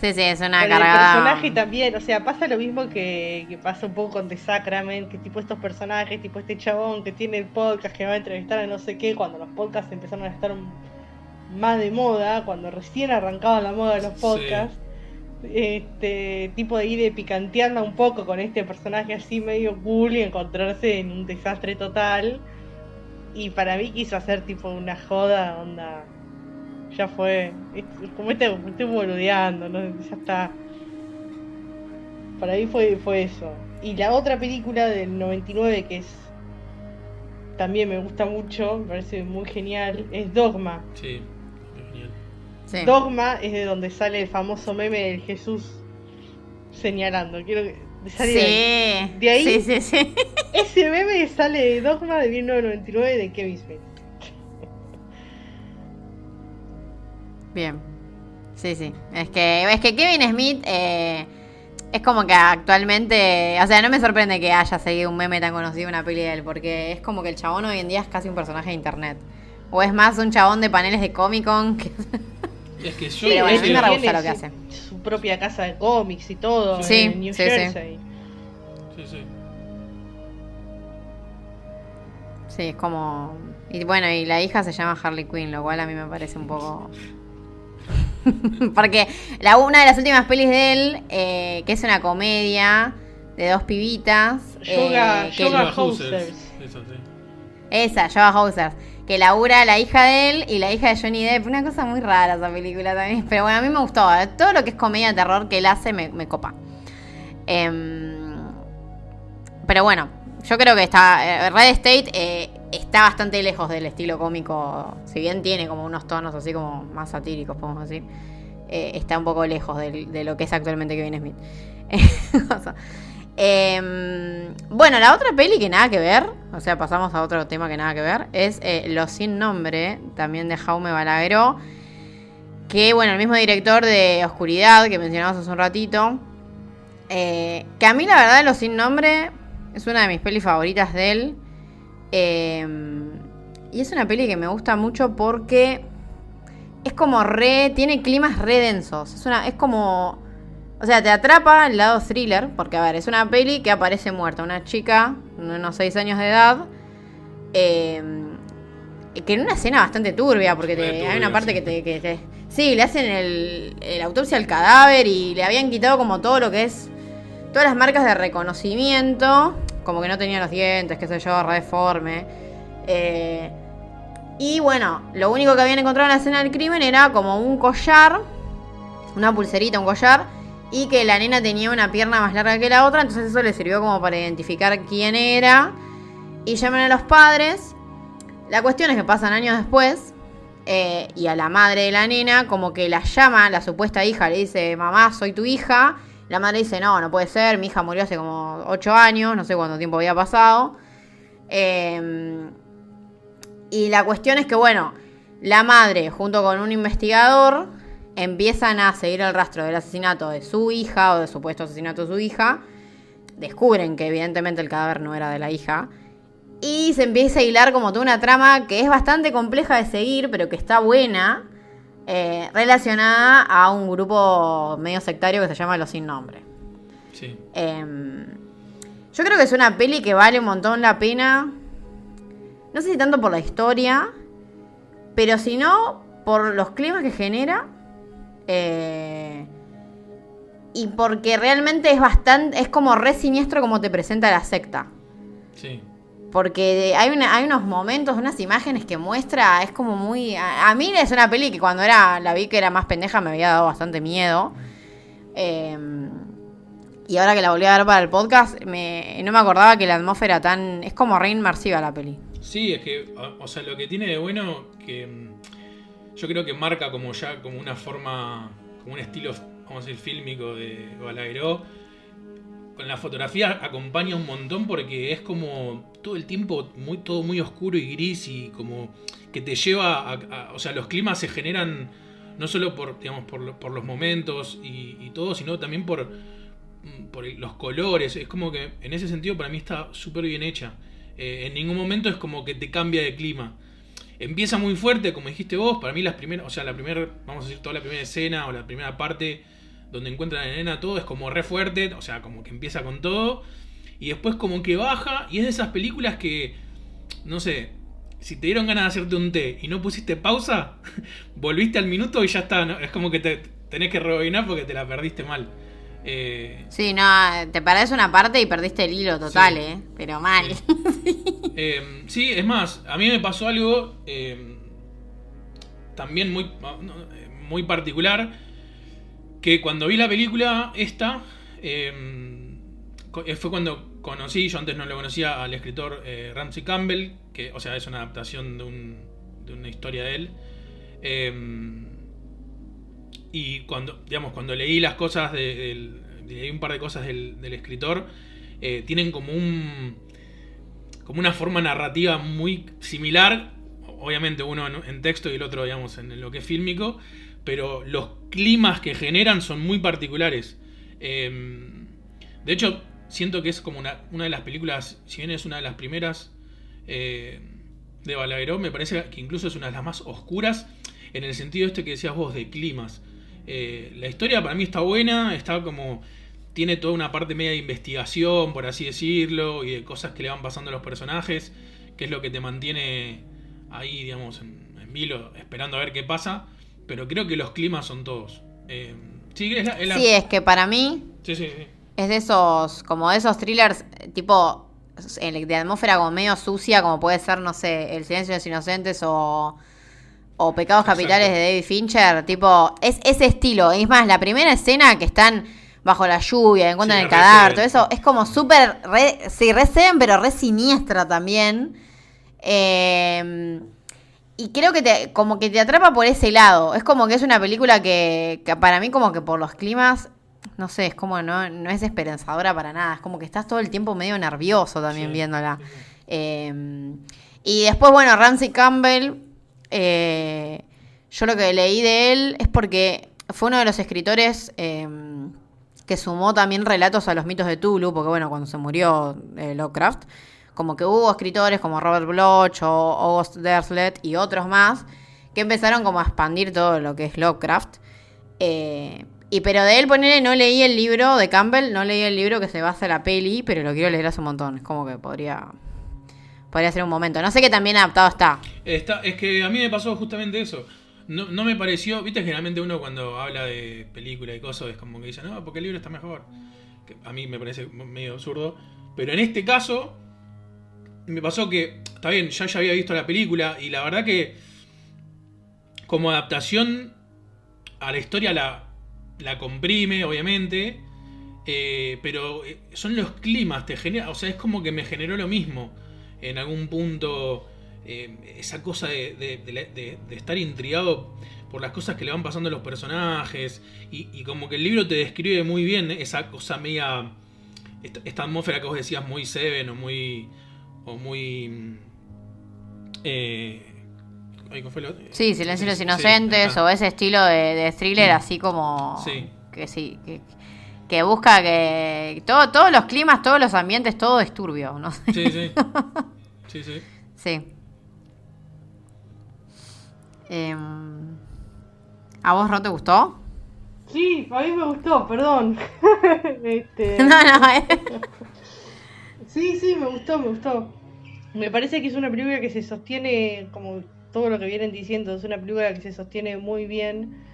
Sí, sí, es una cargada. el personaje también, o sea, pasa lo mismo que, que pasa un poco con The Sacrament, que tipo estos personajes, tipo este chabón que tiene el podcast que va a entrevistar a no sé qué, cuando los podcasts empezaron a estar más de moda, cuando recién arrancaba la moda de los Sí. podcasts. Este tipo de ir de picantearla un poco con este personaje así medio cool y encontrarse en un desastre total. Y para mí quiso hacer tipo una joda, onda. Ya fue. Como este, estoy boludeando, ¿no? ya está. Para mí fue, fue eso. Y la otra película del 99 que es. También me gusta mucho, me parece muy genial, es Dogma. Sí, es genial. Sí. Dogma es de donde sale el famoso meme del Jesús señalando. Quiero que. De ahí. Sí, De ahí- sí, sí, sí. Ese meme sale de Dogma de 1999 de Kevin Smith. Bien. Sí, sí. Es que, es que Kevin Smith eh, es como que actualmente. O sea, no me sorprende que haya seguido un meme tan conocido una peli de él, porque es como que el chabón hoy en día es casi un personaje de internet. O es más un chabón de paneles de Comic Con. Que... Es que yo Pero bueno, a mí me re gusta lo que hace. Propia casa de cómics y todo Sí, en New sí, sí. Jersey. sí, sí. Sí, es como. Y bueno, y la hija se llama Harley Quinn, lo cual a mí me parece un poco. Porque la, una de las últimas pelis de él, eh, que es una comedia de dos pibitas. Yoga- eh, que- Yoga Yoga Eso, sí. Esa, Housers. Que labura la hija de él y la hija de Johnny Depp. Una cosa muy rara esa película también. Pero bueno, a mí me gustó. ¿eh? Todo lo que es comedia de terror que él hace me, copa. Em, pero bueno, yo creo que está. eh, Red State eh, está bastante lejos del estilo cómico. Si bien tiene como unos tonos así como más satíricos, podemos decir. está un poco lejos de, lo que es actualmente Kevin Smith. Em, bueno, la otra peli que nada que ver, o sea, pasamos a otro tema que nada que ver, es eh, Los Sin Nombre, también de Jaume Balagueró, que bueno, el mismo director de Oscuridad que mencionamos hace un ratito, eh, que a mí la verdad Los Sin Nombre es una de mis pelis favoritas de él, em, y es una peli que me gusta mucho porque es como re, tiene climas re densos, es, una, es como... O sea, te atrapa el lado thriller, porque a ver, es una peli que aparece muerta, una chica de unos 6 años de edad, eh, que en una escena bastante turbia, porque te- Re turbia, hay una parte sí. que te, que te- Sí, le hacen el, el autopsia al cadáver y le habían quitado como todo lo que es... Todas las marcas de reconocimiento, como que no tenía los dientes, qué sé yo, re deforme. Eh, y bueno, lo único que habían encontrado en la escena del crimen era como un collar, una pulserita, un collar, y que la nena tenía una pierna más larga que la otra, entonces eso le sirvió como para identificar quién era. Y llaman a los padres. La cuestión es que pasan años después, eh, y a la madre de la nena, como que la llama, la supuesta hija, le dice, mamá, soy tu hija. La madre dice, no, no puede ser, mi hija murió hace como 8 años, no sé cuánto tiempo había pasado. Eh, y la cuestión es que, bueno, la madre, junto con un investigador, empiezan a seguir el rastro del asesinato de su hija o del supuesto asesinato de su hija. Descubren que evidentemente el cadáver no era de la hija. Y se empieza a hilar como toda una trama que es bastante compleja de seguir, pero que está buena, eh, relacionada a un grupo medio sectario que se llama Los Sin Nombre. Sí. Em, yo creo que es una peli que vale un montón la pena. No sé si tanto por la historia, pero si no, por los climas que genera. Eh, y porque realmente es bastante. Es como re siniestro como te presenta la secta. Sí. Porque hay, una- hay unos momentos, unas imágenes que muestra, es como muy... A, a mí es una peli que cuando era la vi que era más pendeja me había dado bastante miedo. Eh, y ahora que la volví a ver para el podcast, me, no me acordaba que la atmósfera tan... Es como re inmersiva la peli. Sí, es que, o- o sea, lo que tiene de bueno que mm, yo creo que marca como ya como una forma, como un estilo, vamos a decir, fílmico de Balagueró. Con la fotografía acompaña un montón porque es como todo el tiempo muy todo muy oscuro y gris y como que te lleva a, o sea, los climas se generan no solo por digamos por, lo- por los momentos y, todo, sino también por los colores. Es como que en ese sentido para mí está súper bien hecha. Eh, en ningún momento es como que te cambia de clima. Empieza muy fuerte, como dijiste vos. Para mí las primeras, o sea, la primera, vamos a decir, toda la primera escena o la primera parte donde encuentran a la nena, todo es como re fuerte, o sea, como que empieza con todo. Y después como que baja y es de esas películas que, no sé, si te dieron ganas de hacerte un té y no pusiste pausa, volviste al minuto y ya está. ¿no? Es como que te tenés que rebobinar porque te la perdiste mal. Eh, Sí, no, te parece una parte y perdiste el hilo total, Sí. ¿eh? Pero mal. Eh, sí, es más, a mí me pasó algo eh, también muy, muy particular, que cuando vi la película esta, fue cuando conocí, yo antes no lo conocía, al escritor Ramsey Campbell, que, o sea, es una adaptación de, un- de una historia de él. Y cuando, digamos, cuando leí las cosas de- leí un par de cosas del, escritor, eh, tienen como un como una forma narrativa muy similar, obviamente uno en, texto y el otro, digamos, en lo que es fílmico, pero los climas que generan son muy particulares. Eh, de hecho, siento que es como una, una de las películas, si bien es una de las primeras eh, de Balagueró, me parece que incluso es una de las más oscuras en el sentido este que decías vos de climas. Eh, la historia para mí está buena, está como tiene toda una parte media de investigación, por así decirlo, y de cosas que le van pasando a los personajes, que es lo que te mantiene ahí, digamos, en, en vilo, esperando a ver qué pasa. Pero creo que los climas son todos. Eh, sí, es la, es la- Sí, es que para mí sí, sí, sí. es de esos, como de esos thrillers, eh, tipo, de atmósfera como medio sucia, como puede ser, no sé, El silencio de los inocentes o, o Pecados Exacto. capitales de David Fincher. Tipo, es ese estilo. Es más, la primera escena que están bajo la lluvia, encuentran Sí, el cadáver, todo eso, es como súper, re, sí, re Seven, pero re siniestra también. Eh, y creo que te, como que te atrapa por ese lado. Es como que es una película que, que para mí como que por los climas, no sé, es como no, no es esperanzadora para nada. Es como que estás todo el tiempo medio nervioso también Sí, viéndola. Eh, y después, bueno, Ramsey Campbell, eh, yo lo que leí de él es porque fue uno de los escritores eh, que sumó también relatos a los mitos de Tulu, porque bueno, cuando se murió eh, Lovecraft, como que hubo escritores como Robert Bloch o August Derslet y otros más que empezaron como a expandir todo lo que es Lovecraft. Eh, y pero de él, ponele, no leí el libro de Campbell, no leí el libro que se basa en la peli, pero lo quiero leer hace un montón. Es como que podría podría ser un momento. No sé qué tan bien adaptado está. Es que a mí me pasó justamente eso. No, no me pareció, viste, generalmente uno cuando habla de película y cosas es como que dice, no, porque el libro está mejor. A mí me parece medio absurdo. Pero en este caso, me pasó que, está bien, ya, ya había visto la película y la verdad que como adaptación a la historia la, la comprime, obviamente. eh, pero eh, son los climas, te genera, o sea, es como que me generó lo mismo en algún punto eh, esa cosa de, de- de la- de- de estar intrigado por las cosas que le van pasando a los personajes y, y como que el libro te describe muy bien esa cosa media esta, esta atmósfera que vos decías muy Seven o muy o muy mm, eh, ay, ¿cómo fue lo- Sí, Silencio de los Sí, Inocentes o ese estilo de, thriller así como... Sí. Que sí, que, que busca que... Todo, todos los climas, todos los ambientes, todo es turbio, no sé. sí sí sí sí Sí. Em, ¿A vos no te gustó? Sí, a mí me gustó, perdón. este... No, no, eh. Sí, sí, me gustó, me gustó. Me parece que es una película que se sostiene, como todo lo que vienen diciendo, es una película que se sostiene muy bien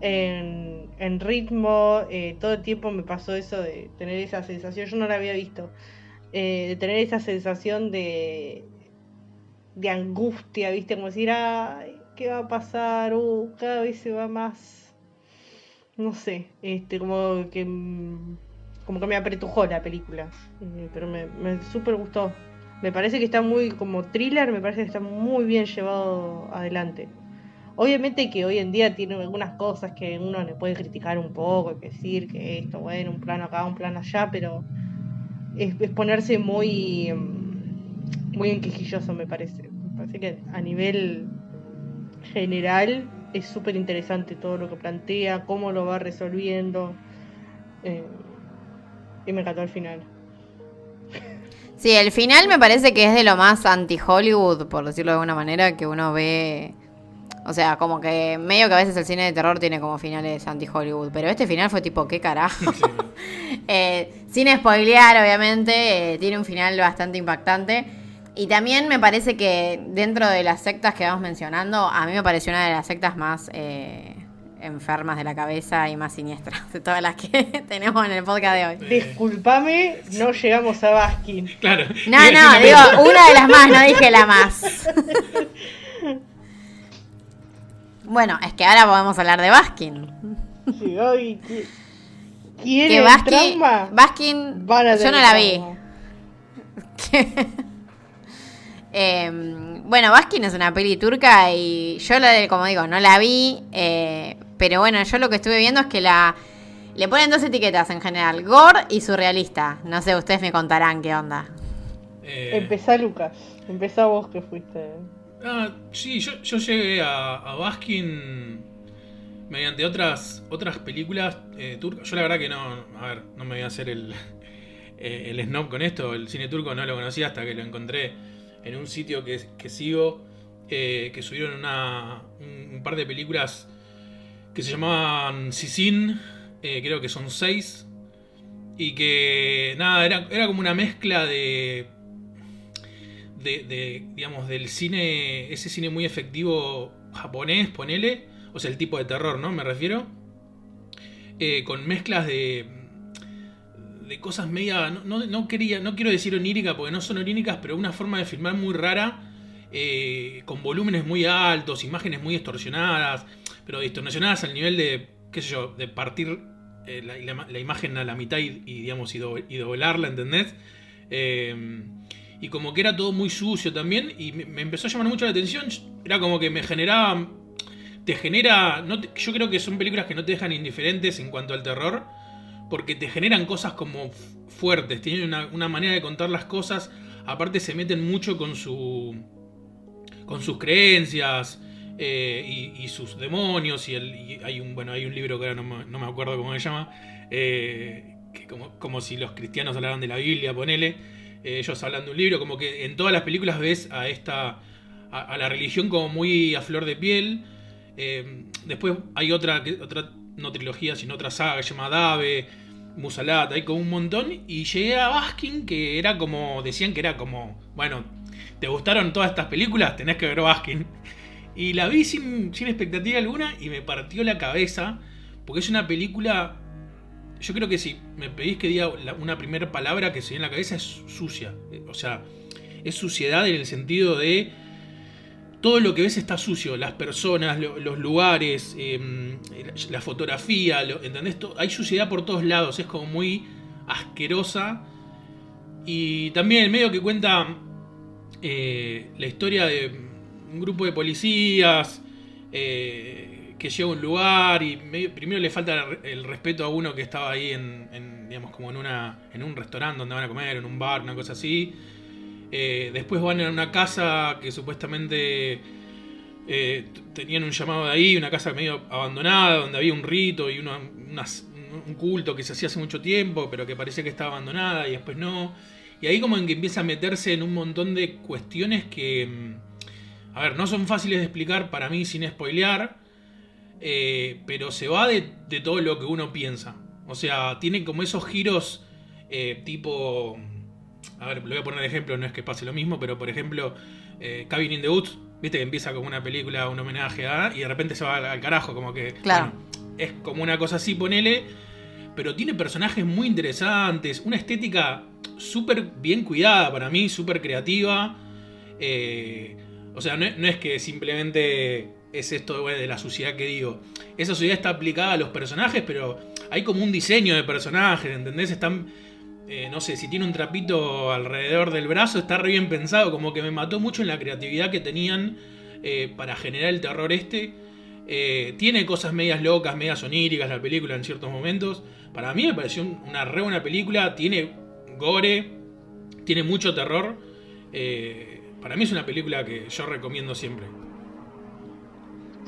en, ritmo. eh, todo el tiempo me pasó eso de tener esa sensación, yo no la había visto, eh, de tener esa sensación de, de angustia, ¿viste? Como decir, ay, ¿qué va a pasar? Uh, cada vez se va más, no sé, este, como que... como que me apretujó la película. Eh, pero me, me súper gustó. Me parece que está muy, como thriller, me parece que está muy bien llevado adelante. Obviamente que hoy en día tiene algunas cosas que uno le puede criticar un poco, que decir que esto, bueno, un plano acá, un plano allá, pero es, ponerse muy, mm, muy enquijilloso, me parece. Me parece que a nivel general es súper interesante todo lo que plantea, cómo lo va resolviendo. Eh, y me encantó el final. Sí, el final me parece que es de lo más anti-Hollywood, por decirlo de alguna manera, que uno ve. O sea, como que medio que a veces el cine de terror tiene como finales anti-Hollywood. Pero este final fue tipo, ¿qué carajo? Sí. Eh, sin spoilear, obviamente, eh, tiene un final bastante impactante. Y también me parece que dentro de las sectas que vamos mencionando, a mí me pareció una de las sectas más eh, enfermas de la cabeza y más siniestras de todas las que tenemos en el podcast de hoy. Disculpame, no llegamos a Baskin. claro No, no, digo, una de las más, no dije la más. Bueno, es que ahora podemos hablar de Baskin. Sí, ay, qui- Que ¿Quieren Baskin, trauma? Baskin Van a yo no la vi. Em, bueno, Baskin es una peli turca y yo la de, como digo, no la vi, eh, pero bueno, yo lo que estuve viendo es que la le ponen dos etiquetas en general, gore y surrealista. No sé, ustedes me contarán qué onda. Eh, Empezá, Lucas. Empezá vos que fuiste. Ah, sí, yo, yo llegué a, a Baskin mediante otras otras películas eh, turcas. Yo la verdad que no, a ver, no me voy a hacer el, eh, el snob con esto. El cine turco no lo conocía hasta que lo encontré en un sitio que, que sigo, eh, que subieron una, un, par de películas que se llamaban Sisin, creo que son seis. Y que, nada, era, era como una mezcla de de, de, digamos, del cine, ese cine muy efectivo japonés, ponele, o sea, el tipo de terror, ¿no? Me refiero, eh, con mezclas de, de cosas media. No, quería, no quiero decir onírica porque no son oníricas, pero una forma de filmar muy rara. eh, con volúmenes muy altos, imágenes muy distorsionadas, pero distorsionadas al nivel de, qué sé yo, de partir eh, la, imagen a la mitad y, y, digamos, y, do- y doblarla, ¿entendés? Eh, y como que era todo muy sucio también, y me, empezó a llamar mucho la atención, era como que me generaba... Te genera... Yo creo que son películas que no te dejan indiferentes en cuanto al terror, porque te generan cosas como fuertes, tienen una, una manera de contar las cosas, aparte se meten mucho con su con sus creencias eh, y, sus demonios y, el, hay un bueno hay un libro que ahora no me, no me acuerdo cómo se llama eh, como, como si los cristianos hablaran de la Biblia ponele ellos hablan de un libro como que en todas las películas ves a esta a, la religión como muy a flor de piel eh, después hay otra otra no trilogía sino otra saga que se llama Dave Musalat, hay como un montón y llegué a Baskin que era como decían que era como bueno ¿Te gustaron todas estas películas? Tenés que ver Baskin. Y la vi sin, sin expectativa alguna y me partió la cabeza. Porque es una película. Yo creo que si me pedís que diga una primera palabra que se viene en la cabeza es sucia. Eh, O sea, es suciedad en el sentido de. Todo lo que ves está sucio. Las personas, lo- los lugares, eh, la fotografía, lo- ¿entendés? Hay suciedad por todos lados. Es como muy asquerosa. Y también el medio que cuenta eh, la historia de un grupo de policías eh, que llega a un lugar y primero le falta el, respeto a uno que estaba ahí en, en, digamos como en una en un restaurante donde van a comer en un bar una cosa así. Eh, después van a una casa que supuestamente eh, tenían un llamado de ahí una casa medio abandonada donde había un rito y unas- un culto que se hacía hace mucho tiempo pero que parecía que estaba abandonada y después no. Y ahí como en que empieza a meterse en un montón de cuestiones que, mm, a ver, no son fáciles de explicar para mí sin spoilear, eh, pero se va de, de todo lo que uno piensa. O sea, tiene como esos giros eh, tipo... A ver, lo voy a poner de ejemplo, no es que pase lo mismo, pero por ejemplo, eh, Cabin in the Woods, viste que empieza como una película, un homenaje a... y de repente se va al, al carajo, como que... Claro. bueno, es como una cosa así, ponele, pero tiene personajes muy interesantes, una estética súper bien cuidada para mí, súper creativa. eh, o sea, no es que simplemente es esto bueno, de la suciedad que digo. Esa suciedad está aplicada a los personajes, pero hay como un diseño de personajes, ¿entendés? Están, eh, no sé, si tiene un trapito alrededor del brazo, está re bien pensado, como que me mató mucho en la creatividad que tenían eh, para generar el terror este. Eh, tiene cosas medias locas, medias oníricas la película en ciertos momentos. Para mí me pareció un- una re buena película. Tiene gore, tiene mucho terror. Para mí es una película que yo recomiendo siempre.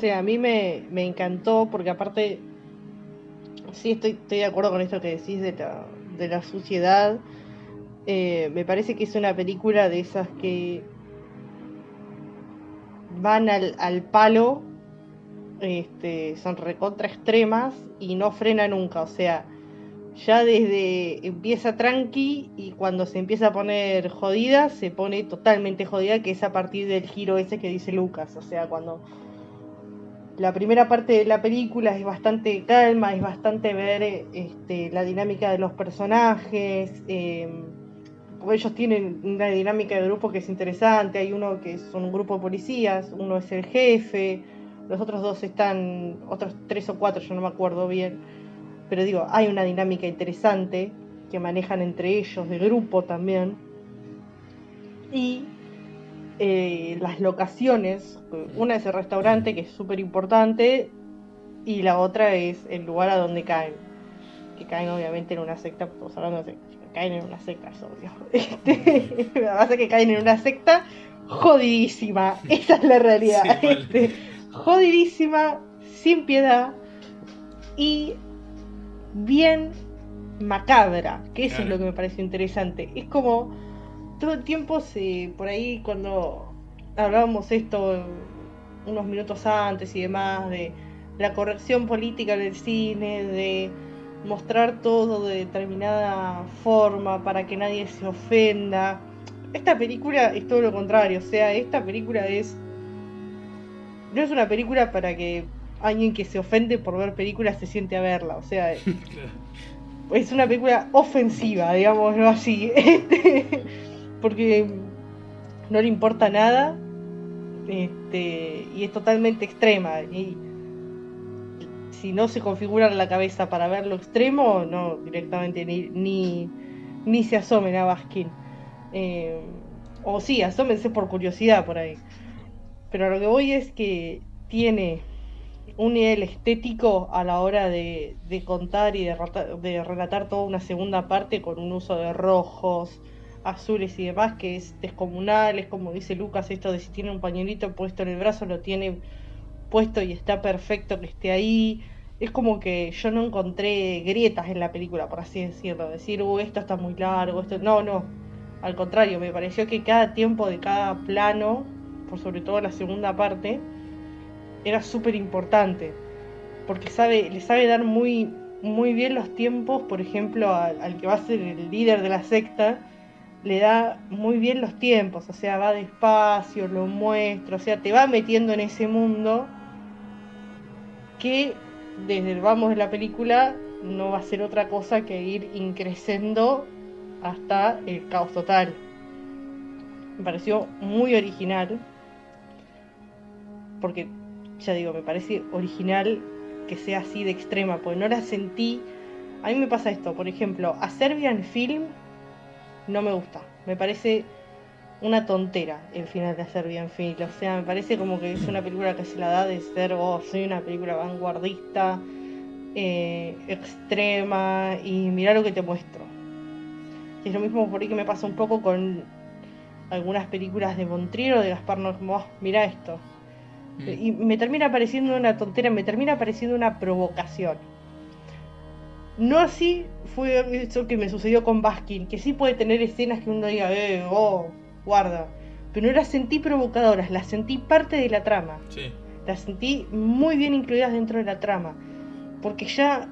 Sí, a mí me, me encantó porque aparte, sí estoy, estoy de acuerdo con esto que decís de la, de la suciedad. Eh, me parece que es una película de esas que van al, al palo, este, son recontra extremas y no frena nunca. O sea, ya desde empieza tranqui y cuando se empieza a poner jodida, se pone totalmente jodida, que es a partir del giro ese que dice Lucas. O sea, cuando la primera parte de la película es bastante calma, es bastante ver eh, este, la dinámica de los personajes. porque ellos tienen una dinámica de grupo que es interesante. Hay uno que son un grupo de policías, uno es el jefe, los otros dos están, otros tres o cuatro, yo no me acuerdo bien. Pero digo, hay una dinámica interesante que manejan entre ellos, de grupo también. Y eh, las locaciones, una es el restaurante, que es súper importante, y la otra es el lugar a donde caen. Que caen obviamente en una secta, estamos hablando de secta, caen en una secta, es obvio. Este, lo que pasa es que caen en una secta jodidísima, esa es la realidad. Sí. Este, jodidísima, sin piedad y bien macabra, que eso Claro. es lo que me pareció interesante. Es como todo el tiempo se por ahí cuando hablábamos esto unos minutos antes y demás de la corrección política del cine, de mostrar todo de determinada forma para que nadie se ofenda. Esta película es todo lo contrario, o sea, esta película es no es una película para que alguien que se ofende por ver películas se siente a verla, o sea, es una película ofensiva, digámoslo así. Este, porque no le importa nada. Este, y es totalmente extrema. Y si no se configura la cabeza para ver lo extremo, no directamente ni, ni, ni se asomen a Baskin. Eh, o sí, asómense por curiosidad por ahí. Pero lo que voy es que tiene un nivel estético a la hora de, de contar y de, de, relatar toda una segunda parte con un uso de rojos, azules y demás que es descomunal, es como dice Lucas esto de si tiene un pañuelito puesto en el brazo lo tiene puesto y está perfecto que esté ahí. Es como que yo no encontré grietas en la película, por así decirlo, decir, uh, esto está muy largo, esto no, no. Al contrario, me pareció que cada tiempo de cada plano, por sobre todo la segunda parte, era súper importante. Porque sabe, le sabe dar muy, muy bien los tiempos, por ejemplo, al, que va a ser el líder de la secta, le da muy bien los tiempos, o sea, va despacio, lo muestra, o sea, te va metiendo en ese mundo que desde el vamos de la película no va a ser otra cosa que ir increciendo hasta el caos total. Me pareció muy original, porque ya digo, me parece original que sea así de extrema, porque no la sentí. A mí me pasa esto, por ejemplo, a Serbian Film no me gusta, me parece una tontera el final de Serbian Film, o sea, me parece como que es una película que se la da de ser, oh, soy una película vanguardista, eh, extrema y mira lo que te muestro. es lo mismo por ahí que me pasa un poco con algunas películas de Montriero, de Gaspar Noé, oh, mira esto, Mm. Y me termina pareciendo una tontera, me termina pareciendo una provocación. No así fue eso que me sucedió con Baskin, que sí puede tener escenas que uno diga, eh, oh, guarda. Pero no las sentí provocadoras, las sentí parte de la trama. Sí. Las sentí muy bien incluidas dentro de la trama. Porque ya,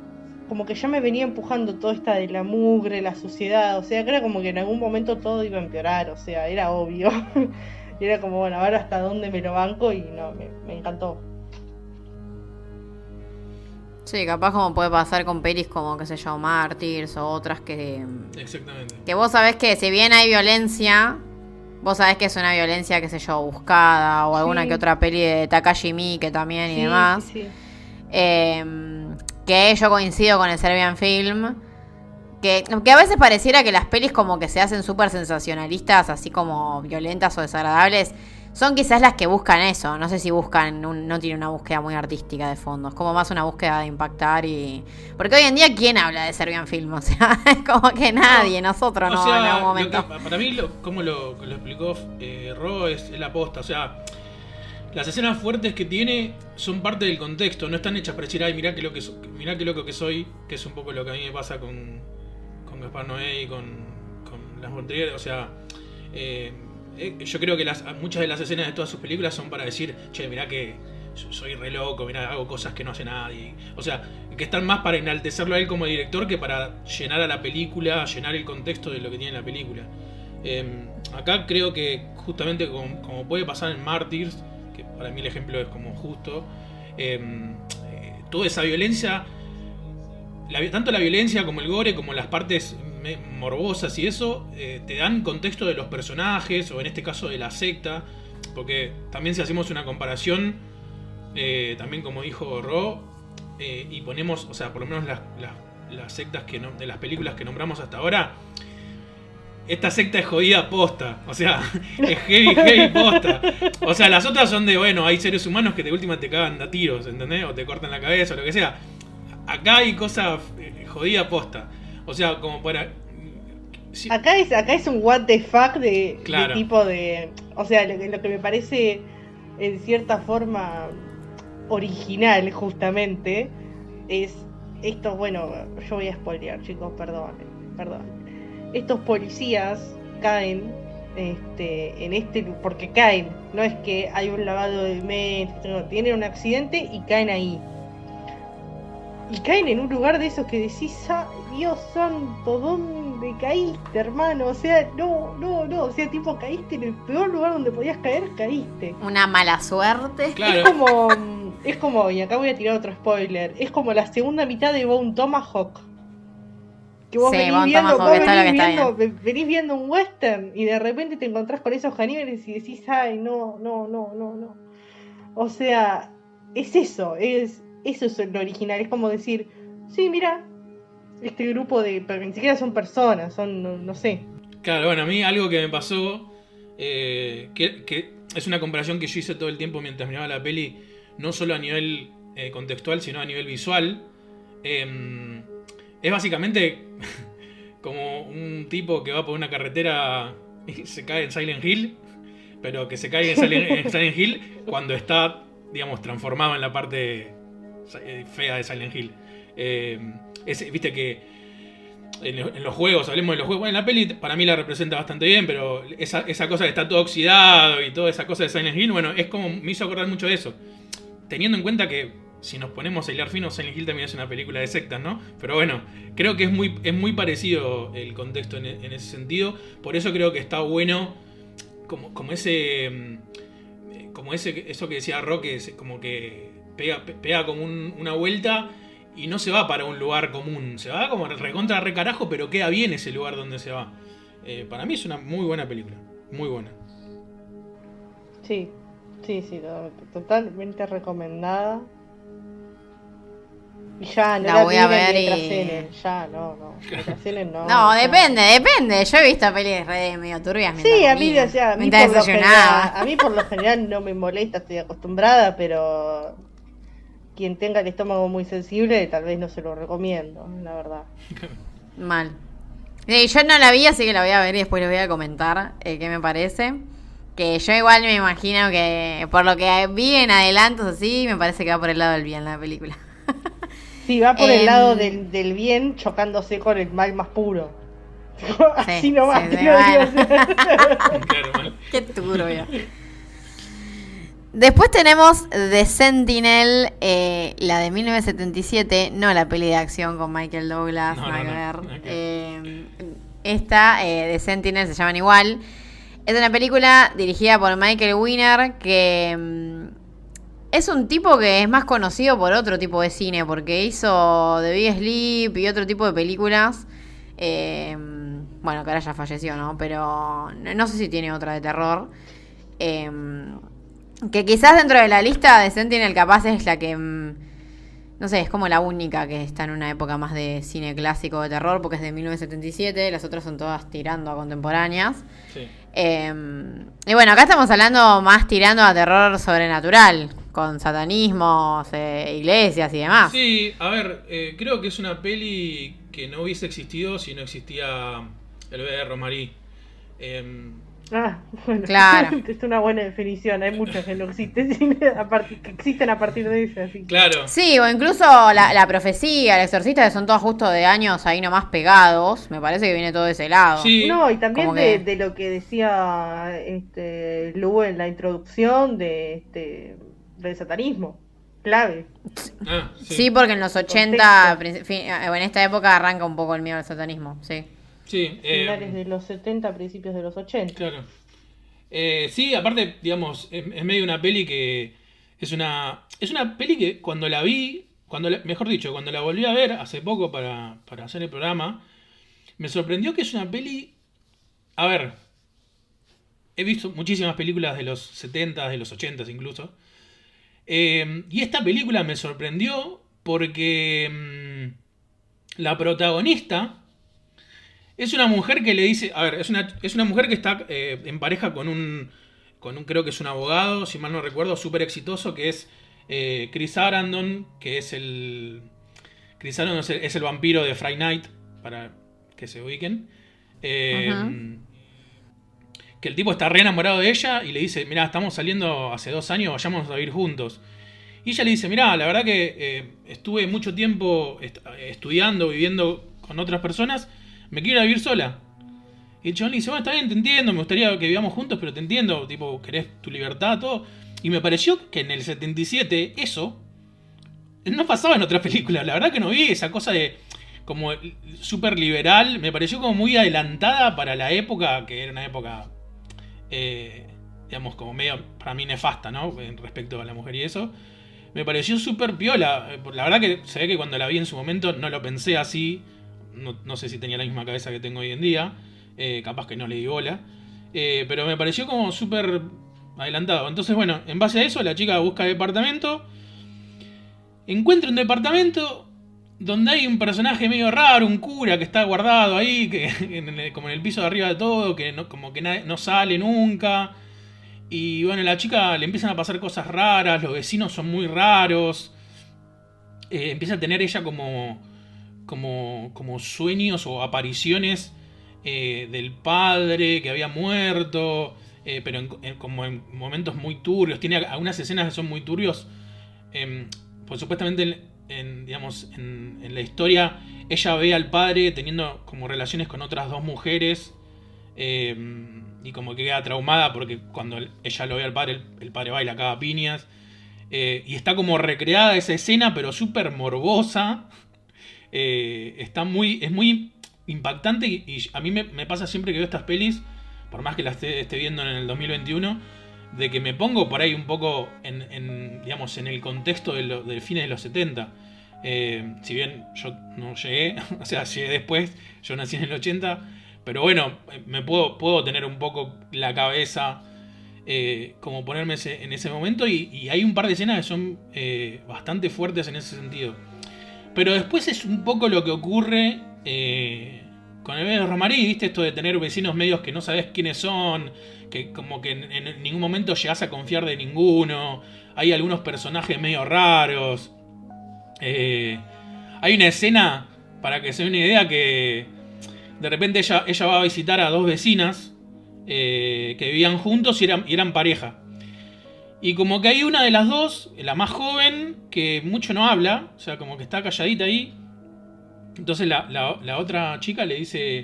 como que ya me venía empujando toda esta de la mugre, la suciedad. O sea, que era como que en algún momento todo iba a empeorar, o sea, era obvio. Y era como, bueno, a ver hasta dónde me lo banco y no, me, encantó. Sí, capaz como puede pasar con pelis como, qué sé yo, Martyrs o otras que... Exactamente. Que vos sabés que si bien hay violencia, vos sabés que es una violencia, qué sé yo, buscada o alguna que otra peli de Takashi Miike también y demás. Sí, eh, que yo coincido con el Serbian Film que, a veces pareciera que las pelis como que se hacen súper sensacionalistas, así como violentas o desagradables, son quizás las que buscan eso. No sé si buscan, no tiene una búsqueda muy artística de fondo. Es como más una búsqueda de impactar y... Porque hoy en día, ¿quién habla de Serbian Film? O sea, es como que nadie, nosotros no, en algún momento. para mí, como lo, lo explicó eh, Ro, es, la posta. O sea, las escenas fuertes que tiene son parte del contexto. No están hechas para decir, ay, mirá qué, lo que, mirá qué loco que soy, que es un poco lo que a mí me pasa con con Gaspar Noé y con, con las Montrier, o sea, eh, yo creo que las, muchas de las escenas de todas sus películas son para decir, che, mirá que soy re loco, mirá, hago cosas que no hace nadie. O sea, que están más para enaltecerlo a él como director que para llenar a la película, llenar el contexto de lo que tiene la película. Em, acá creo que justamente como, puede pasar en Martyrs, que para mí el ejemplo es como justo, em, eh, toda esa violencia tanto la violencia como el gore, como las partes morbosas y eso, eh, te dan contexto de los personajes, o en este caso de la secta, porque también si hacemos una comparación, eh, también como dijo Ro, eh, y ponemos, o sea, por lo menos las, sectas que de las películas que nombramos hasta ahora, esta secta es jodida posta. O sea, es heavy, heavy posta. O sea, las otras son de, bueno, hay seres humanos que de última te cagan a tiros, ¿entendés? O te cortan la cabeza o lo que sea acá hay cosas jodida posta. O sea, como para. Acá, es, acá es un what the fuck de, tipo de. O sea, lo, lo, que me parece en cierta forma original, justamente, es esto. Bueno, yo voy a spoilear, chicos, perdón, perdón. Estos policías caen este, en este. Porque caen, no es que hay un lavado de mente, no, tienen un accidente y caen ahí y caen en un lugar de esos que decís, ah, Dios santo, ¿dónde caíste, hermano? O sea, no, no, no, o sea, tipo, caíste en el peor lugar donde podías caer, caíste. Una mala suerte. Es como, es como, y acá voy a tirar otro spoiler, es como la segunda mitad de Bone Tomahawk. que vos Sí, venís, viendo, vos venís, que viendo, ve- venís viendo un western y de repente te encontrás con esos caníbales y decís, ay, no, no, no, no, no. O sea, es eso, es eso es lo original, es como decir, sí, mira, este grupo de, pero ni siquiera son personas, son, no, sé. Claro, bueno, a mí algo que me pasó, eh, que, que es una comparación que yo hice todo el tiempo mientras miraba la peli, no solo a nivel eh, contextual, sino a nivel visual. eh, es básicamente como un tipo que va por una carretera y se cae en Silent Hill, pero que se cae en Silent, en Silent Hill cuando está, digamos, transformado en la parte fea de Silent Hill. Eh, Viste que en, lo- en los juegos, hablemos de los juegos. Bueno, en la peli para mí la representa bastante bien, pero esa, cosa que está todo oxidado y toda esa cosa de Silent Hill, bueno, es como me hizo acordar mucho de eso. Teniendo en cuenta que si nos ponemos a hilar fino, Silent Hill también es una película de sectas, ¿no? Pero bueno, creo que es muy, es muy parecido el contexto en, en ese sentido. Por eso creo que está bueno como, como ese. mm, Como ese, eso que decía Roque, como que pega, pe- pega como un- una vuelta y no se va para un lugar común. Se va como recontra recarajo, pero queda bien ese lugar donde se va. Eh, para mí es una muy buena película. Muy buena. Sí, sí, sí, to- totalmente recomendada. Y ya, no La la, voy a ver y- ya, no, no, no. Depende, depende. Yo he visto pelis re medio turbias. Sí, a mí, o sea, a mí, por lo general, desayunaba. a mí por lo general no me molesta, estoy acostumbrada, pero quien tenga el estómago muy sensible tal vez no se lo recomiendo, la verdad. Mal. Sí, yo no la vi, así que la voy a ver y después les voy a comentar eh, qué me parece. Que yo igual me imagino que por lo que vi en adelantos así, me parece que va por el lado del bien la película. Sí, va por el Em, lado del, del bien chocándose con el mal más puro. Así Sí, nomás, sí, sí. Claro, mal. Qué turbio. Después tenemos The Sentinel, eh, la de 1977, no la peli de acción con Michael Douglas, No, no, no. Eh, esta, eh, The Sentinel, se llaman igual. Es una película dirigida por Michael Winner, que mm, es un tipo que es más conocido por otro tipo de cine, porque hizo The Big Sleep y otro tipo de películas. Eh, bueno, que ahora ya falleció, ¿no? Pero no, no sé si tiene otra de terror. Eh, que quizás dentro de la lista de Sentinel capaz es la que... mm, No sé, es como la única que está en una época más de cine clásico de terror, porque es de 1977, las otras son todas tirando a contemporáneas. Sí. Eh, y bueno, acá estamos hablando más tirando a terror sobrenatural, con satanismos, eh, iglesias y demás. Sí, a ver, eh, creo que es una peli que no hubiese existido si no existía el bebé de Romarí. Ah, bueno. Claro. es una buena definición. Hay muchas que no existen, cine a partir- que existen a partir de esa. Así. que- claro. Sí, o incluso la, la profecía, el exorcista, que son todos justo de años ahí nomás pegados. Me parece que viene todo de ese lado. Sí. No, y también de, que- de lo que decía este Lu en la introducción de este del satanismo. Clave. Ah, Sí, sí. porque en los 80, Contexto. princi- fin- eh, en esta época arranca un poco el miedo al satanismo, sí. Sí, eh, Finales de los 70, principios de los 80. Claro. Eh, sí, aparte, digamos, es, es medio una peli que. Es una. Es una peli que cuando la vi. Cuando la- mejor dicho, cuando la volví a ver hace poco para, para hacer el programa. Me sorprendió que es una peli. A ver. He visto muchísimas películas de los 70, de los 80 incluso. Eh, y esta película me sorprendió porque. mm, la protagonista. Es una mujer que le dice, a ver, es una, es una mujer que está eh, en pareja con un, con un, creo que es un abogado, si mal no recuerdo, súper exitoso, que es eh, Chris Arandon, que es el, Chris Arandon es el, es el vampiro de Friday Night, para que se ubiquen. Eh. Que el tipo está re enamorado de ella y le dice, mira, estamos saliendo hace dos años, vayamos a vivir juntos. Y ella le dice, mira, la verdad que estuve mucho tiempo est- estudiando, viviendo con otras personas, me quiero vivir sola. Y el chabón le dice, bueno, está bien, te entiendo, me gustaría que vivamos juntos, pero te entiendo, tipo, querés tu libertad, todo. Y me pareció que en el 77 eso no pasaba en otras películas. La verdad que no vi esa cosa de como súper liberal. Me pareció como muy adelantada para la época, que era una época, eh, digamos, como medio para mí nefasta, ¿no? Respecto a la mujer y eso. Me pareció súper piola. La verdad que se ve que cuando la vi en su momento no lo pensé así. No, no sé si tenía la misma cabeza que tengo hoy en día. Eh, capaz que no le di bola. Eh, pero me pareció como súper adelantado. Entonces, bueno, en base a eso, la chica busca departamento. Encuentra un departamento donde hay un personaje medio raro, un cura que está guardado ahí, que el- como en el piso de arriba de todo, que no, como que no sale nunca. Y bueno, la chica le empiezan a pasar cosas raras, los vecinos son muy raros. Eh, empieza a tener ella como, como, como sueños o apariciones eh, del padre que había muerto, eh, pero en- como en momentos muy turbios. Tiene algunas escenas que son muy turbios. Em, pues supuestamente, en, digamos, en, la historia, ella ve al padre teniendo como relaciones con otras dos mujeres. em, y como que queda traumada porque cuando ella lo ve al padre, el, el padre va y la caga a piñas. Eh, y está como recreada esa escena, pero súper morbosa. Eh, está muy. Es muy impactante. Y, a mí me, pasa siempre que veo estas pelis. Por más que las esté, esté viendo en el 2021. De que me pongo por ahí un poco en, digamos, en el contexto de lo- del fines de los 70. Eh, si bien yo no llegué, o sea, llegué después, yo nací en el 80, pero bueno, me puedo, puedo tener un poco la cabeza eh, como ponerme en ese momento y, hay un par de escenas que son bastante fuertes en ese sentido. Pero después es un poco lo que ocurre eh, con el de Romarí, ¿viste? Esto de tener vecinos medios que no sabes quiénes son, que como que en, en ningún momento llegas a confiar de ninguno. Hay algunos personajes medio raros. Eh, hay una escena, para que se den una idea, que de repente ella, ella va a visitar a dos vecinas eh, que vivían juntos y eran, y eran pareja. Y como que hay una de las dos, la más joven, que mucho no habla, o sea, como que está calladita ahí. Entonces la, la- otra chica le dice,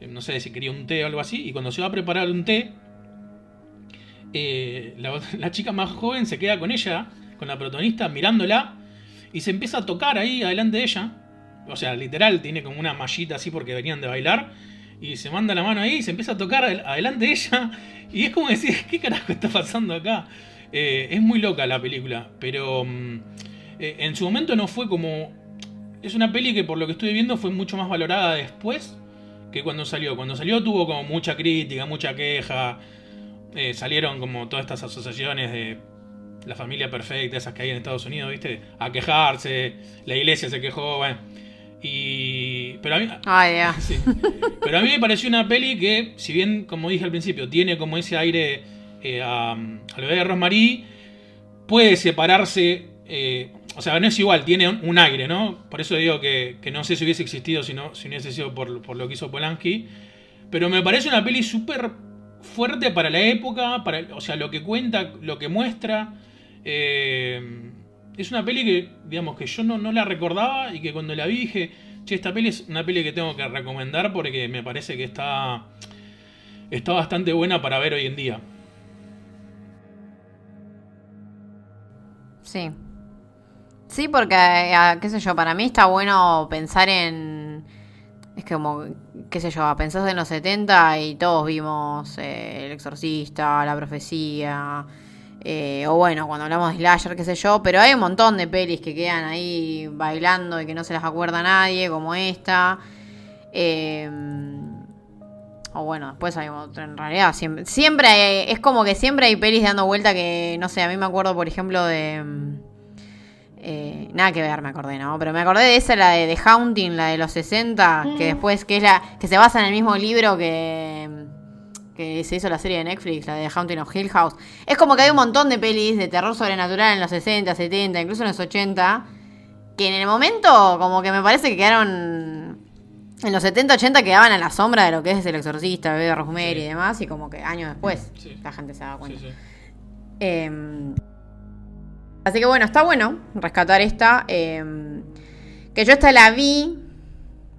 eh, no sé si quería un té o algo así, y cuando se va a preparar un té, eh, la, la chica más joven se queda con ella, con la protagonista, mirándola, y se empieza a tocar ahí adelante de ella. O sea, literal, tiene como una mallita así porque venían de bailar. Y se manda la mano ahí y se empieza a tocar adel- adelante de ella. Y es como decir, ¿qué carajo está pasando acá? Eh, es muy loca la película. Pero mm, eh, en su momento no fue como... Es una peli que por lo que estuve viendo fue mucho más valorada después que cuando salió. Cuando salió tuvo como mucha crítica, mucha queja. Eh, salieron como todas estas asociaciones de la familia perfecta, esas que hay en Estados Unidos, ¿viste? A quejarse, la iglesia se quejó, bueno. Y. Pero a mí. Ay, Dios. Sí. Pero a mí me pareció una peli que, si bien, como dije al principio, tiene como ese aire eh, a, bebé de Rosemary, puede separarse. eh, o sea, no es igual, tiene un, aire, ¿no? Por eso digo que, no sé si hubiese existido si no, si hubiese sido por, por lo que hizo Polanski. Pero me parece una peli súper fuerte para la época, para, o sea, lo que cuenta, lo que muestra. Eh, es una peli que, digamos, que yo no, no la recordaba y que cuando la vi dije, che, esta peli es una peli que tengo que recomendar porque me parece que está, está bastante buena para ver hoy en día. Sí. Sí, porque, eh, qué sé yo, para mí está bueno pensar en... Es como, qué sé yo, pensás en los 70 y todos vimos eh, El Exorcista, La Profecía, eh, o bueno, cuando hablamos de Slasher, qué sé yo, pero hay un montón de pelis que quedan ahí bailando y que no se las acuerda nadie, como esta. Eh, o bueno, después hay otro, en realidad siempre, siempre hay- es como que siempre hay pelis dando vuelta que, no sé, a mí me acuerdo, por ejemplo, de... mm, eh, nada que ver, me acordé, ¿no? Pero me acordé de esa, la de The Haunting, la de los 60, que después, que es la, que se basa en el mismo libro que, que se hizo la serie de Netflix, la de The Haunting of Hill House. Es como que hay un montón de pelis de terror sobrenatural en los 60, 70, incluso en los 80, que en el momento como que me parece que quedaron... En los 70, 80 quedaban a la sombra de lo que es El Exorcista, Bebé de Rosemary Sí. y demás, y como que años después Sí. la gente se daba cuenta. Sí. Eh, así que bueno, está bueno rescatar esta. eh, que yo esta la vi,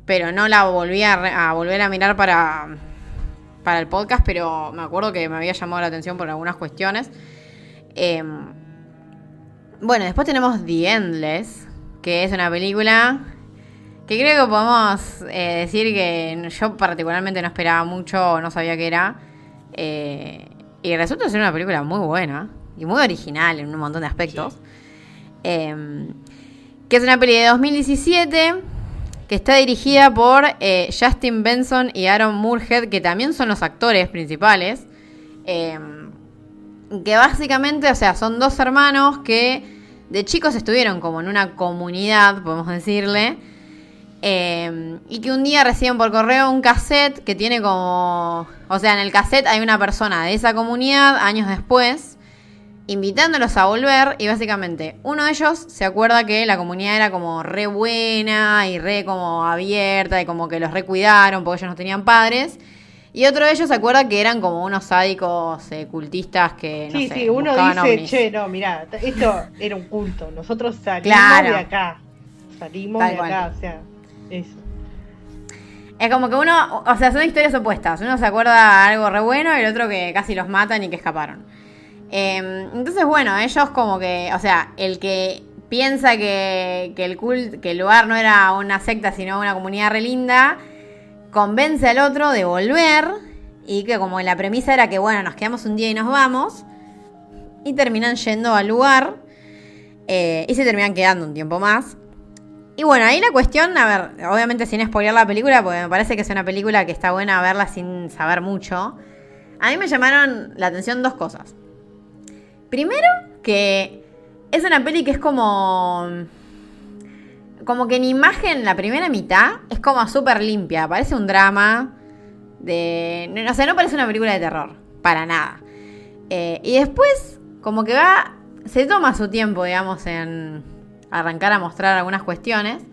pero no la volví a, a volver a mirar para, para el podcast, pero me acuerdo que me había llamado la atención por algunas cuestiones. Eh, bueno, después tenemos The Endless, que es una película que creo que podemos eh, decir que yo particularmente no esperaba mucho, no sabía qué era. Eh, y resulta ser una película muy buena y muy original en un montón de aspectos. Eh, que es una peli de 2017 que está dirigida por eh, Justin Benson y Aaron Moorhead, que también son los actores principales. Eh, que básicamente, o sea, son dos hermanos que de chicos estuvieron como en una comunidad, podemos decirle, eh, y que un día reciben por correo un cassette que tiene como, o sea, en el cassette hay una persona de esa comunidad años después invitándolos a volver y básicamente uno de ellos se acuerda que la comunidad era como re buena y re como abierta y como que los recuidaron porque ellos no tenían padres. Y otro de ellos se acuerda que eran como unos sádicos eh, cultistas que no sí, sé, sí, uno dice, ovnis. che, no, mirá, esto era un culto. Nosotros salimos Claro. de acá. Salimos Tal de cual. acá, o sea, eso. Es como que uno, o sea, son historias opuestas. Uno se acuerda algo re bueno y el otro que casi los matan y que escaparon. Eh, entonces, bueno, ellos como que, o sea, el que piensa que, que el cult, que el lugar no era una secta, sino una comunidad re linda, convence al otro de volver y que como la premisa era que, bueno, nos quedamos un día y nos vamos, y terminan yendo al lugar eh, y se terminan quedando un tiempo más. Y bueno, ahí la cuestión, a ver, obviamente sin spoiler la película, porque me parece que es una película que está buena verla sin saber mucho. A mí me llamaron la atención dos cosas. Primero, que es una peli que es como. Como que en imagen, la primera mitad es como súper limpia. Parece un drama. De. O sea, no parece una película de terror. Para nada. Eh, y después, como que va. Se toma su tiempo, digamos, en arrancar a mostrar algunas cuestiones.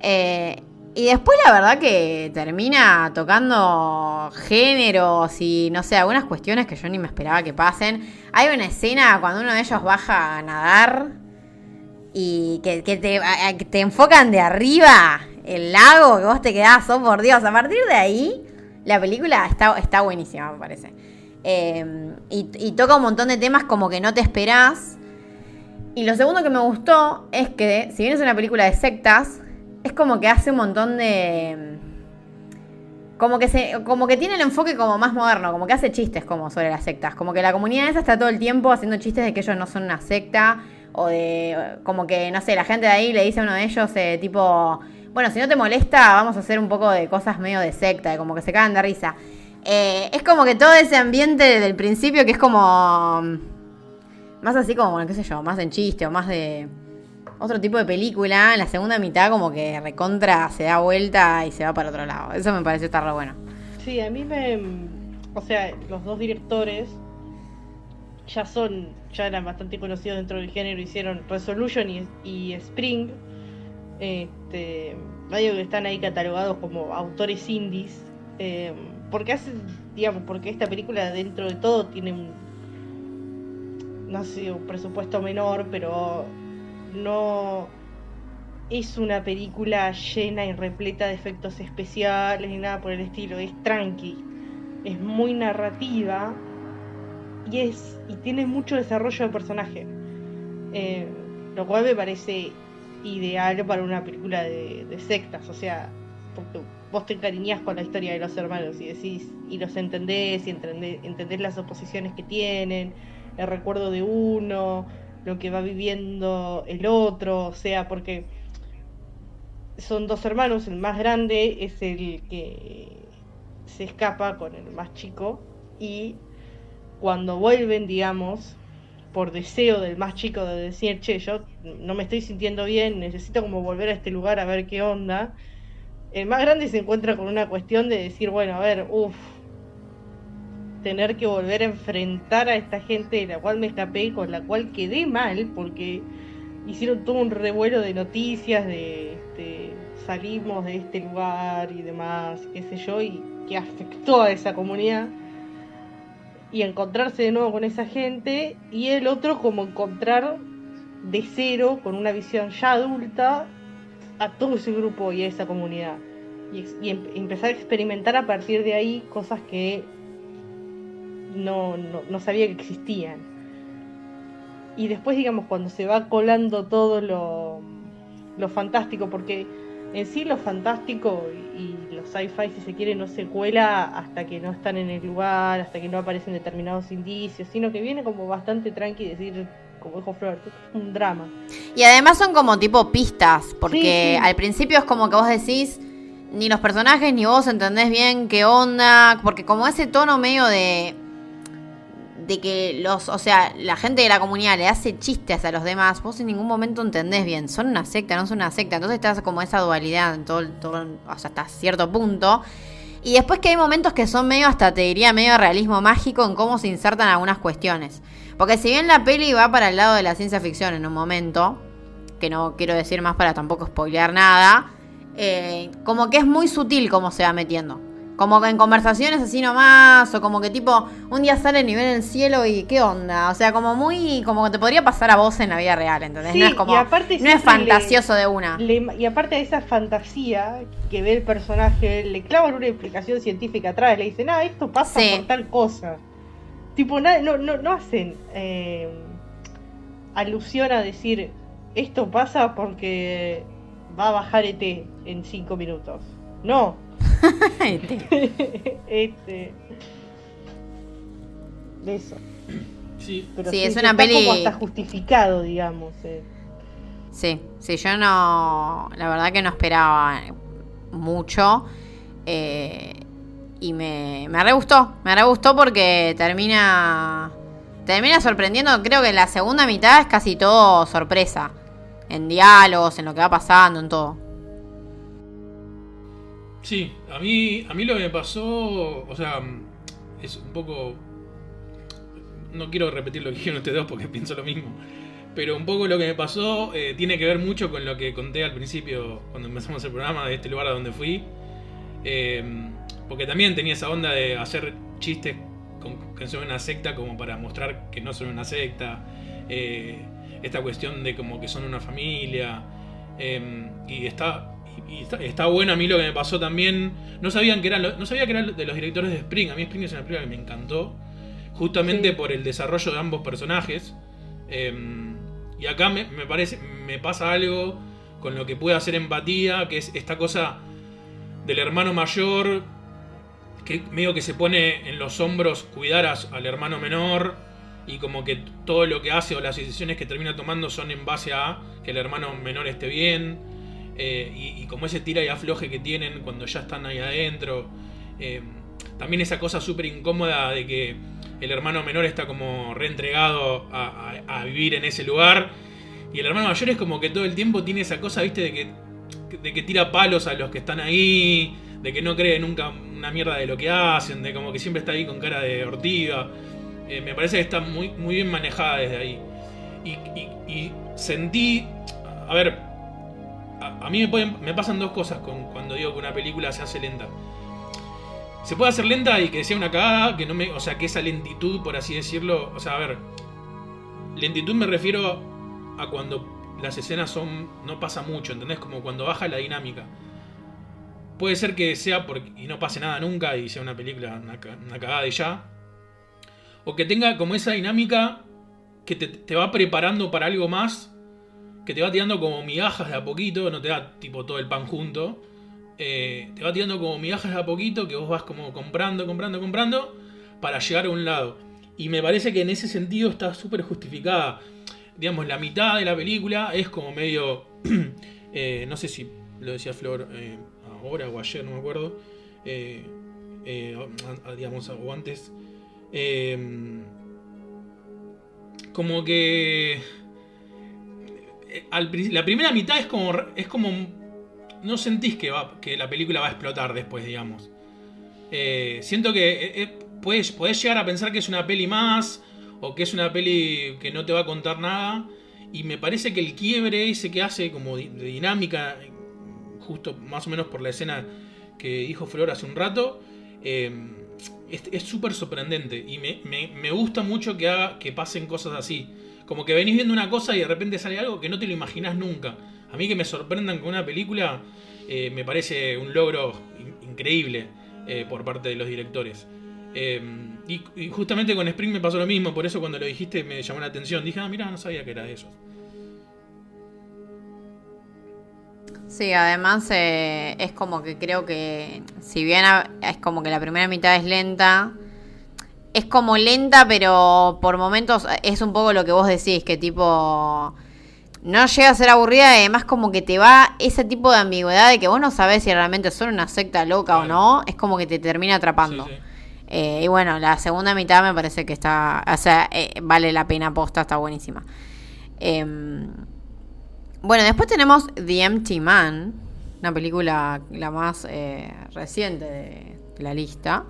Eh, y después la verdad que termina tocando géneros y no sé, algunas cuestiones que yo ni me esperaba que pasen. Hay una escena cuando uno de ellos baja a nadar y que, te, te enfocan de arriba el lago, que vos te quedás, oh por Dios. A partir de ahí, la película está, está buenísima, me parece. Eh, y, y toca un montón de temas como que no te esperás. Y lo segundo que me gustó es que, si bien es una película de sectas, es como que hace un montón de. Como que, se, como que tiene el enfoque como más moderno, como que hace chistes como sobre las sectas. Como que la comunidad esa está todo el tiempo haciendo chistes de que ellos no son una secta. O de. Como que, no sé, la gente de ahí le dice a uno de ellos, eh, tipo. Bueno, si no te molesta, vamos a hacer un poco de cosas medio de secta, de como que se cagan de risa. Eh, es como que todo ese ambiente del principio que es como. Más así como, qué sé yo, más en chiste o más de otro tipo de película. En la segunda mitad como que recontra se da vuelta y se va para otro lado. Eso me parece estar bueno. Sí, a mí me. O sea, los dos directores ya son. Ya eran bastante conocidos dentro del género. Hicieron Resolution y, y Spring. Este. Medio que están ahí catalogados como autores indies. eh, porque hacen. Digamos, porque esta película dentro de todo tiene un. No sé, un presupuesto menor, pero. No es una película llena y repleta de efectos especiales ni nada por el estilo, es tranqui, es muy narrativa y es y tiene mucho desarrollo de personaje, Eh, lo cual me parece ideal para una película de, sectas, o sea, porque vos te encariñás con la historia de los hermanos y decís y los entendés y entendés, entendés las oposiciones que tienen, el recuerdo de uno, lo que va viviendo el otro, o sea, porque son dos hermanos, el más grande es el que se escapa con el más chico y cuando vuelven, digamos, por deseo del más chico de decir, che, yo no me estoy sintiendo bien, necesito como volver a este lugar a ver qué onda, el más grande se encuentra con una cuestión de decir, bueno, a ver, uff, tener que volver a enfrentar a esta gente de la cual me escapé, con la cual quedé mal, porque hicieron todo un revuelo de noticias de este, salimos de este lugar y demás, qué sé yo, y que afectó a esa comunidad. Y encontrarse de nuevo con esa gente, y el otro como encontrar de cero, con una visión ya adulta, a todo ese grupo y a esa comunidad. Y, y em- empezar a experimentar a partir de ahí cosas que no, no, no sabía que existían. Y después, digamos, cuando se va colando todo lo, lo fantástico, porque en sí lo fantástico y, y lo sci-fi, si se quiere, no se cuela hasta que no están en el lugar, hasta que no aparecen determinados indicios, sino que viene como bastante tranqui decir como dijo Flor, es un drama. Y además son como tipo pistas, porque Sí, sí. al principio es como que vos decís, ni los personajes ni vos entendés bien qué onda, porque como ese tono medio de de que los, o sea, la gente de la comunidad le hace chistes a los demás, vos en ningún momento entendés bien, son una secta, no son una secta, entonces estás como esa dualidad en todo, todo hasta cierto punto. Y después que hay momentos que son medio, hasta te diría, medio realismo mágico en cómo se insertan algunas cuestiones. Porque si bien la peli va para el lado de la ciencia ficción en un momento, que no quiero decir más para tampoco spoilear nada, eh, como que es muy sutil cómo se va metiendo. Como que en conversaciones así nomás, o como que tipo, un día sale el nivel en el cielo y qué onda. O sea, como muy, como que te podría pasar a vos en la vida real, ¿entendés? Sí, no es como, no es le- fantasioso de una. Le- y aparte de esa fantasía que ve el personaje, le clavan una explicación científica atrás, le dicen, ah, esto pasa Sí. por tal cosa. Tipo, na- no, no, no hacen eh, alusión a decir, esto pasa porque va a bajar ET en cinco minutos. No. este. De eso. Sí, Pero Sí, sí, es una está peli- como hasta justificado, digamos. eh. Sí, sí, yo no, la verdad que no esperaba mucho. eh, y me, me re gustó, me re gustó porque termina, termina sorprendiendo. Creo que la segunda mitad es casi todo sorpresa. En diálogos, en lo que va pasando, en todo. Sí, a mí, a mí lo que me pasó, o sea, es un poco... No quiero repetir lo que dijeron ustedes dos porque pienso lo mismo. Pero un poco lo que me pasó eh, tiene que ver mucho con lo que conté al principio cuando empezamos el programa de este lugar a donde fui. Eh, porque también tenía esa onda de hacer chistes con que son una secta como para mostrar que no son una secta. Eh, esta cuestión de como que son una familia. Eh, y está y, está, está bueno a mí lo que me pasó también. No sabían que eran lo- no sabía que eran de los directores de Spring. A mí Spring es una película que me encantó. Justamente Sí. por el desarrollo de ambos personajes. Eh, y acá me, me parece. me pasa algo con lo que puede hacer empatía. Que es esta cosa del hermano mayor. Que medio que se pone en los hombros cuidar a- al hermano menor. Y como que todo lo que hace o las decisiones que termina tomando son en base a que el hermano menor esté bien. Eh, y, como ese tira y afloje que tienen cuando ya están ahí adentro. eh, también esa cosa súper incómoda de que el hermano menor está como reentregado a, vivir en ese lugar. Y el hermano mayor es como que todo el tiempo tiene esa cosa, viste, de que, de que tira palos a los que están ahí, de que no cree nunca una mierda de lo que hacen, de como que siempre está ahí con cara de ortiga. Eh, me parece que está muy, muy bien manejada desde ahí. Y- y sentí. A ver. A, mí me, pueden- me pasan dos cosas cuando digo que una película se hace lenta. Se puede hacer lenta y que sea una cagada, que no me. O sea, que esa lentitud, por así decirlo. O sea, a ver. Lentitud me refiero a cuando las escenas son. no pasa mucho, ¿entendés? Como cuando baja la dinámica. Puede ser que sea y no pase nada nunca y sea una película, una, ca- una cagada y ya. O que tenga como esa dinámica que te va preparando para algo más. Que te va tirando como migajas de a poquito, no te da tipo todo el pan junto. Eh, te va tirando como migajas de a poquito que vos vas como comprando, comprando, comprando para llegar a un lado. Y me parece que en ese sentido está súper justificada. Digamos, la mitad de la película es como medio... eh, no sé si lo decía Flor eh, ahora o ayer, no me acuerdo. digamos, o antes. como que... la primera mitad es como... No sentís que, la película va a explotar después, digamos. Eh, siento que eh, eh, puedes, podés llegar a pensar que es una peli más, o que es una peli que no te va a contar nada, y me parece que el quiebre ese que hace como de dinámica, justo más o menos por la escena que dijo Flor hace un rato, es súper sorprendente, y me- me gusta mucho que, haga, que pasen cosas así. Como que venís viendo una cosa y de repente sale algo que no te lo imaginás nunca. A mí que me sorprendan con una película eh, me parece un logro in- increíble eh, por parte de los directores. Eh, y, justamente con Spring me pasó lo mismo, por eso cuando lo dijiste me llamó la atención. Dije, ah, mira, no sabía que era de ellos. Sí, además es como que creo que, si bien es como que la primera mitad es lenta, es como lenta, pero por momentos es un poco lo que vos decís, que tipo no llega a ser aburrida además como que te va ese tipo de ambigüedad de que vos no sabés si realmente son una secta loca o no, es como que te termina atrapando. Sí, sí. Eh, y bueno, la segunda mitad me parece que está, o sea, eh, vale la pena posta, está buenísima. Em, bueno, después tenemos The Empty Man, una película la más eh, reciente de la lista.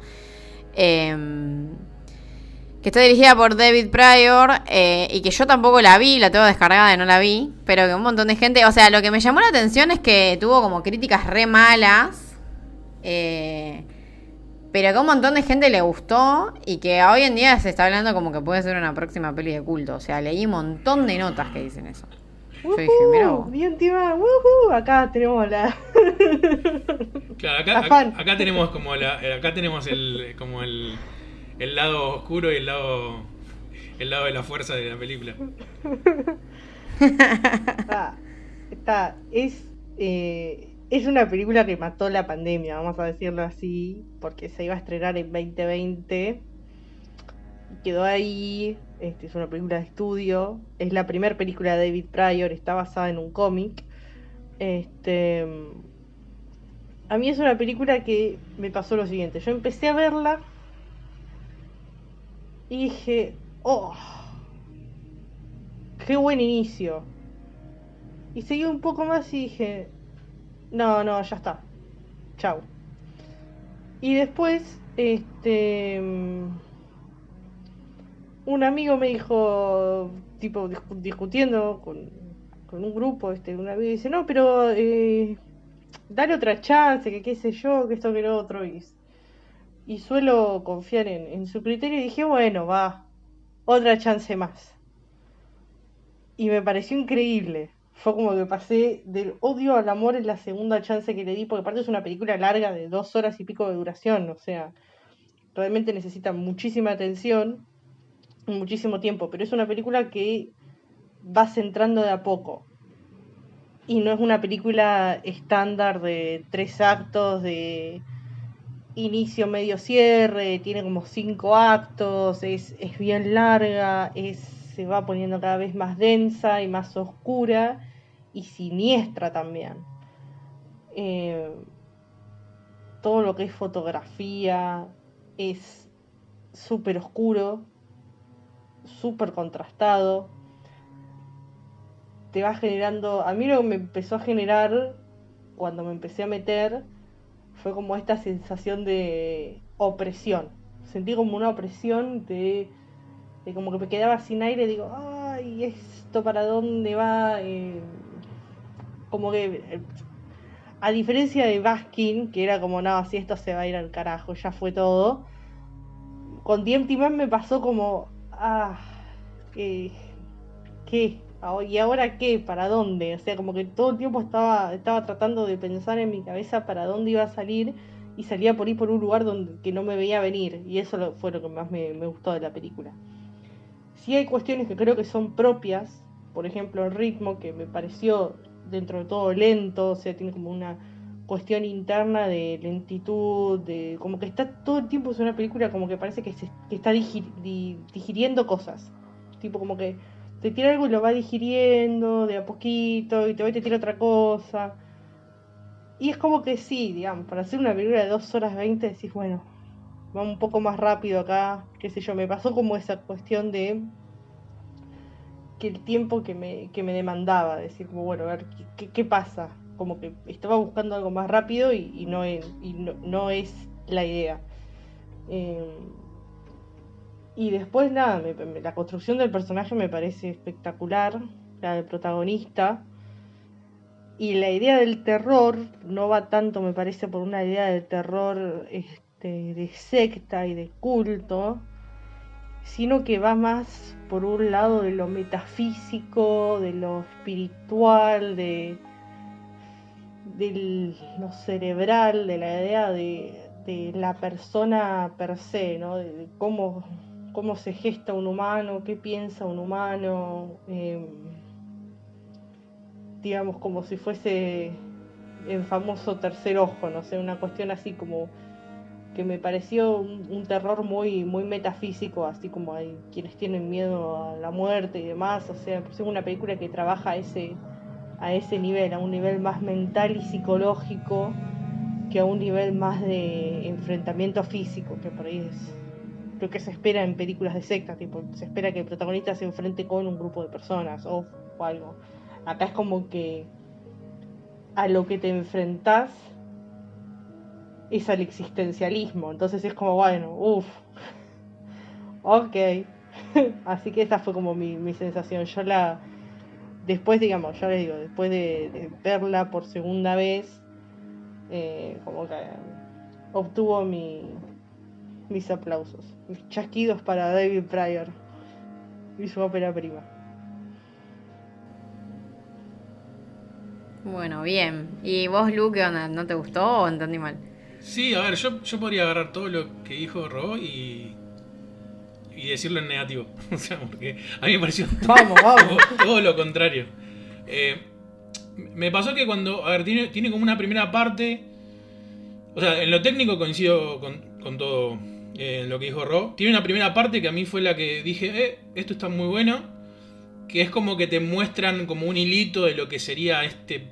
Em, que está dirigida por David Pryor eh, y que yo tampoco la vi, la tengo descargada y no la vi, pero que un montón de gente, o sea, lo que me llamó la atención es que tuvo como críticas re malas, eh, pero que a un montón de gente le gustó y que hoy en día se está hablando como que puede ser una próxima peli de culto, o sea, leí un montón de notas que dicen eso. Yo dije, vos. bien Tima, woohoo, acá tenemos la... Claro, acá, La acá, acá tenemos como la, acá tenemos el como el, el lado oscuro y el lado el lado de la fuerza de la película. está, está, es, eh, es una película que mató la pandemia, vamos a decirlo así, porque se iba a estrenar en 2020. Quedó ahí, este, es una película de estudio, es la primera película de David Pryor, está basada en un cómic. Este, a mí es una película que me pasó lo siguiente, yo empecé a verla y dije, oh, qué buen inicio. Y seguí un poco más y dije, no, no, ya está. Chau. Y después, este... mm, Un amigo me dijo, tipo, discu- discutiendo con, con un grupo, este, un amigo dice, no, pero eh, dale otra chance, que qué sé yo, que esto que lo otro. Y, y suelo confiar en, su criterio y dije, bueno, va, otra chance más. Y me pareció increíble. Fue como que pasé del odio al amor en la segunda chance que le di, porque aparte es una película larga de dos horas y pico de duración, o sea, realmente necesita muchísima atención, muchísimo tiempo, pero es una película que va centrando de a poco. Y no es una película estándar de tres actos, de inicio, medio, cierre, tiene como cinco actos, es, es bien larga, se va poniendo cada vez más densa y más oscura y siniestra también. Eh, todo lo que es fotografía es súper oscuro, súper contrastado. Te va generando, a mí lo que me empezó a generar cuando me empecé a meter fue como esta sensación de opresión. Sentí como una opresión de, como que me quedaba sin aire, digo, ay, ¿esto para dónde va? Eh, como que, eh, a diferencia de Baskin, que era como, no, si esto se va a ir al carajo, ya fue todo. Con Empty Man me pasó como, ah, eh, ¿qué? Ah, ¿Y ahora qué? ¿Para dónde? O sea, como que todo el tiempo estaba, estaba tratando de pensar en mi cabeza para dónde iba a salir y salía por ir por un lugar donde que no me veía venir. Y eso fue lo que más me, gustó de la película. Sí hay cuestiones que creo que son propias, por ejemplo el ritmo que me pareció dentro de todo lento, o sea, tiene como una cuestión interna de lentitud, de como que está todo el tiempo es una película como que parece que, se, está digi- di- digiriendo cosas, tipo como que te tira algo y lo va digiriendo de a poquito y te va y te tira otra cosa. Y es como que sí, digamos, para hacer una película de 2 horas 20 decís, bueno, va un poco más rápido acá, qué sé yo, me pasó como esa cuestión de que el tiempo que me, que me demandaba, decir, como, bueno, a ver, ¿qué, pasa? Como que estaba buscando algo más rápido y, no, es, y no, no es la idea. Eh, y después, nada, la construcción del personaje me parece espectacular, la del protagonista. Y la idea del terror no va tanto, me parece, por una idea de terror este, de secta y de culto, sino que va más por un lado de lo metafísico, de lo espiritual, de, de lo cerebral, de la idea de, de la persona per se, ¿no? de cómo, cómo se gesta un humano, qué piensa un humano, eh, digamos como si fuese el famoso tercer ojo, no sé, una cuestión así como que me pareció un, un terror muy, muy metafísico, así como hay quienes tienen miedo a la muerte y demás. O sea, es una película que trabaja a ese, a ese nivel, a un nivel más mental y psicológico que a un nivel más de enfrentamiento físico, que por ahí es lo que se espera en películas de secta, tipo, se espera que el protagonista se enfrente con un grupo de personas o, o algo. Acá es como que a lo que te enfrentas es al existencialismo, entonces es como, bueno, uff, ok. Así que esa fue como mi, mi sensación. Yo la, después, digamos, ya les digo, después de, de verla por segunda vez, eh, como que obtuvo mi, mis aplausos, mis chasquidos para David Pryor y su ópera prima. Bueno, bien. ¿Y vos, Lu, qué onda? ¿No te gustó o entendí mal? Sí, a ver, yo, yo podría agarrar todo lo que dijo Ro y. y decirlo en negativo. O sea, porque a mí me pareció Vamos, todo, vamos. todo lo contrario. Eh, me pasó que cuando. A ver, tiene, tiene como una primera parte. O sea, en lo técnico coincido con, con todo eh, lo que dijo Ro. Tiene una primera parte que a mí fue la que dije, eh, esto está muy bueno. Que es como que te muestran como un hilito de lo que sería este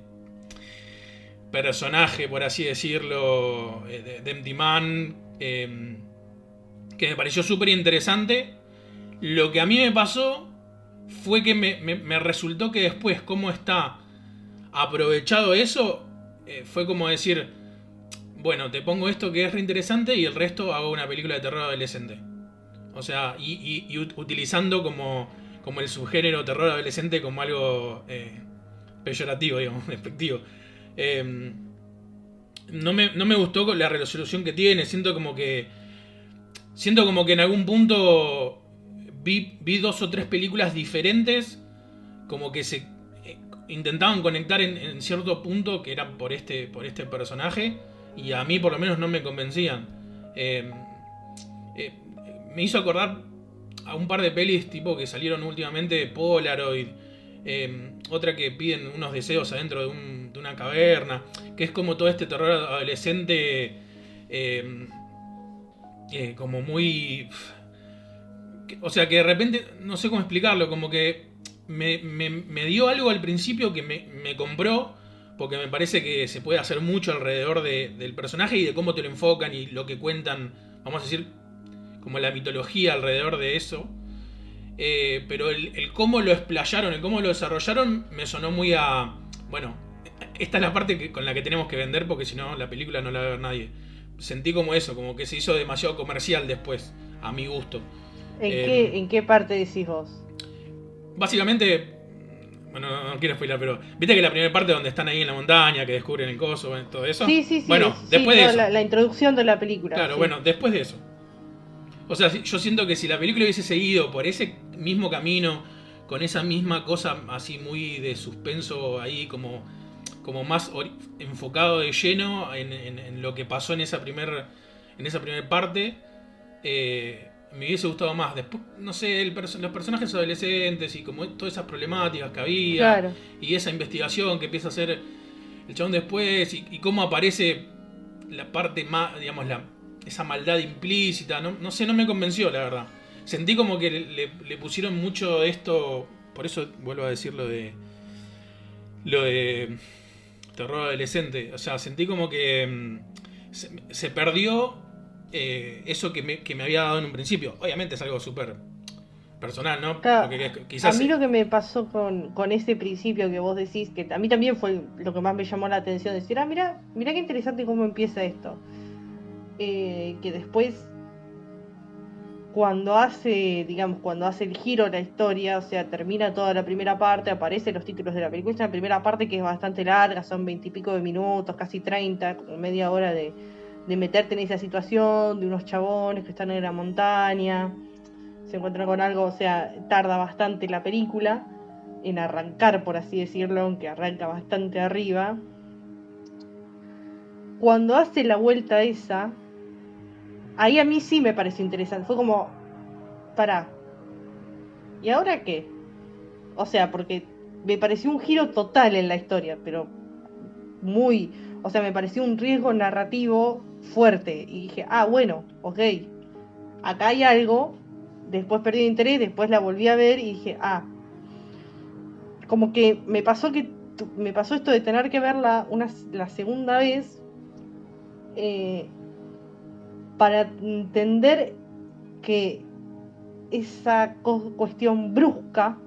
personaje, por así decirlo, eh, de, de Empty Man, eh, que me pareció súper interesante. Lo que a mí me pasó fue que me resultó que después, cómo está aprovechado eso, eh, fue como decir, bueno, te pongo esto que es re interesante y el resto hago una película de terror adolescente. O sea, y, y- y ut- utilizando como, como el subgénero terror adolescente como algo eh, peyorativo, digamos, despectivo. Eh, no, me, no me gustó la resolución que tiene. Siento como que. Siento como que en algún punto vi, vi dos o tres películas diferentes. Como que se eh, intentaban conectar en, en cierto punto que era por este, por este personaje. Y a mí por lo menos no me convencían. Eh, eh, me hizo acordar a un par de pelis tipo que salieron últimamente, Polaroid, eh, otra que piden unos deseos adentro de, un- de una caverna, que es como todo este terror adolescente, como muy... O sea, que de repente, no sé cómo explicarlo, como que me, me- me dio algo al principio que me, me compró, porque me parece que se puede hacer mucho alrededor de- del personaje y de cómo te lo enfocan y lo que cuentan, vamos a decir, como la mitología alrededor de eso. Eh, pero el, el cómo lo explayaron, el cómo lo desarrollaron, me sonó muy a. Bueno, esta es la parte que- con la que tenemos que vender porque si no, la película no la va a ver nadie. Sentí como eso, como que se hizo demasiado comercial después, a mi gusto. ¿En, Eh, qué, ¿En qué parte decís vos? Básicamente, bueno, no, no quiero spoiler, pero viste que la primera parte donde están ahí en la montaña, que descubren el coso, bueno, todo eso. Sí, sí, sí. Bueno, sí, después de no, eso. La, la introducción de la película. Claro, sí. bueno, después de eso. O sea, yo siento que si la película hubiese seguido por ese mismo camino, con esa misma cosa así muy de suspenso ahí, como, como más enfocado de lleno en, en- en lo que pasó en esa primer, en esa primera parte, eh, me hubiese gustado más. Después, no sé, el los personajes adolescentes y como todas esas problemáticas que había Claro. y esa investigación que empieza a hacer el chabón después y, y cómo aparece la parte más, digamos, la, esa maldad implícita, no, no sé, no me convenció, la verdad. Sentí como que le, pusieron mucho esto, por eso vuelvo a decir lo de, lo de terror adolescente, o sea, sentí como que mm, se, se perdió eh, eso que me, que me había dado en un principio. Obviamente es algo súper personal, ¿no? Claro, Porque quizás... A mí lo que me pasó con, con ese principio que vos decís, que a mí también fue lo que más me llamó la atención, decir, ah, mira, mira qué interesante cómo empieza esto. Eh, que después, cuando hace, digamos, cuando hace el giro la historia, o sea, termina toda la primera parte, aparecen los títulos de la película, una primera parte que es bastante larga, son veintipico de minutos, casi treinta, media hora de, de meterte en esa situación, de unos chabones que están en la montaña se encuentran con algo, o sea, tarda bastante la película en arrancar, por así decirlo, aunque arranca bastante arriba. Cuando hace la vuelta esa, ahí a mí sí me pareció interesante. Fue como, pará, ¿y ahora qué? O sea, porque me pareció un giro total en la historia, pero muy, o sea, me pareció un riesgo narrativo fuerte. Y dije, ah, bueno, ok, acá hay algo. Después perdí el interés, después la volví a ver y dije, ah, como que me pasó que me pasó esto de tener que verla una, la segunda vez eh, para entender que esa cuestión brusca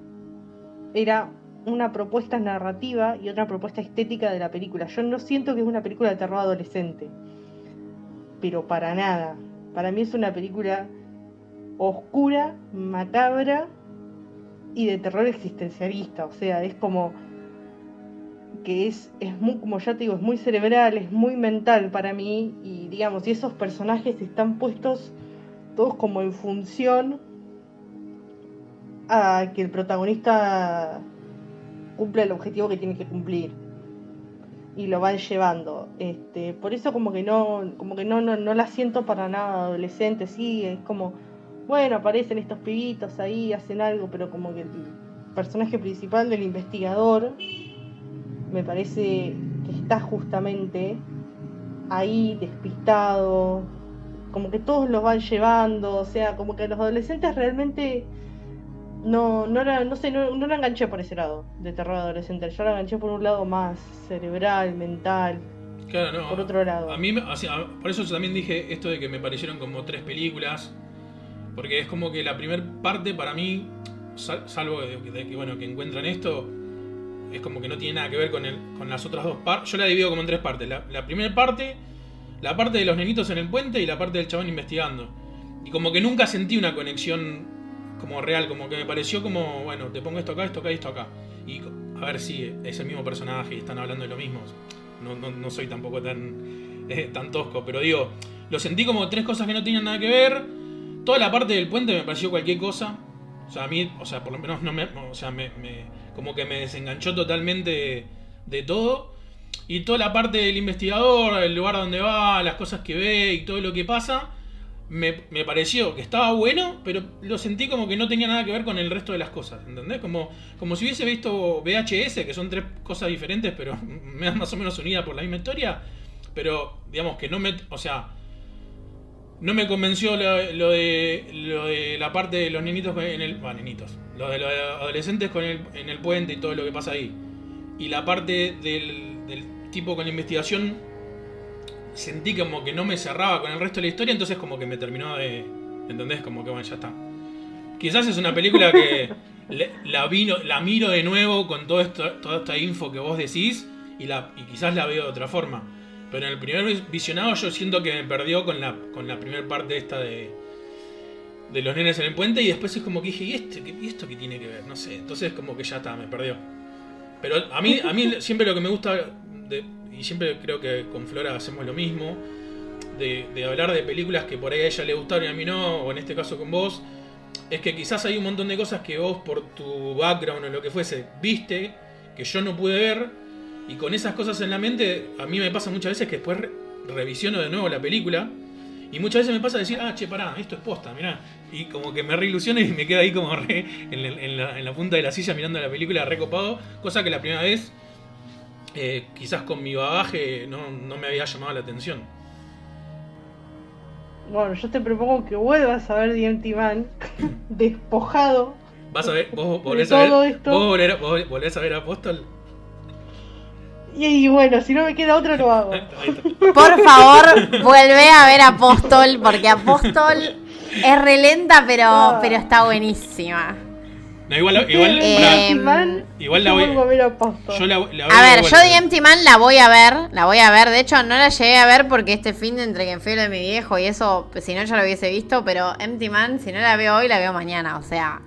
era una propuesta narrativa y otra propuesta estética de la película. Yo no siento que es una película de terror adolescente, pero para nada. Para mí es una película oscura, macabra y de terror existencialista. O sea, es como que es, es muy, como ya te digo, es muy cerebral, es muy mental para mí. Y digamos, y esos personajes están puestos todos como en función a que el protagonista cumpla el objetivo que tiene que cumplir y lo van llevando. Este por eso como que no como que no no, no la siento para nada adolescente sí es como bueno aparecen estos pibitos ahí hacen algo pero como que el personaje principal del investigador me parece que está justamente ahí despistado como que todos los van llevando o sea como que los adolescentes realmente no, no era, no sé, no, no la enganché por ese lado de terror adolescente. Yo la enganché por un lado más cerebral, mental. Claro, no. Por otro lado. A mí, por eso yo también dije esto de que me parecieron como tres películas. Porque es como que la primera parte para mí, salvo de, que, bueno, que encuentran esto, es como que no tiene nada que ver con, el, con las otras dos partes. Yo la divido como en tres partes. La, la primera parte, la parte de los nenitos en el puente y la parte del chabón investigando. Y como que nunca sentí una conexión como real, como que me pareció como, bueno, te pongo esto acá, esto acá y esto acá. Y a ver si es el mismo personaje y están hablando de lo mismo. No, no, soy tampoco tan, eh, tan tosco, pero digo, lo sentí como tres cosas que no tenían nada que ver. Toda la parte del puente me pareció cualquier cosa. O sea, a mí, o sea, por lo menos no me, o sea, me, como que me desenganchó totalmente de todo. Y toda la parte del investigador, el lugar donde va, las cosas que ve y todo lo que pasa, me, pareció que estaba bueno, pero lo sentí como que no tenía nada que ver con el resto de las cosas, ¿entendés? Como, como si hubiese visto VHS, que son tres cosas diferentes, pero más o menos unidas por la misma historia, pero digamos que no me, o sea, no me convenció lo, de, lo de la parte de los nenitos en el, bueno, nenitos, lo de los adolescentes con el, en el puente y todo lo que pasa ahí, y la parte del, del tipo con la investigación sentí como que no me cerraba con el resto de la historia, entonces como que me terminó de... ¿Entendés? Como que bueno, ya está. Quizás es una película que la, vino, la miro de nuevo con todo esto, toda esta info que vos decís y, la, y quizás la veo de otra forma. Pero en el primer visionado yo siento que me perdió con la, con la primera parte esta de, de los nenes en el puente y después es como que dije, ¿y, este, ¿y esto qué tiene que ver? No sé, entonces como que ya está, me perdió. Pero a mí, a mí siempre lo que me gusta de, y siempre creo que con Flora hacemos lo mismo, de, hablar de películas que por ahí a ella le gustaron y a mí no, o en este caso con vos, es que quizás hay un montón de cosas que vos por tu background o lo que fuese viste, que yo no pude ver, y con esas cosas en la mente, a mí me pasa muchas veces que después revisiono de nuevo la película, y muchas veces me pasa decir, ah, che, pará, esto es posta, mirá. Y como que me reilusiono y me quedo ahí como re, en, la, en, la, punta de la silla mirando la película recopado, cosa que la primera vez eh, quizás con mi bagaje no, me había llamado la atención. Bueno, yo te propongo que vuelvas a ver The Man despojado. ¿Vas a ver? ¿Vos volvés a ver? ¿Vos volvés, a ver Apóstol? Y, bueno, si no me queda otra lo hago. Por favor, vuelve a ver Apóstol, porque Apóstol es relenta, pero, pero está buenísima. No, igual, igual, eh, igual la voy, a ver. Yo la, voy a ver, yo de Empty Man la voy a ver, la voy a ver. De hecho, no la llegué a ver porque este fin de entre que fui de mi viejo y eso, si no ya lo hubiese visto, pero Empty Man, si no la veo hoy, la veo mañana, o sea.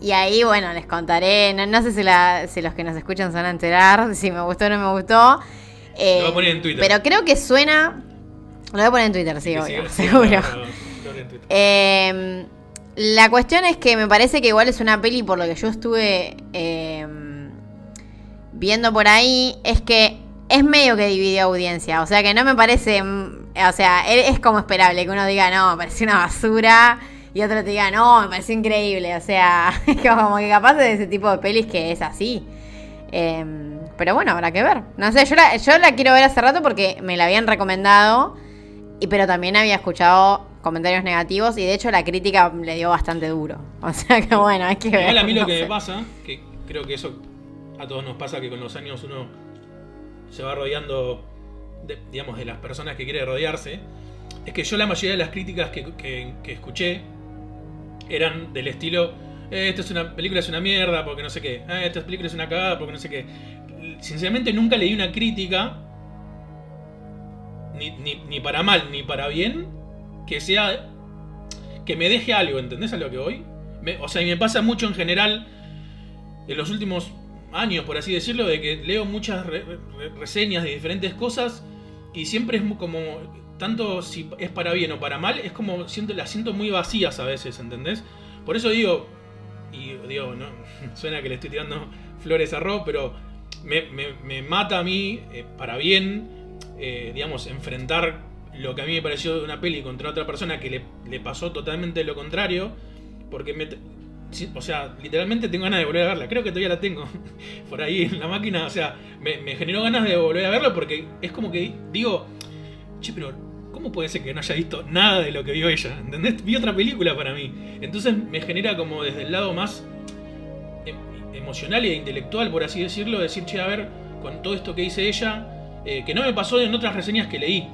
Y ahí, bueno, les contaré. No, sé si, la, si los que nos escuchan se van a enterar, si me gustó o no me gustó. Eh, lo voy a poner en Twitter. Pero creo que suena. Lo voy a poner en Twitter, sí, obvio, seguro. eh, la cuestión es que me parece que igual es una peli, por lo que yo estuve em, viendo por ahí, es que es medio que divide audiencia. O sea que no me parece. Mm, o sea, e, es como esperable que uno diga, no, me pareció una basura. Y otro te diga, no, me pareció increíble. O sea, es como que capaz de ese tipo de pelis que es así. Em, pero bueno, habrá que ver. No sé, yo la, yo la quiero ver hace rato porque me la habían recomendado. Y pero también había escuchado comentarios negativos y de hecho la crítica le dio bastante duro. O sea que bueno, hay que ver. Igual a mí lo que me pasa, que creo que eso a todos nos pasa, que con los años uno se va rodeando, de, digamos, de las personas que quiere rodearse, es que yo la mayoría de las críticas que, que- que escuché eran del estilo, "Eh, esta es una película es una mierda porque no sé qué, "Eh, esta película es una cagada porque no sé qué. Sinceramente nunca leí una crítica, ni, ni- ni para mal ni para bien, que sea que me deje algo, ¿entendés a lo que voy? Me- o sea, y me pasa mucho en general en los últimos años, por así decirlo, de que leo muchas re- re- reseñas de diferentes cosas y siempre es como, tanto si es para bien o para mal, es como, siento, las siento muy vacías a veces, ¿entendés? Por eso digo, y digo, no, suena que le estoy tirando flores a Rob, pero me, me- me mata a mí, eh, para bien, eh, digamos, enfrentar lo que a mí me pareció una peli contra otra persona que le, le pasó totalmente lo contrario, porque me... O sea, literalmente tengo ganas de volver a verla. Creo que todavía la tengo por ahí en la máquina. O sea, me, me generó ganas de volver a verla porque es como que digo, che, pero ¿cómo puede ser que no haya visto nada de lo que vio ella? ¿Entendés? Vi otra película para mí. Entonces me genera como desde el lado más em- emocional e intelectual, por así decirlo, decir, che, a ver, con todo esto que dice ella, eh, que no me pasó en otras reseñas que leí.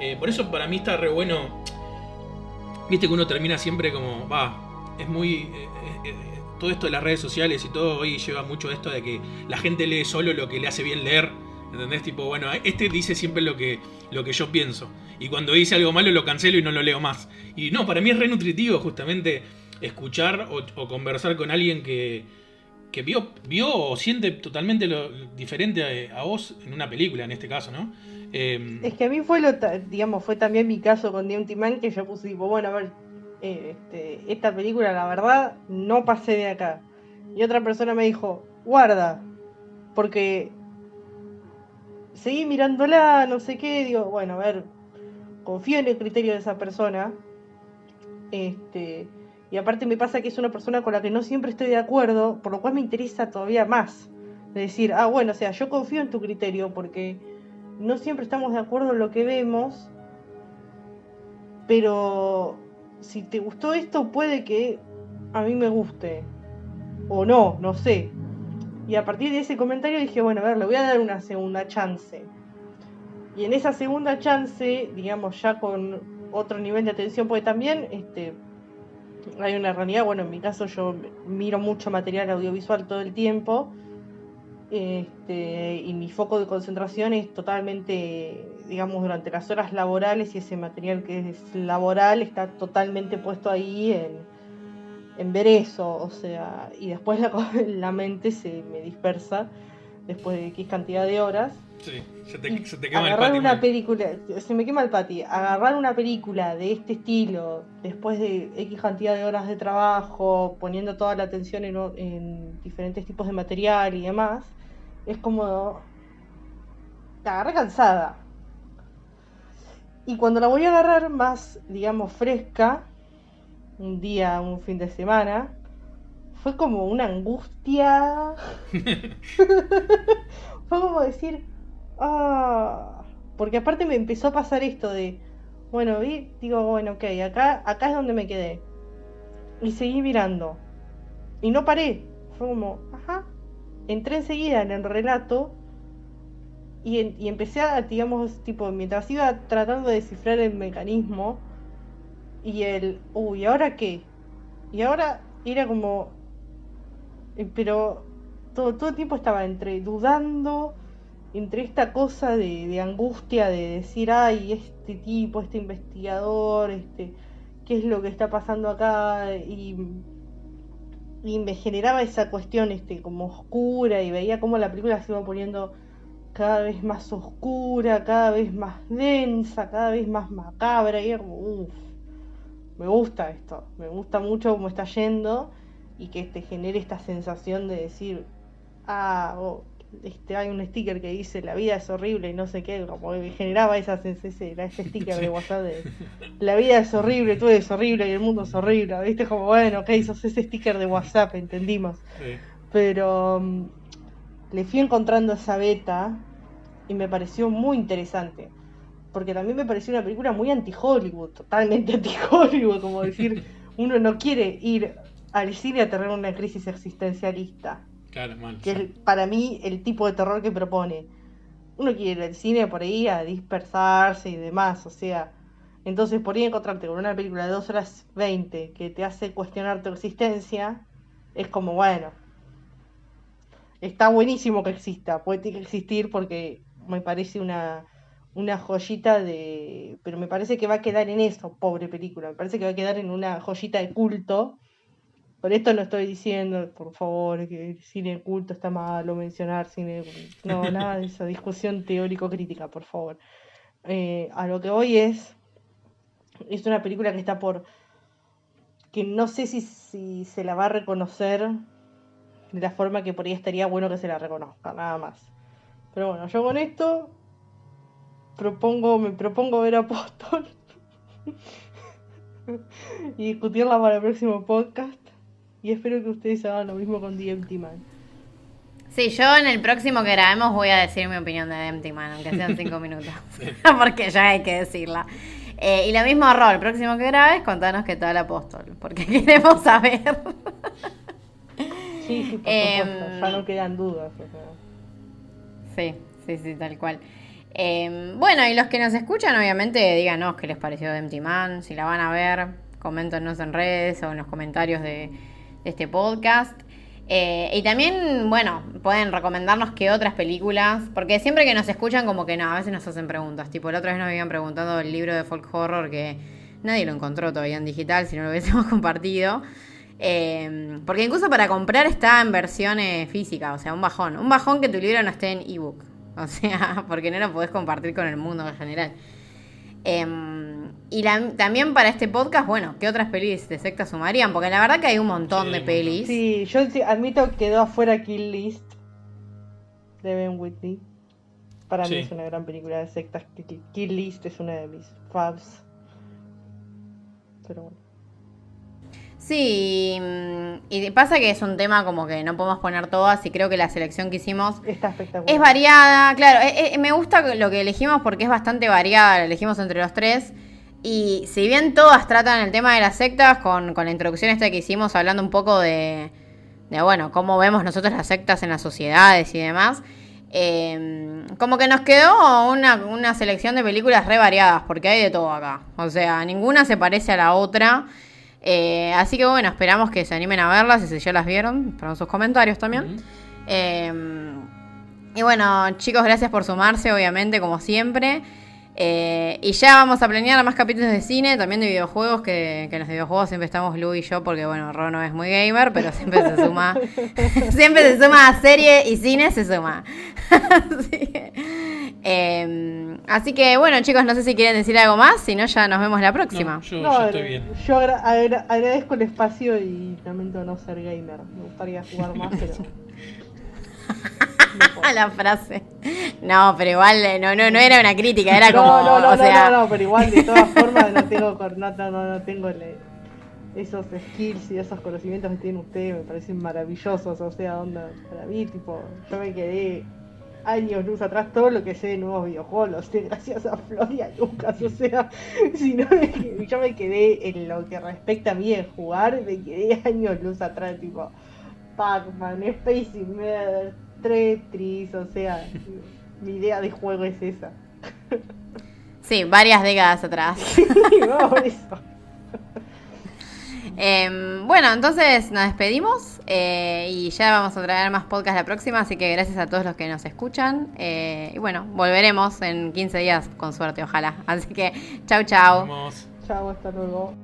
Eh, por eso para mí está re bueno. Viste que uno termina siempre como, va, es muy... eh, eh, todo esto de las redes sociales y todo hoy lleva mucho esto de que la gente lee solo lo que le hace bien leer. ¿Entendés? Tipo, bueno, este dice siempre lo que, lo que yo pienso. Y cuando dice algo malo lo cancelo y no lo leo más. Y no, para mí es re nutritivo justamente escuchar o, conversar con alguien que, que vio, vio o siente totalmente lo diferente a vos en una película, en este caso, ¿no? Eh, Es que a mí fue lo, digamos, fue también mi caso con Empty Man que yo puse tipo, bueno, a ver, eh, este, esta película la verdad no pasé de acá. Y otra persona me dijo, guarda, porque seguí mirándola, no sé qué, digo, bueno, a ver, confío en el criterio de esa persona. Este, y aparte me pasa que es una persona con la que no siempre estoy de acuerdo, por lo cual me interesa todavía más. De decir, ah, bueno, o sea, yo confío en tu criterio porque no siempre estamos de acuerdo en lo que vemos, pero si te gustó esto puede que a mí me guste, o no, no sé. Y a partir de ese comentario dije, bueno, a ver, le voy a dar una segunda chance. Y en esa segunda chance, digamos, ya con otro nivel de atención, porque también este, hay una realidad, bueno, en mi caso yo miro mucho material audiovisual todo el tiempo, este, y mi foco de concentración es totalmente, digamos, durante las horas laborales y ese material que es laboral está totalmente puesto ahí en, en ver eso, o sea, y después la, la mente se me dispersa después de X cantidad de horas. sí, se te, Y se te quema el agarrar pati una película, se me quema el pati, agarrar una película de este estilo, después de X cantidad de horas de trabajo, poniendo toda la atención en, en diferentes tipos de material y demás, es como... La agarré cansada. Y cuando la voy a agarrar más, digamos, fresca, un día, un fin de semana, fue como una angustia. fue como decir, ah, porque aparte me empezó a pasar esto de, bueno, vi, digo, bueno, ok, acá, acá es donde me quedé. Y seguí mirando. Y no paré. Fue como. Entré enseguida en el relato y, y empecé a, digamos, tipo, mientras iba tratando de descifrar el mecanismo y el, uy, ¿ahora qué? Y ahora era como, eh, pero todo, todo el tiempo estaba entre dudando, entre esta cosa de, de angustia de decir, ay, este tipo, este investigador, este, ¿qué es lo que está pasando acá? Y, y me generaba esa cuestión este, como oscura y veía cómo la película se iba poniendo cada vez más oscura, cada vez más densa, cada vez más macabra y era como, uff, me gusta esto, me gusta mucho cómo está yendo y que te genere esta sensación de decir, ah, oh, este, hay un sticker que dice la vida es horrible y no sé qué, como que generaba esa era ese sticker de WhatsApp de la vida es horrible, tú eres horrible y el mundo es horrible, viste como bueno, ok, sos ese sticker de WhatsApp, entendimos. Sí. Pero mm, le fui encontrando esa beta y me pareció muy interesante. porque también me pareció una película muy anti-Hollywood, totalmente anti-Hollywood, como decir, uno no quiere ir al cine a tener una crisis existencialista, Claro, mal. que es para mí el tipo de terror que propone. Uno quiere ir al cine por ahí a dispersarse y demás, o sea, entonces por ahí encontrarte con una película de 2 horas 20 que te hace cuestionar tu existencia, es como, bueno, está buenísimo que exista, puede que existir porque me parece una, una joyita de... Pero me parece que va a quedar en eso, pobre película, me parece que va a quedar en una joyita de culto. Por esto no estoy diciendo, por favor, que el cine culto está malo, mencionar cine... No, nada de esa discusión teórico-crítica, por favor. Eh, a lo que voy es... Es una película que está por... que no sé si, si se la va a reconocer de la forma que por ahí estaría bueno que se la reconozca, nada más. Pero bueno, yo con esto propongo, me propongo ver Apóstol y discutirla para el próximo podcast. Y espero que ustedes hagan lo mismo con The Empty Man. Sí, yo en el próximo que grabemos voy a decir mi opinión de Empty Man, aunque sean cinco minutos. porque ya hay que decirla. Eh, y lo mismo, Rol, el próximo que grabes, contanos qué tal Apóstol, porque queremos saber. Sí, sí, por Em, supuesto, ya no quedan dudas. o sea. Sí, sí, sí, tal cual. Eh, bueno, y los que nos escuchan, obviamente, díganos qué les pareció de Empty Man, si la van a ver, coméntenos en redes o en los comentarios de, este podcast. Eh, y también, bueno, pueden recomendarnos qué otras películas, porque siempre que nos escuchan, como que no, a veces nos hacen preguntas. Tipo, la otra vez nos habían preguntado el libro de folk horror que nadie lo encontró todavía en digital, si no lo hubiésemos compartido. Eh, porque incluso para comprar está en versión eh, física, o sea, un bajón. Un bajón que tu libro no esté en ebook. O sea, porque no lo podés compartir con el mundo en general. Eh, y la- también para este podcast, bueno, ¿qué otras pelis de secta sumarían? Porque la verdad que hay un montón Sí, de pelis. Sí, yo sí admito que quedó afuera Kill List de Ben Whitney. Para Sí. mí es una gran película de sectas. Kill- Kill List es una de mis faves. Pero bueno. Sí, mm, y pasa que es un tema como que no podemos poner todas y creo que la selección que hicimos Está espectacular. Es variada, claro. eh, eh, me gusta lo que elegimos porque es bastante variada. La elegimos entre los tres. Y si bien todas tratan el tema de las sectas, con, con la introducción esta que hicimos, hablando un poco de, de bueno, cómo vemos nosotros las sectas en las sociedades y demás, eh, como que nos quedó una, una selección de películas re variadas, porque hay de todo acá. O sea, ninguna se parece a la otra. Eh, así que bueno, esperamos que se animen a verlas y si ya las vieron, esperamos sus comentarios también. Eh, y bueno, chicos, gracias por sumarse, obviamente, como siempre. Eh, y ya vamos a planear más capítulos de cine, también de videojuegos, que, que en los videojuegos siempre estamos Lu y yo, porque bueno, Ro no es muy gamer, pero siempre se suma. siempre se suma a serie y cine, se suma. así, que, eh, así que bueno, chicos, no sé si quieren decir algo más, si no, ya nos vemos la próxima. No, yo, No, yo estoy bien. yo agra- agra- agradezco el espacio y lamento no ser gamer. Me gustaría jugar más, pero. no la frase. No, pero igual eh, no, no, no era una crítica, era como. no, no, no, o sea, no, no, pero igual de todas formas no tengo, cor- no, no, no, no tengo esos skills y esos conocimientos que tienen ustedes, me parecen maravillosos, o sea, onda, para mí, tipo, yo me quedé años luz atrás, todo lo que sé de nuevos videojuegos, lo sé gracias a Flor y a Lucas, o sea, si no me yo me quedé en lo que respecta a mí de jugar, me quedé años luz atrás, tipo, Pac-Man, Space Invaders, Tetris, o sea, mi idea de juego es esa. sí, varias décadas atrás. no, por eso. Em, bueno, entonces nos despedimos eh, y ya vamos a traer más podcast la próxima, así que gracias a todos los que nos escuchan. eh, y bueno, volveremos en 15 días con suerte, ojalá. Así que, chau, chau. Chao, hasta luego.